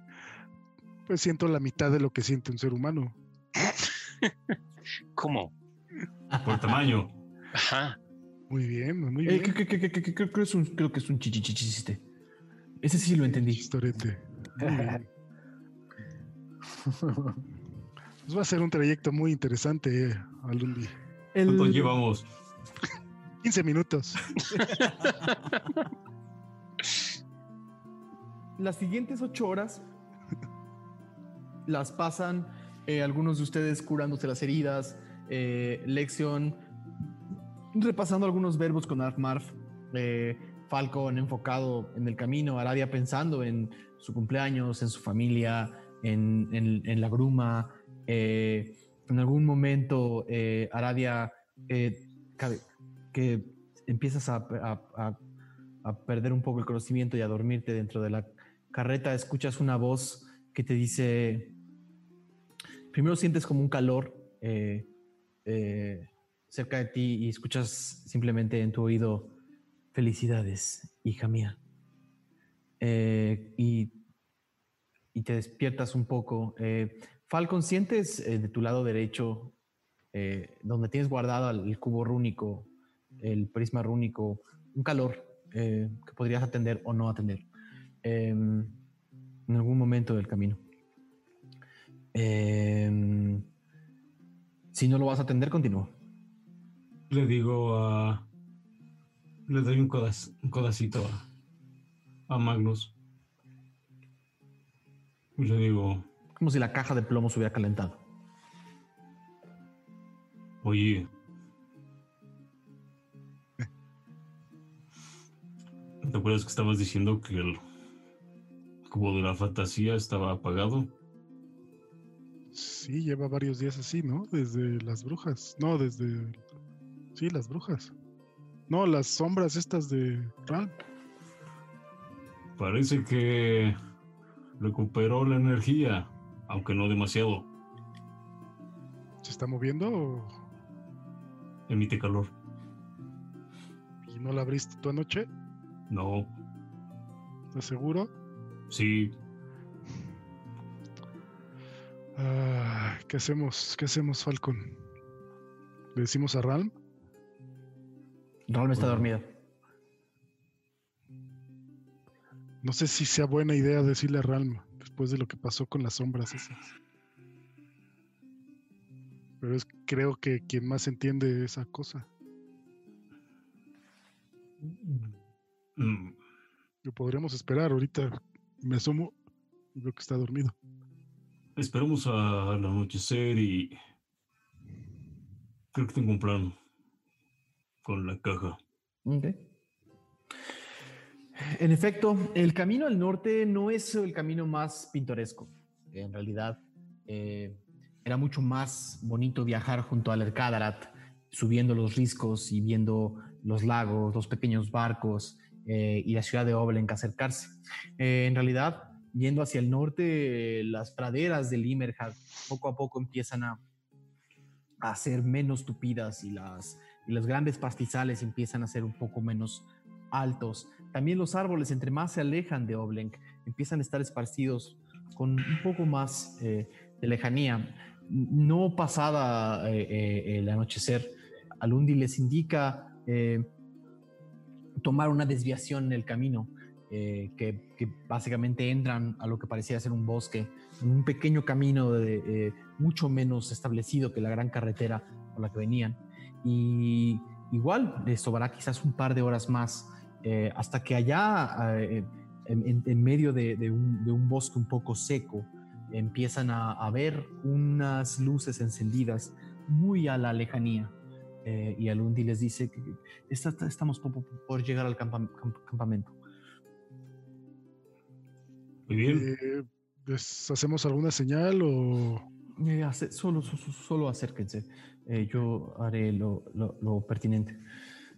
Pues siento la mitad de lo que siente un ser humano. ¿Cómo? Por tamaño. Ajá. Muy bien, muy Eh, bien. que- que- creo, que es un, creo que es un chichichichiste. Ese sí lo entendí. Chistorete. Pues va a ser un trayecto muy interesante, eh, Alundi. ¿Cuánto El- llevamos? 15 minutos. Las siguientes ocho horas las pasan eh, algunos de ustedes curándose las heridas, eh, repasando algunos verbos con Arfmarf, eh, Falcon enfocado en el camino, Aradia pensando en su cumpleaños, en su familia, en, en- en la gruma. eh, en algún momento, eh, Aradia, que empiezas a, a- perder un poco el conocimiento y a dormirte dentro de la carreta, escuchas una voz que te dice, primero sientes como un calor eh, eh, cerca de ti y escuchas simplemente en tu oído, felicidades, hija mía. Eh, y, y te despiertas un poco. Falcon, sientes de tu lado derecho, donde tienes guardado el cubo rúnico, el prisma rúnico, un calor eh, que podrías atender o no atender em, en algún momento del camino. Em, si no lo vas a atender, continúa. le digo a. Le doy un, un codacito a, a Magnus. Y le digo, Como si la caja de plomo se hubiera calentado. oye. ¿Te acuerdas que estabas diciendo que el cubo de la fantasía estaba apagado? Sí, lleva varios días así, ¿no? Desde las brujas. No, desde. Sí, las brujas. No, las sombras estas de Ral. Parece que recuperó la energía, aunque no demasiado. ¿Se está moviendo o- Emite calor. y no la abriste tú anoche? No, ¿Estás seguro? sí, Ah, ¿Qué hacemos? ¿Qué hacemos, Falcon? ¿Le decimos a Ralm? Mm. está dormida. No sé si sea buena idea decirle a Ralm después de lo que pasó con las sombras esas. Pero es creo que quien más entiende esa cosa. Mm, Lo podríamos esperar. Ahorita me asomo y veo que está dormido. esperamos al anochecer y creo que tengo un plan con la caja. Ok. En efecto, el camino al norte no es el camino más pintoresco. En realidad, eh, era mucho más bonito viajar junto al Ercadarat, subiendo los riscos y viendo los lagos, los pequeños barcos eh, y la ciudad de Oblenk acercarse. Eh, en realidad, yendo hacia el norte, las praderas de Limerhad poco a poco empiezan a, a ser menos tupidas y las, y los grandes pastizales empiezan a ser un poco menos altos. También los árboles, entre más se alejan de Oblenk, empiezan a estar esparcidos con un poco más eh, de lejanía. No pasada eh, eh, el anochecer, Alundi les indica eh, tomar una desviación en el camino, eh, que, básicamente entran a lo que parecía ser un bosque, un pequeño camino eh, mucho menos establecido que la gran carretera por la que venían. Y igual les sobrará quizás un par de horas más eh, hasta que allá, eh, en, medio de, un, bosque un poco seco, empiezan a ver unas luces encendidas muy a la lejanía. Eh, y Alundi les dice que está- está- estamos por, por- llegar al campa- camp- campamento. Muy bien, Eh, ¿les ¿Hacemos alguna señal o...? Eh, hace- solo, so- so- solo acérquense. Eh, yo haré lo, lo- lo pertinente.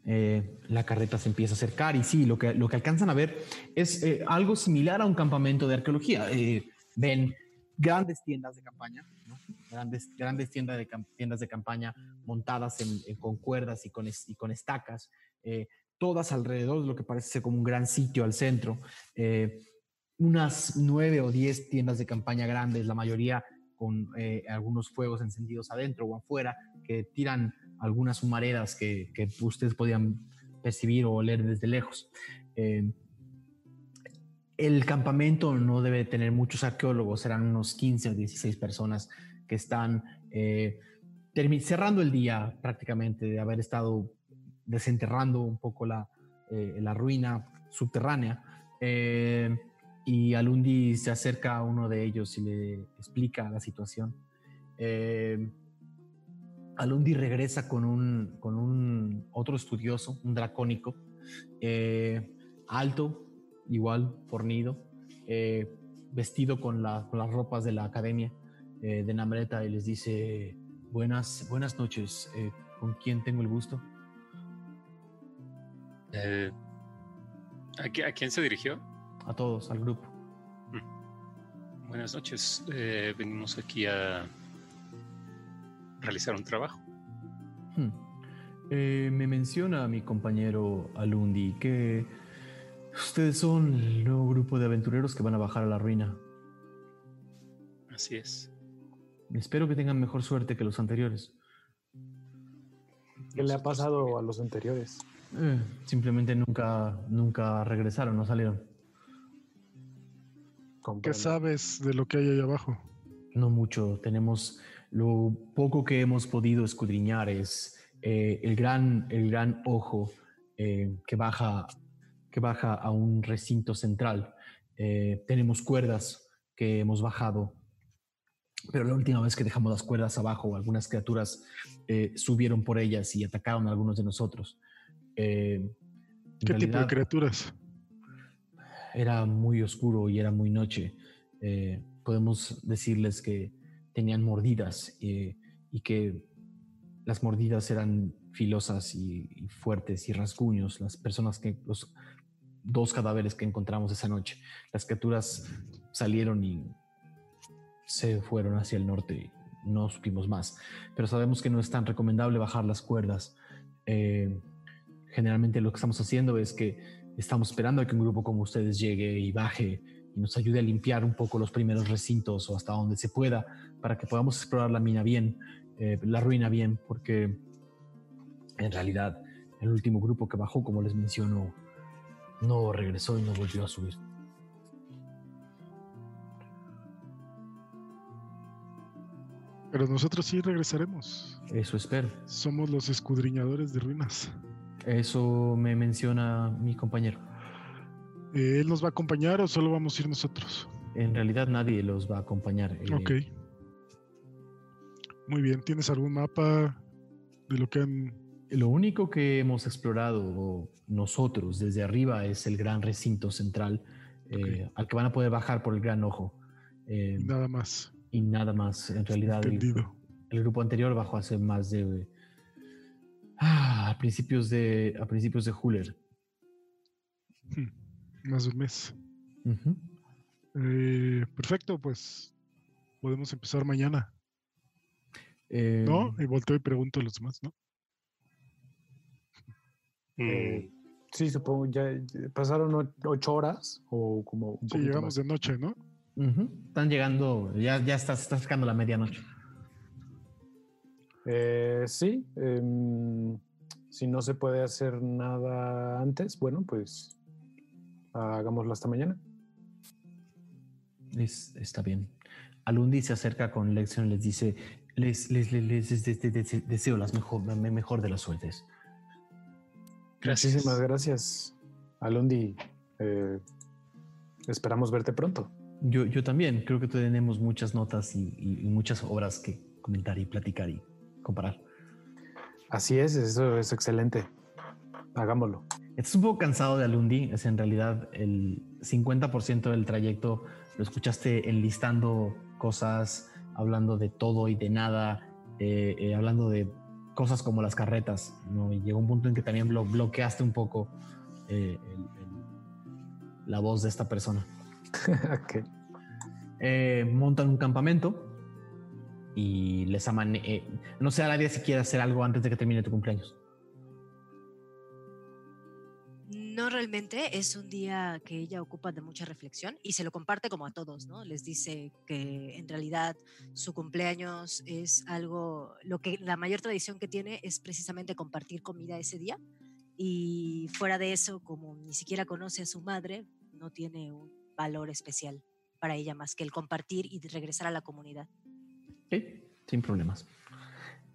Eh, la carreta se empieza a acercar y sí, lo que, lo que alcanzan a ver es eh, algo similar a un campamento de arqueología. Eh, ven grandes tiendas de campaña, ¿no? grandes, grandes tiendas, de, tiendas de campaña montadas con cuerdas y con, estacas, eh, todas alrededor de lo que parece ser como un gran sitio al centro. Eh, unas nueve o diez tiendas de campaña grandes, la mayoría con eh, algunos fuegos encendidos adentro o afuera que tiran algunas humaredas que, ustedes podían percibir o oler desde lejos. El campamento no debe tener muchos arqueólogos, serán unos 15 o 16 personas que están cerrando el día prácticamente de haber estado desenterrando un poco la, eh, la ruina subterránea. Eh, y Alundi se acerca a uno de ellos y le explica la situación. Eh, Alundi regresa con un, con un otro estudioso, un dracónico, eh, alto, igual, fornido, eh, vestido con, la- con las ropas de la academia de Namreta y les dice, buenas, buenas noches, eh, ¿con quién tengo el gusto? Eh, ¿a, qui- a quién se dirigió? A todos, al grupo. Buenas noches. Eh, venimos aquí a realizar un trabajo. Hmm. Me menciona mi compañero Alundi que ustedes son el nuevo grupo de aventureros que van a bajar a la ruina. Así es. Espero que tengan mejor suerte que los anteriores. ¿Qué le ha pasado a los anteriores? Eh, simplemente nunca, nunca regresaron, no salieron. ¿Qué sabes de lo que hay ahí abajo? No mucho. Tenemos lo poco que hemos podido escudriñar es eh, el, gran, el gran ojo eh, que, baja, que baja a un recinto central. Eh, tenemos cuerdas que hemos bajado, pero la última vez que dejamos las cuerdas abajo, algunas criaturas subieron por ellas y atacaron a algunos de nosotros. ¿Qué tipo de criaturas? Era muy oscuro y era muy noche. podemos decirles que tenían mordidas y que las mordidas eran filosas y, fuertes y rasguños. Las personas que, los dos cadáveres que encontramos esa noche, las criaturas salieron y se fueron hacia el norte. Y no supimos más, pero sabemos que no es tan recomendable bajar las cuerdas. Eh, generalmente lo que estamos haciendo es que estamos esperando a que un grupo como ustedes llegue y baje y nos ayude a limpiar un poco los primeros recintos o hasta donde se pueda para que podamos explorar la mina bien eh, la ruina bien, porque en realidad el último grupo que bajó, como les menciono, no regresó y no volvió a subir. Pero nosotros sí regresaremos. Eso espero. Somos los escudriñadores de ruinas. Eso me menciona mi compañero. ¿Él nos va a acompañar o solo vamos a ir nosotros? En realidad nadie los va a acompañar. Eh, ok. Muy bien, ¿tienes algún mapa de lo que han... Lo único que hemos explorado nosotros desde arriba es el gran recinto central eh, al que van a poder bajar por el gran ojo. Eh, nada más. Y nada más, en realidad. Entendido. El, grupo anterior bajó hace más de... Ah, a principios de, a principios de Huller. Hmm, más de un mes. Eh, perfecto, pues podemos empezar mañana. ¿No? Em, y volteo y pregunto a los demás, ¿no? Eh, sí, supongo, ya pasaron ocho horas o como un Sí, llegamos de noche, ¿no? Están llegando, ya, ya está, está sacando la medianoche. Eh, sí, em, si no se puede hacer nada antes, bueno, pues hagámoslo hasta mañana. está bien. Alundi se acerca con Lexion y les dice, les, les, les, deseo las mejor, mejor de las suertes. Gracias. Muchísimas gracias, Alundi. Eh, esperamos verte pronto. Yo, yo también. Creo que tenemos muchas notas y, muchas obras que comentar y platicar y comparar. Así es, eso es excelente. Hagámoslo. Estás un poco cansado de Alundi. Es en realidad el 50% del trayecto lo escuchaste enlistando cosas, hablando de todo y de nada, eh, eh, hablando de cosas como las carretas, ¿no? Y llegó un punto en que también bloqueaste un poco eh, la voz de esta persona. montan un campamento y les aman. no sé, nadie si quiere hacer algo antes de que termine tu cumpleaños. No realmente, es un día que ella ocupa de mucha reflexión y se lo comparte como a todos, ¿no? Les dice que en realidad su cumpleaños es algo, lo que la mayor tradición que tiene es precisamente compartir comida ese día y fuera de eso, como ni siquiera conoce a su madre, no tiene un valor especial para ella más que el compartir y regresar a la comunidad. Sí, sin problemas.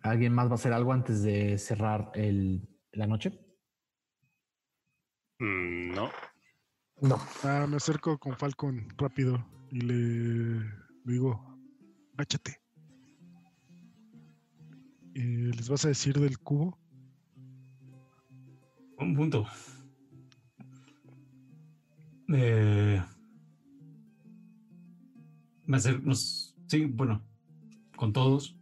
¿Alguien más va a hacer algo antes de cerrar el, la noche? Mm, no. No. Ah, me acerco con Falcon rápido y le digo, áchate. Eh, ¿Les vas a decir del cubo? Un punto. Eh, me acerco, sí, bueno, con todos.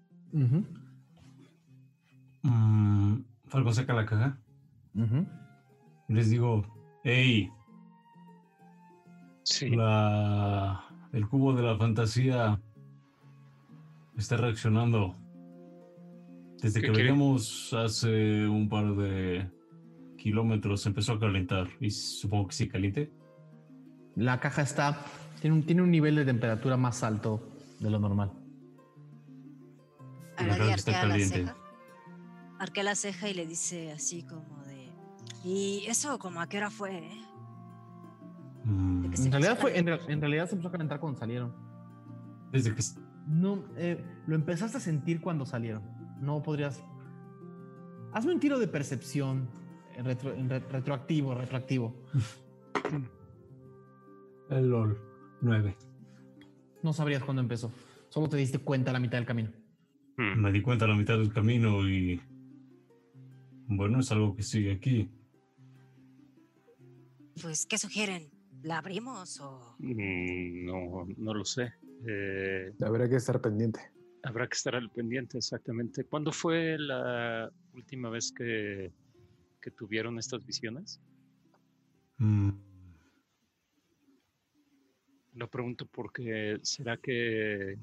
Mm, Falcon saca la caja les digo, hey, sí. el cubo de la fantasía está reaccionando. Desde que veníamos hace un par de kilómetros empezó a calentar y supongo que sí caliente. La caja está, tiene un, tiene un nivel de temperatura más alto de lo normal. está caliente. Arquea la ceja y le dice así como ¿Y eso como a qué hora fue? Eh? Mm. En realidad, fue, en, realidad se empezó a calentar cuando salieron. Desde que... No, eh, lo empezaste a sentir cuando salieron. No podrías... Hazme un tiro de percepción en retro- en re- retroactivo, retroactivo. El LOL. 9. No sabrías cuándo empezó. Solo te diste cuenta a la mitad del camino. Hmm. Me di cuenta a la mitad del camino y. Bueno, es algo que sigue aquí. Pues, ¿qué sugieren? ¿La abrimos o...? Mm, No, no lo sé. Eh, Habrá que estar pendiente. habrá que estar al pendiente exactamente. ¿Cuándo fue la última vez que, que tuvieron estas visiones? Mm, Lo pregunto porque será que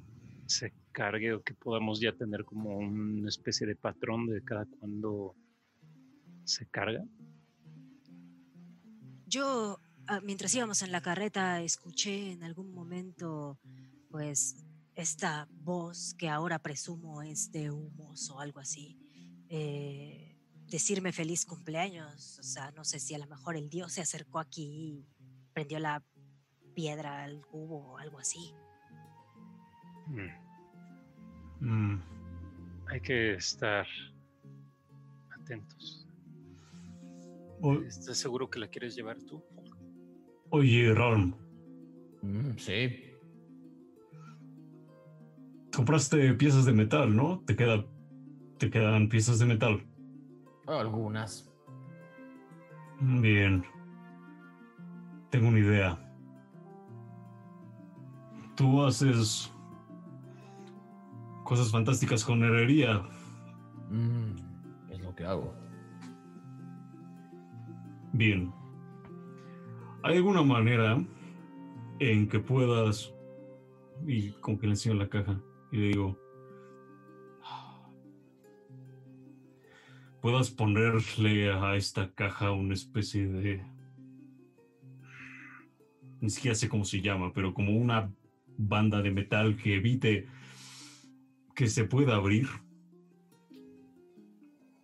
se cargue o que podamos ya tener como una especie de patrón de cada cuando se carga. Yo, ah, mientras íbamos en la carreta, escuché en algún momento, pues, esta voz que ahora presumo es de humos o algo así, eh, decirme feliz cumpleaños. O sea, no sé si a lo mejor el dios se acercó aquí y prendió la piedra al cubo o algo así. Mm, mm. Hay que estar atentos. O- ¿Estás seguro que la quieres llevar tú? oye, Ralm, Mm, sí. compraste piezas de metal, ¿no? Te, queda, te quedan piezas de metal. Algunas. Bien. Tengo una idea. Tú haces cosas fantásticas con herrería. Mm, es lo que hago. Bien. ¿Hay alguna manera en que puedas... Y como que le enseño la caja y le digo... Puedas ponerle a esta caja una especie de... Ni siquiera sé cómo se llama, pero como una banda de metal que evite que se pueda abrir.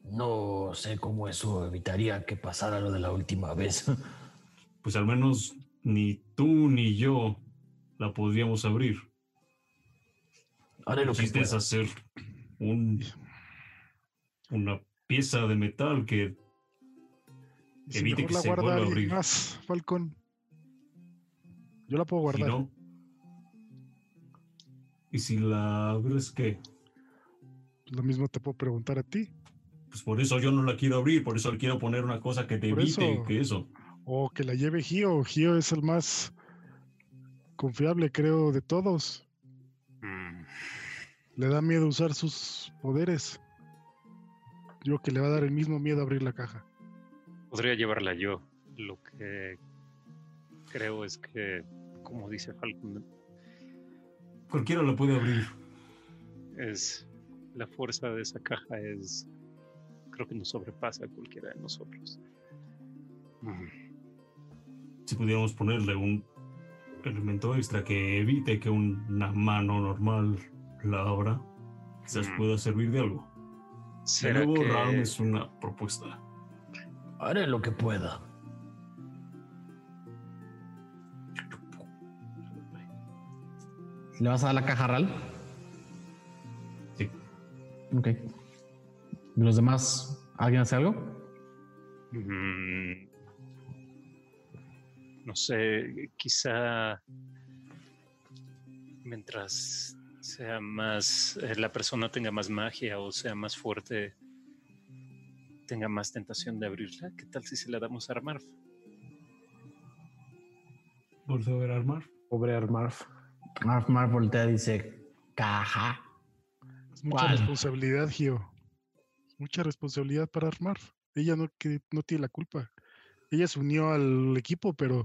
No sé cómo eso evitaría que pasara lo de la última vez. Pues al menos ni tú ni yo la podríamos abrir. Haré lo que pueda. hacer un, una pieza de metal que si Evite que la se guarda vuelva a abrir. más, Falcon. Yo la puedo si guardar. no. Y si la abres, ¿qué? Lo mismo te puedo preguntar a ti. Pues por eso yo no la quiero abrir, por eso le quiero poner una cosa que te Por evite eso. que eso. O que la lleve Gio. Gio es el más confiable, creo, de todos. Mm, Le da miedo usar sus poderes. Yo que le va a dar el mismo miedo abrir la caja. Podría llevarla yo. Lo que creo es que, como dice Falcon, Cualquiera la puede abrir. es la fuerza de esa caja es creo que nos sobrepasa a cualquiera de nosotros. Si pudiéramos ponerle un elemento extra que evite que una mano normal la abra, quizás Mm. pueda servir de algo. De ¿Será nuevo, que Ram es una propuesta. Haré lo que pueda. ¿Le vas a dar la caja Ral? Sí. Ok. ¿De los demás, alguien hace algo? Mm, no sé, quizá mientras sea más, eh, la persona tenga más magia o sea más fuerte, tenga más tentación de abrirla. ¿Qué tal si se la damos a Armarf? Volto a ver armar. Pobre Armarf. Marv Marv voltea y dice, caja. Es mucha ¿Cuál? responsabilidad, Gio. Es mucha responsabilidad para armar. Ella no, que, no tiene la culpa. Ella se unió al equipo, pero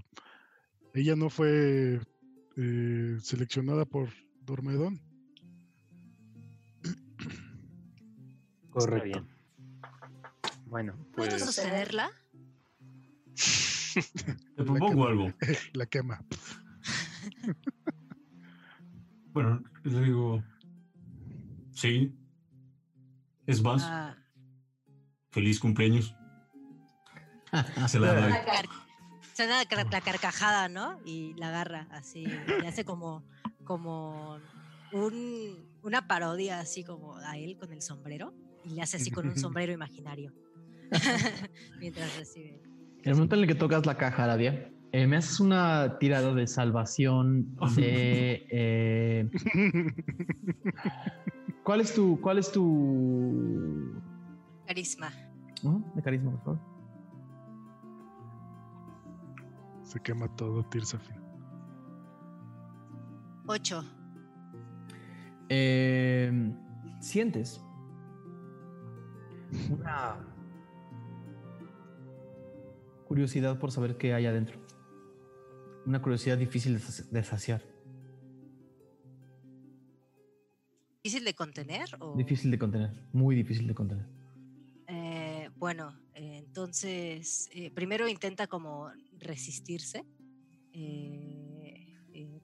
ella no fue eh, seleccionada por Dormedón. Correcto. bien. Bueno, ¿Puedo pues sostenerla? Te propongo algo. La quema. Bueno, le digo. Sí. Es más, Ah, feliz cumpleaños. Se la doy. la car- se da la, car- la carcajada, ¿no? Y la agarra así, y hace como, como un, una parodia así como a él con el sombrero y le hace así con un sombrero imaginario mientras recibe. En el momento en el que tocas la caja, Aradia, eh, me haces una tirada de salvación de. eh, ¿Cuál es tu. ¿Cuál es tu. Carisma. ¿no? De carisma, por favor? Se quema todo, Tirsafin. Ocho. Eh, sientes una curiosidad por saber qué hay adentro. Una curiosidad difícil de saci- de saciar, ¿Difícil de contener? O... difícil de contener, muy difícil de contener. Eh, bueno, eh, entonces, eh, primero intenta como resistirse, eh,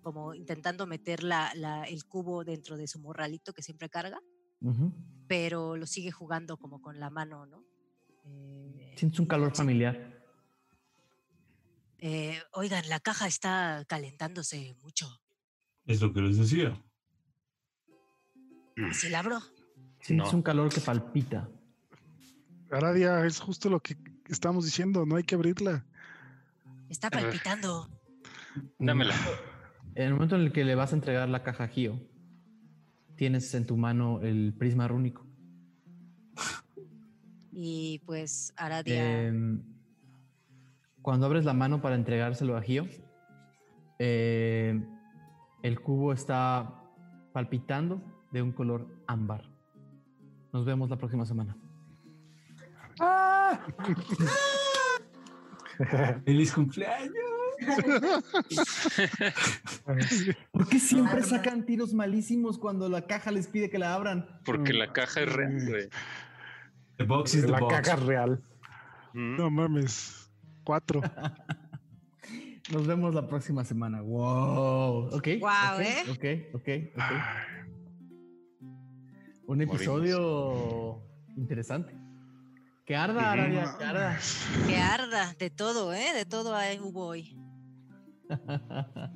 como intentando meter la- la- el cubo dentro de su morralito que siempre carga, pero lo sigue jugando como con la mano, ¿no? Sientes un calor familiar. Eh, oigan, la caja está calentándose mucho. Es lo que les decía. ¿Y si la abro? Sientes No. un calor que palpita. Aradia, es justo lo que estamos diciendo, no hay que abrirla. Está ver. palpitando. Dámela. En el momento en el que le vas a entregar la caja a Gio, tienes en tu mano el prisma rúnico. Y pues Aradia... Em, cuando abres la mano para entregárselo a Gio, em, el cubo está palpitando de un color ámbar. Nos vemos la próxima semana. ¡Feliz cumpleaños! ¿Por qué siempre sacan tiros malísimos cuando la caja les pide que la abran? Porque la caja es real, güey. The box is the La box. caja real. Mm. No mames. Cuatro. Nos vemos la próxima semana. Wow. Ok. Guau, ok, ¿eh? Ok, ok, ok. Un episodio interesante. Que arda, Aradia, que arda. Que arda, de todo, ¿eh? De todo hay- hubo hoy.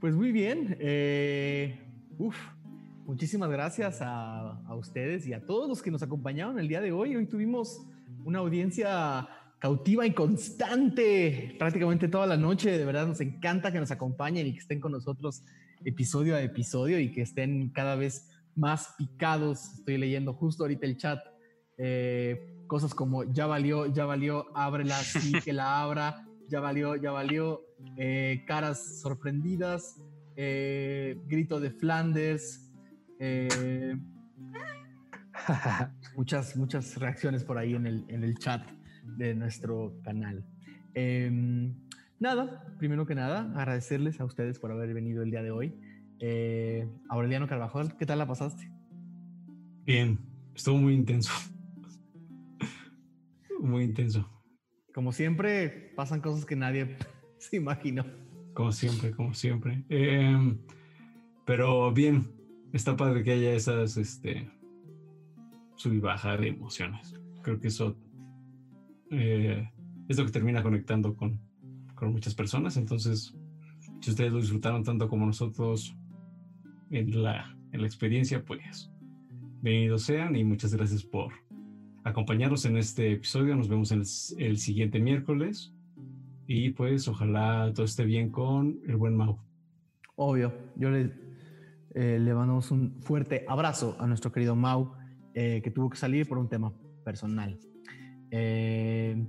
Pues muy bien. eh, uf, muchísimas gracias a, a ustedes y a todos los que nos acompañaron el día de hoy. Hoy tuvimos una audiencia cautiva y constante prácticamente toda la noche. De verdad nos encanta que nos acompañen y que estén con nosotros episodio a episodio y que estén cada vez más picados. Estoy leyendo justo ahorita el chat. eh, cosas como ya valió, ya valió, ábrela, sí que la abra, ya valió, ya valió, eh, caras sorprendidas, eh, grito de Flanders, muchas, muchas reacciones por ahí en el, en el chat de nuestro canal. Em, nada, primero que nada, agradecerles a ustedes por haber venido el día de hoy. Eh, Aureliano Carvajal, ¿qué tal la pasaste? Bien, estuvo muy intenso. Muy intenso. Como siempre, pasan cosas que nadie se imaginó. Como siempre, como siempre. Em, pero bien, está padre que haya esas, este, sub y baja de emociones. Creo que eso eh, es lo que termina conectando con, con muchas personas. Entonces, si ustedes lo disfrutaron tanto como nosotros en la, en la experiencia, pues bienvenidos sean y muchas gracias por acompañarnos en este episodio. Nos vemos el, siguiente miércoles. Y pues ojalá todo esté bien con el buen Mau. Obvio, yo le, eh, le mandamos un fuerte abrazo a nuestro querido Mau, eh, que tuvo que salir por un tema personal. Eh,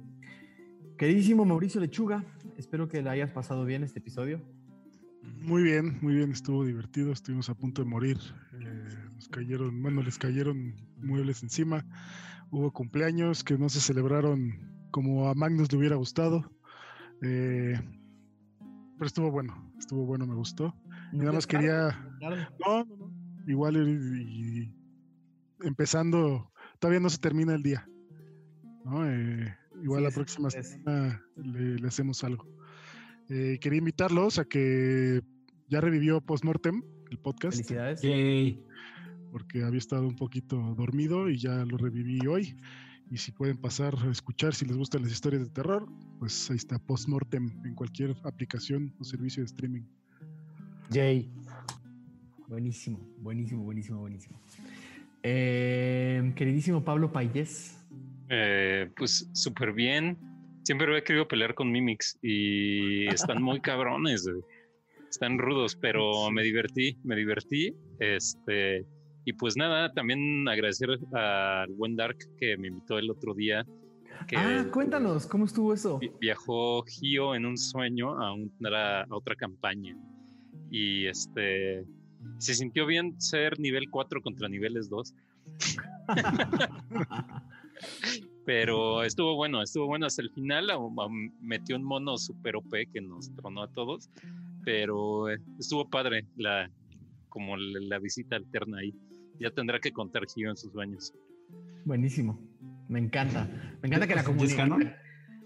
queridísimo Mauricio Lechuga, espero que le hayas pasado bien este episodio. Muy bien, muy bien, estuvo divertido, estuvimos a punto de morir. eh, nos cayeron, bueno, les cayeron muebles encima. Hubo cumpleaños que no se celebraron como a Magnus le hubiera gustado. eh, pero estuvo bueno, estuvo bueno, me gustó. Y nada más quería, no, no, no, igual y, y empezando, todavía no se termina el día. ¿No? Eh, igual Sí, la próxima semana le, le hacemos algo. Eh, quería invitarlos a que ya revivió Postmortem, el podcast, Felicidades. Yay. porque había estado un poquito dormido y ya lo reviví hoy. Y si pueden pasar a escuchar, si les gustan las historias de terror, pues ahí está Postmortem en cualquier aplicación o servicio de streaming. Jay. Buenísimo, buenísimo, buenísimo, buenísimo. Eh, queridísimo Pablo Payés. Eh, pues súper bien. Siempre había querido pelear con Mimics y están muy cabrones, güey. están rudos, pero me divertí, me divertí. Este, y pues nada, también agradecer al buen Dark que me invitó el otro día. Que ah, cuéntanos, ¿cómo estuvo eso? vi- Viajó Gio en un sueño a, un- a otra campaña y este se sintió bien ser nivel 4 contra niveles 2. Pero estuvo bueno, estuvo bueno hasta el final. Metió un mono super OP que nos tronó a todos. Pero estuvo padre la como la, la visita alterna ahí. Ya tendrá que contar Gio en sus sueños. Buenísimo. Me encanta. Me encanta que la comunidad. canon?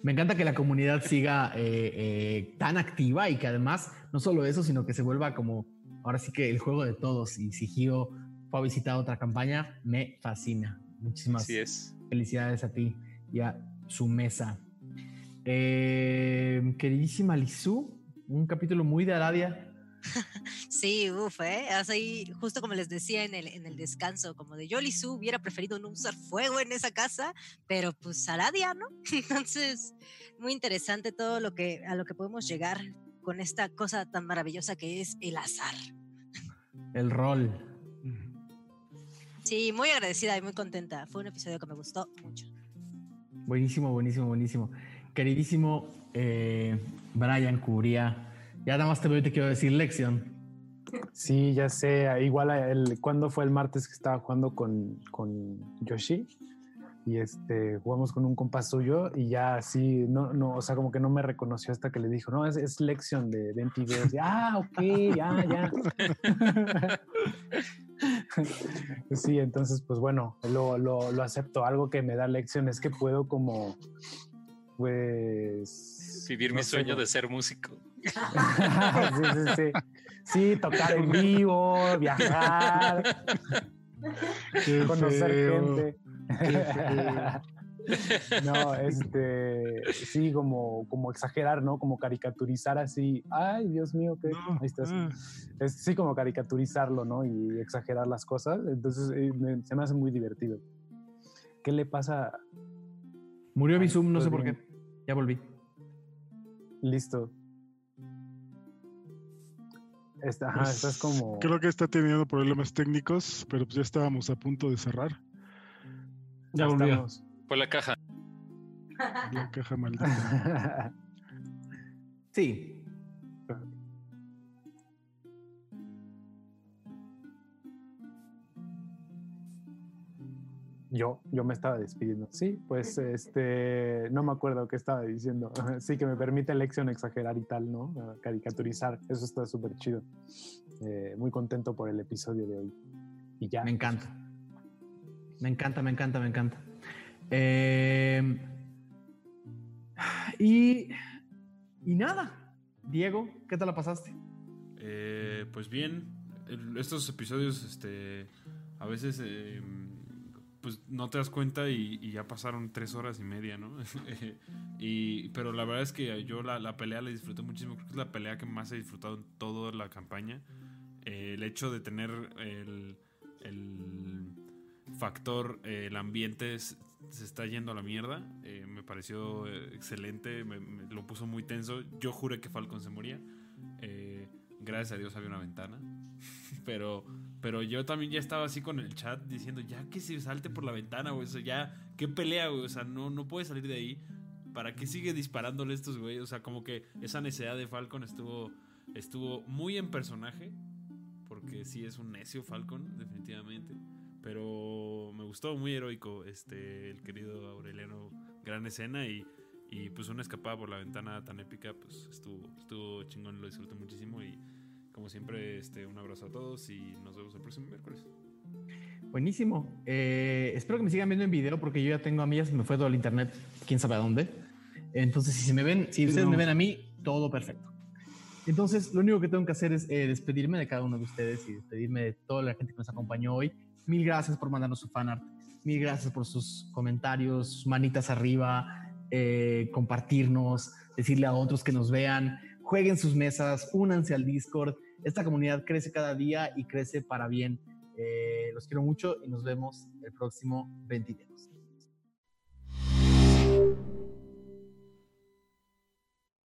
Me encanta que la comunidad siga eh, eh, tan activa y que además no solo eso, sino que se vuelva como ahora sí que el juego de todos. Y si Gio fue a visitar otra campaña, me fascina. Muchísimas Así es. Felicidades a ti y a su mesa. Eh, queridísima Lizu, un capítulo muy de Aradia. Sí, uff, ¿eh? Así, justo como les decía en el, en el descanso, como de yo, Lizu, hubiera preferido no usar fuego en esa casa, pero pues Aradia, ¿no? Entonces, muy interesante todo lo que, a lo que podemos llegar con esta cosa tan maravillosa que es el azar. El rol. Sí, muy agradecida y muy contenta. Fue un episodio que me gustó mucho. Buenísimo, buenísimo, buenísimo. Queridísimo eh, Brian Curia, ya nada más te veo y te quiero decir lección. Sí, ya sé. Igual el, cuando fue el martes que estaba jugando con, con Yoshi y este jugamos con un compa suyo y ya así, no, no, o sea, como que no me reconoció hasta que le dijo, no, es, es lección de, de MTV. Y, ah, ok, ya, ya. Sí, entonces, pues bueno, lo, lo, lo acepto. Algo que me da lección es que puedo como, pues... Vivir no mi sé, sueño de ser músico. sí, sí, sí. Sí, tocar en vivo, viajar, conocer gente. Qué. No, este, sí, como, como exagerar, ¿no? Como caricaturizar así. Ay, Dios mío, que No, ahí estás. ah. Es, sí, como caricaturizarlo, ¿no? Y exagerar las cosas. Entonces, eh, me- se me hace muy divertido. ¿Qué le pasa? Murió Ay, Bizum, no sé por qué. Ya volví. Listo. Está, ajá, Pues, estás como. Creo que está teniendo problemas técnicos, pero pues ya estábamos a punto de cerrar Ya ya volvió. Fue la caja. la caja maldita. Sí. Yo, yo me estaba despidiendo. Sí, pues este, no me acuerdo qué estaba diciendo. Sí, que me permite lección exagerar y tal, ¿no? Caricaturizar. Eso está súper chido. Eh, muy contento por el episodio de hoy. Y ya. Me encanta. Me encanta, me encanta, me encanta. Eh, y, y nada. Diego, ¿qué tal la pasaste? Eh, pues bien, estos episodios, este, a veces, eh, pues no te das cuenta y, ya pasaron tres horas y media, ¿no? y, pero la verdad es que yo la, la pelea la disfruté muchísimo. Creo que es la pelea que más he disfrutado en toda la campaña. Eh, el hecho de tener el, el factor, eh, el ambiente se está yendo a la mierda, eh, me pareció eh, excelente, me, lo puso muy tenso. Yo juré que Falcon se moría. Eh, gracias a Dios había una ventana. pero, pero yo también ya estaba así con el chat diciendo, ya que se salte por la ventana, güey. O sea, ya, qué pelea, güey. O sea, no, no puede salir de ahí. ¿Para qué sigue disparándole estos güeyes? O sea, como que esa necesidad de Falcon estuvo, estuvo muy en personaje. Porque sí es un necio Falcon, definitivamente. Pero me gustó, muy heroico, este, el querido Aureliano, gran escena y, y pues una escapada por la ventana tan épica, pues estuvo, estuvo chingón, lo disfruté muchísimo y como siempre, este, un abrazo a todos y nos vemos el próximo miércoles. Buenísimo. Eh, espero que me sigan viendo en video porque yo ya tengo a mí, ya se me fue todo el internet, quién sabe a dónde. Entonces, si se me ven, si ustedes me ven a mí, todo perfecto. Entonces, lo único que tengo que hacer es eh, despedirme de cada uno de ustedes y despedirme de toda la gente que nos acompañó hoy. Mil gracias por mandarnos su fanart. Mil gracias por sus comentarios, manitas arriba, eh, compartirnos, decirle a otros que nos vean, jueguen sus mesas, únanse al Discord. esta comunidad crece cada día y crece para bien. Eh, los quiero mucho y nos vemos el próximo 22.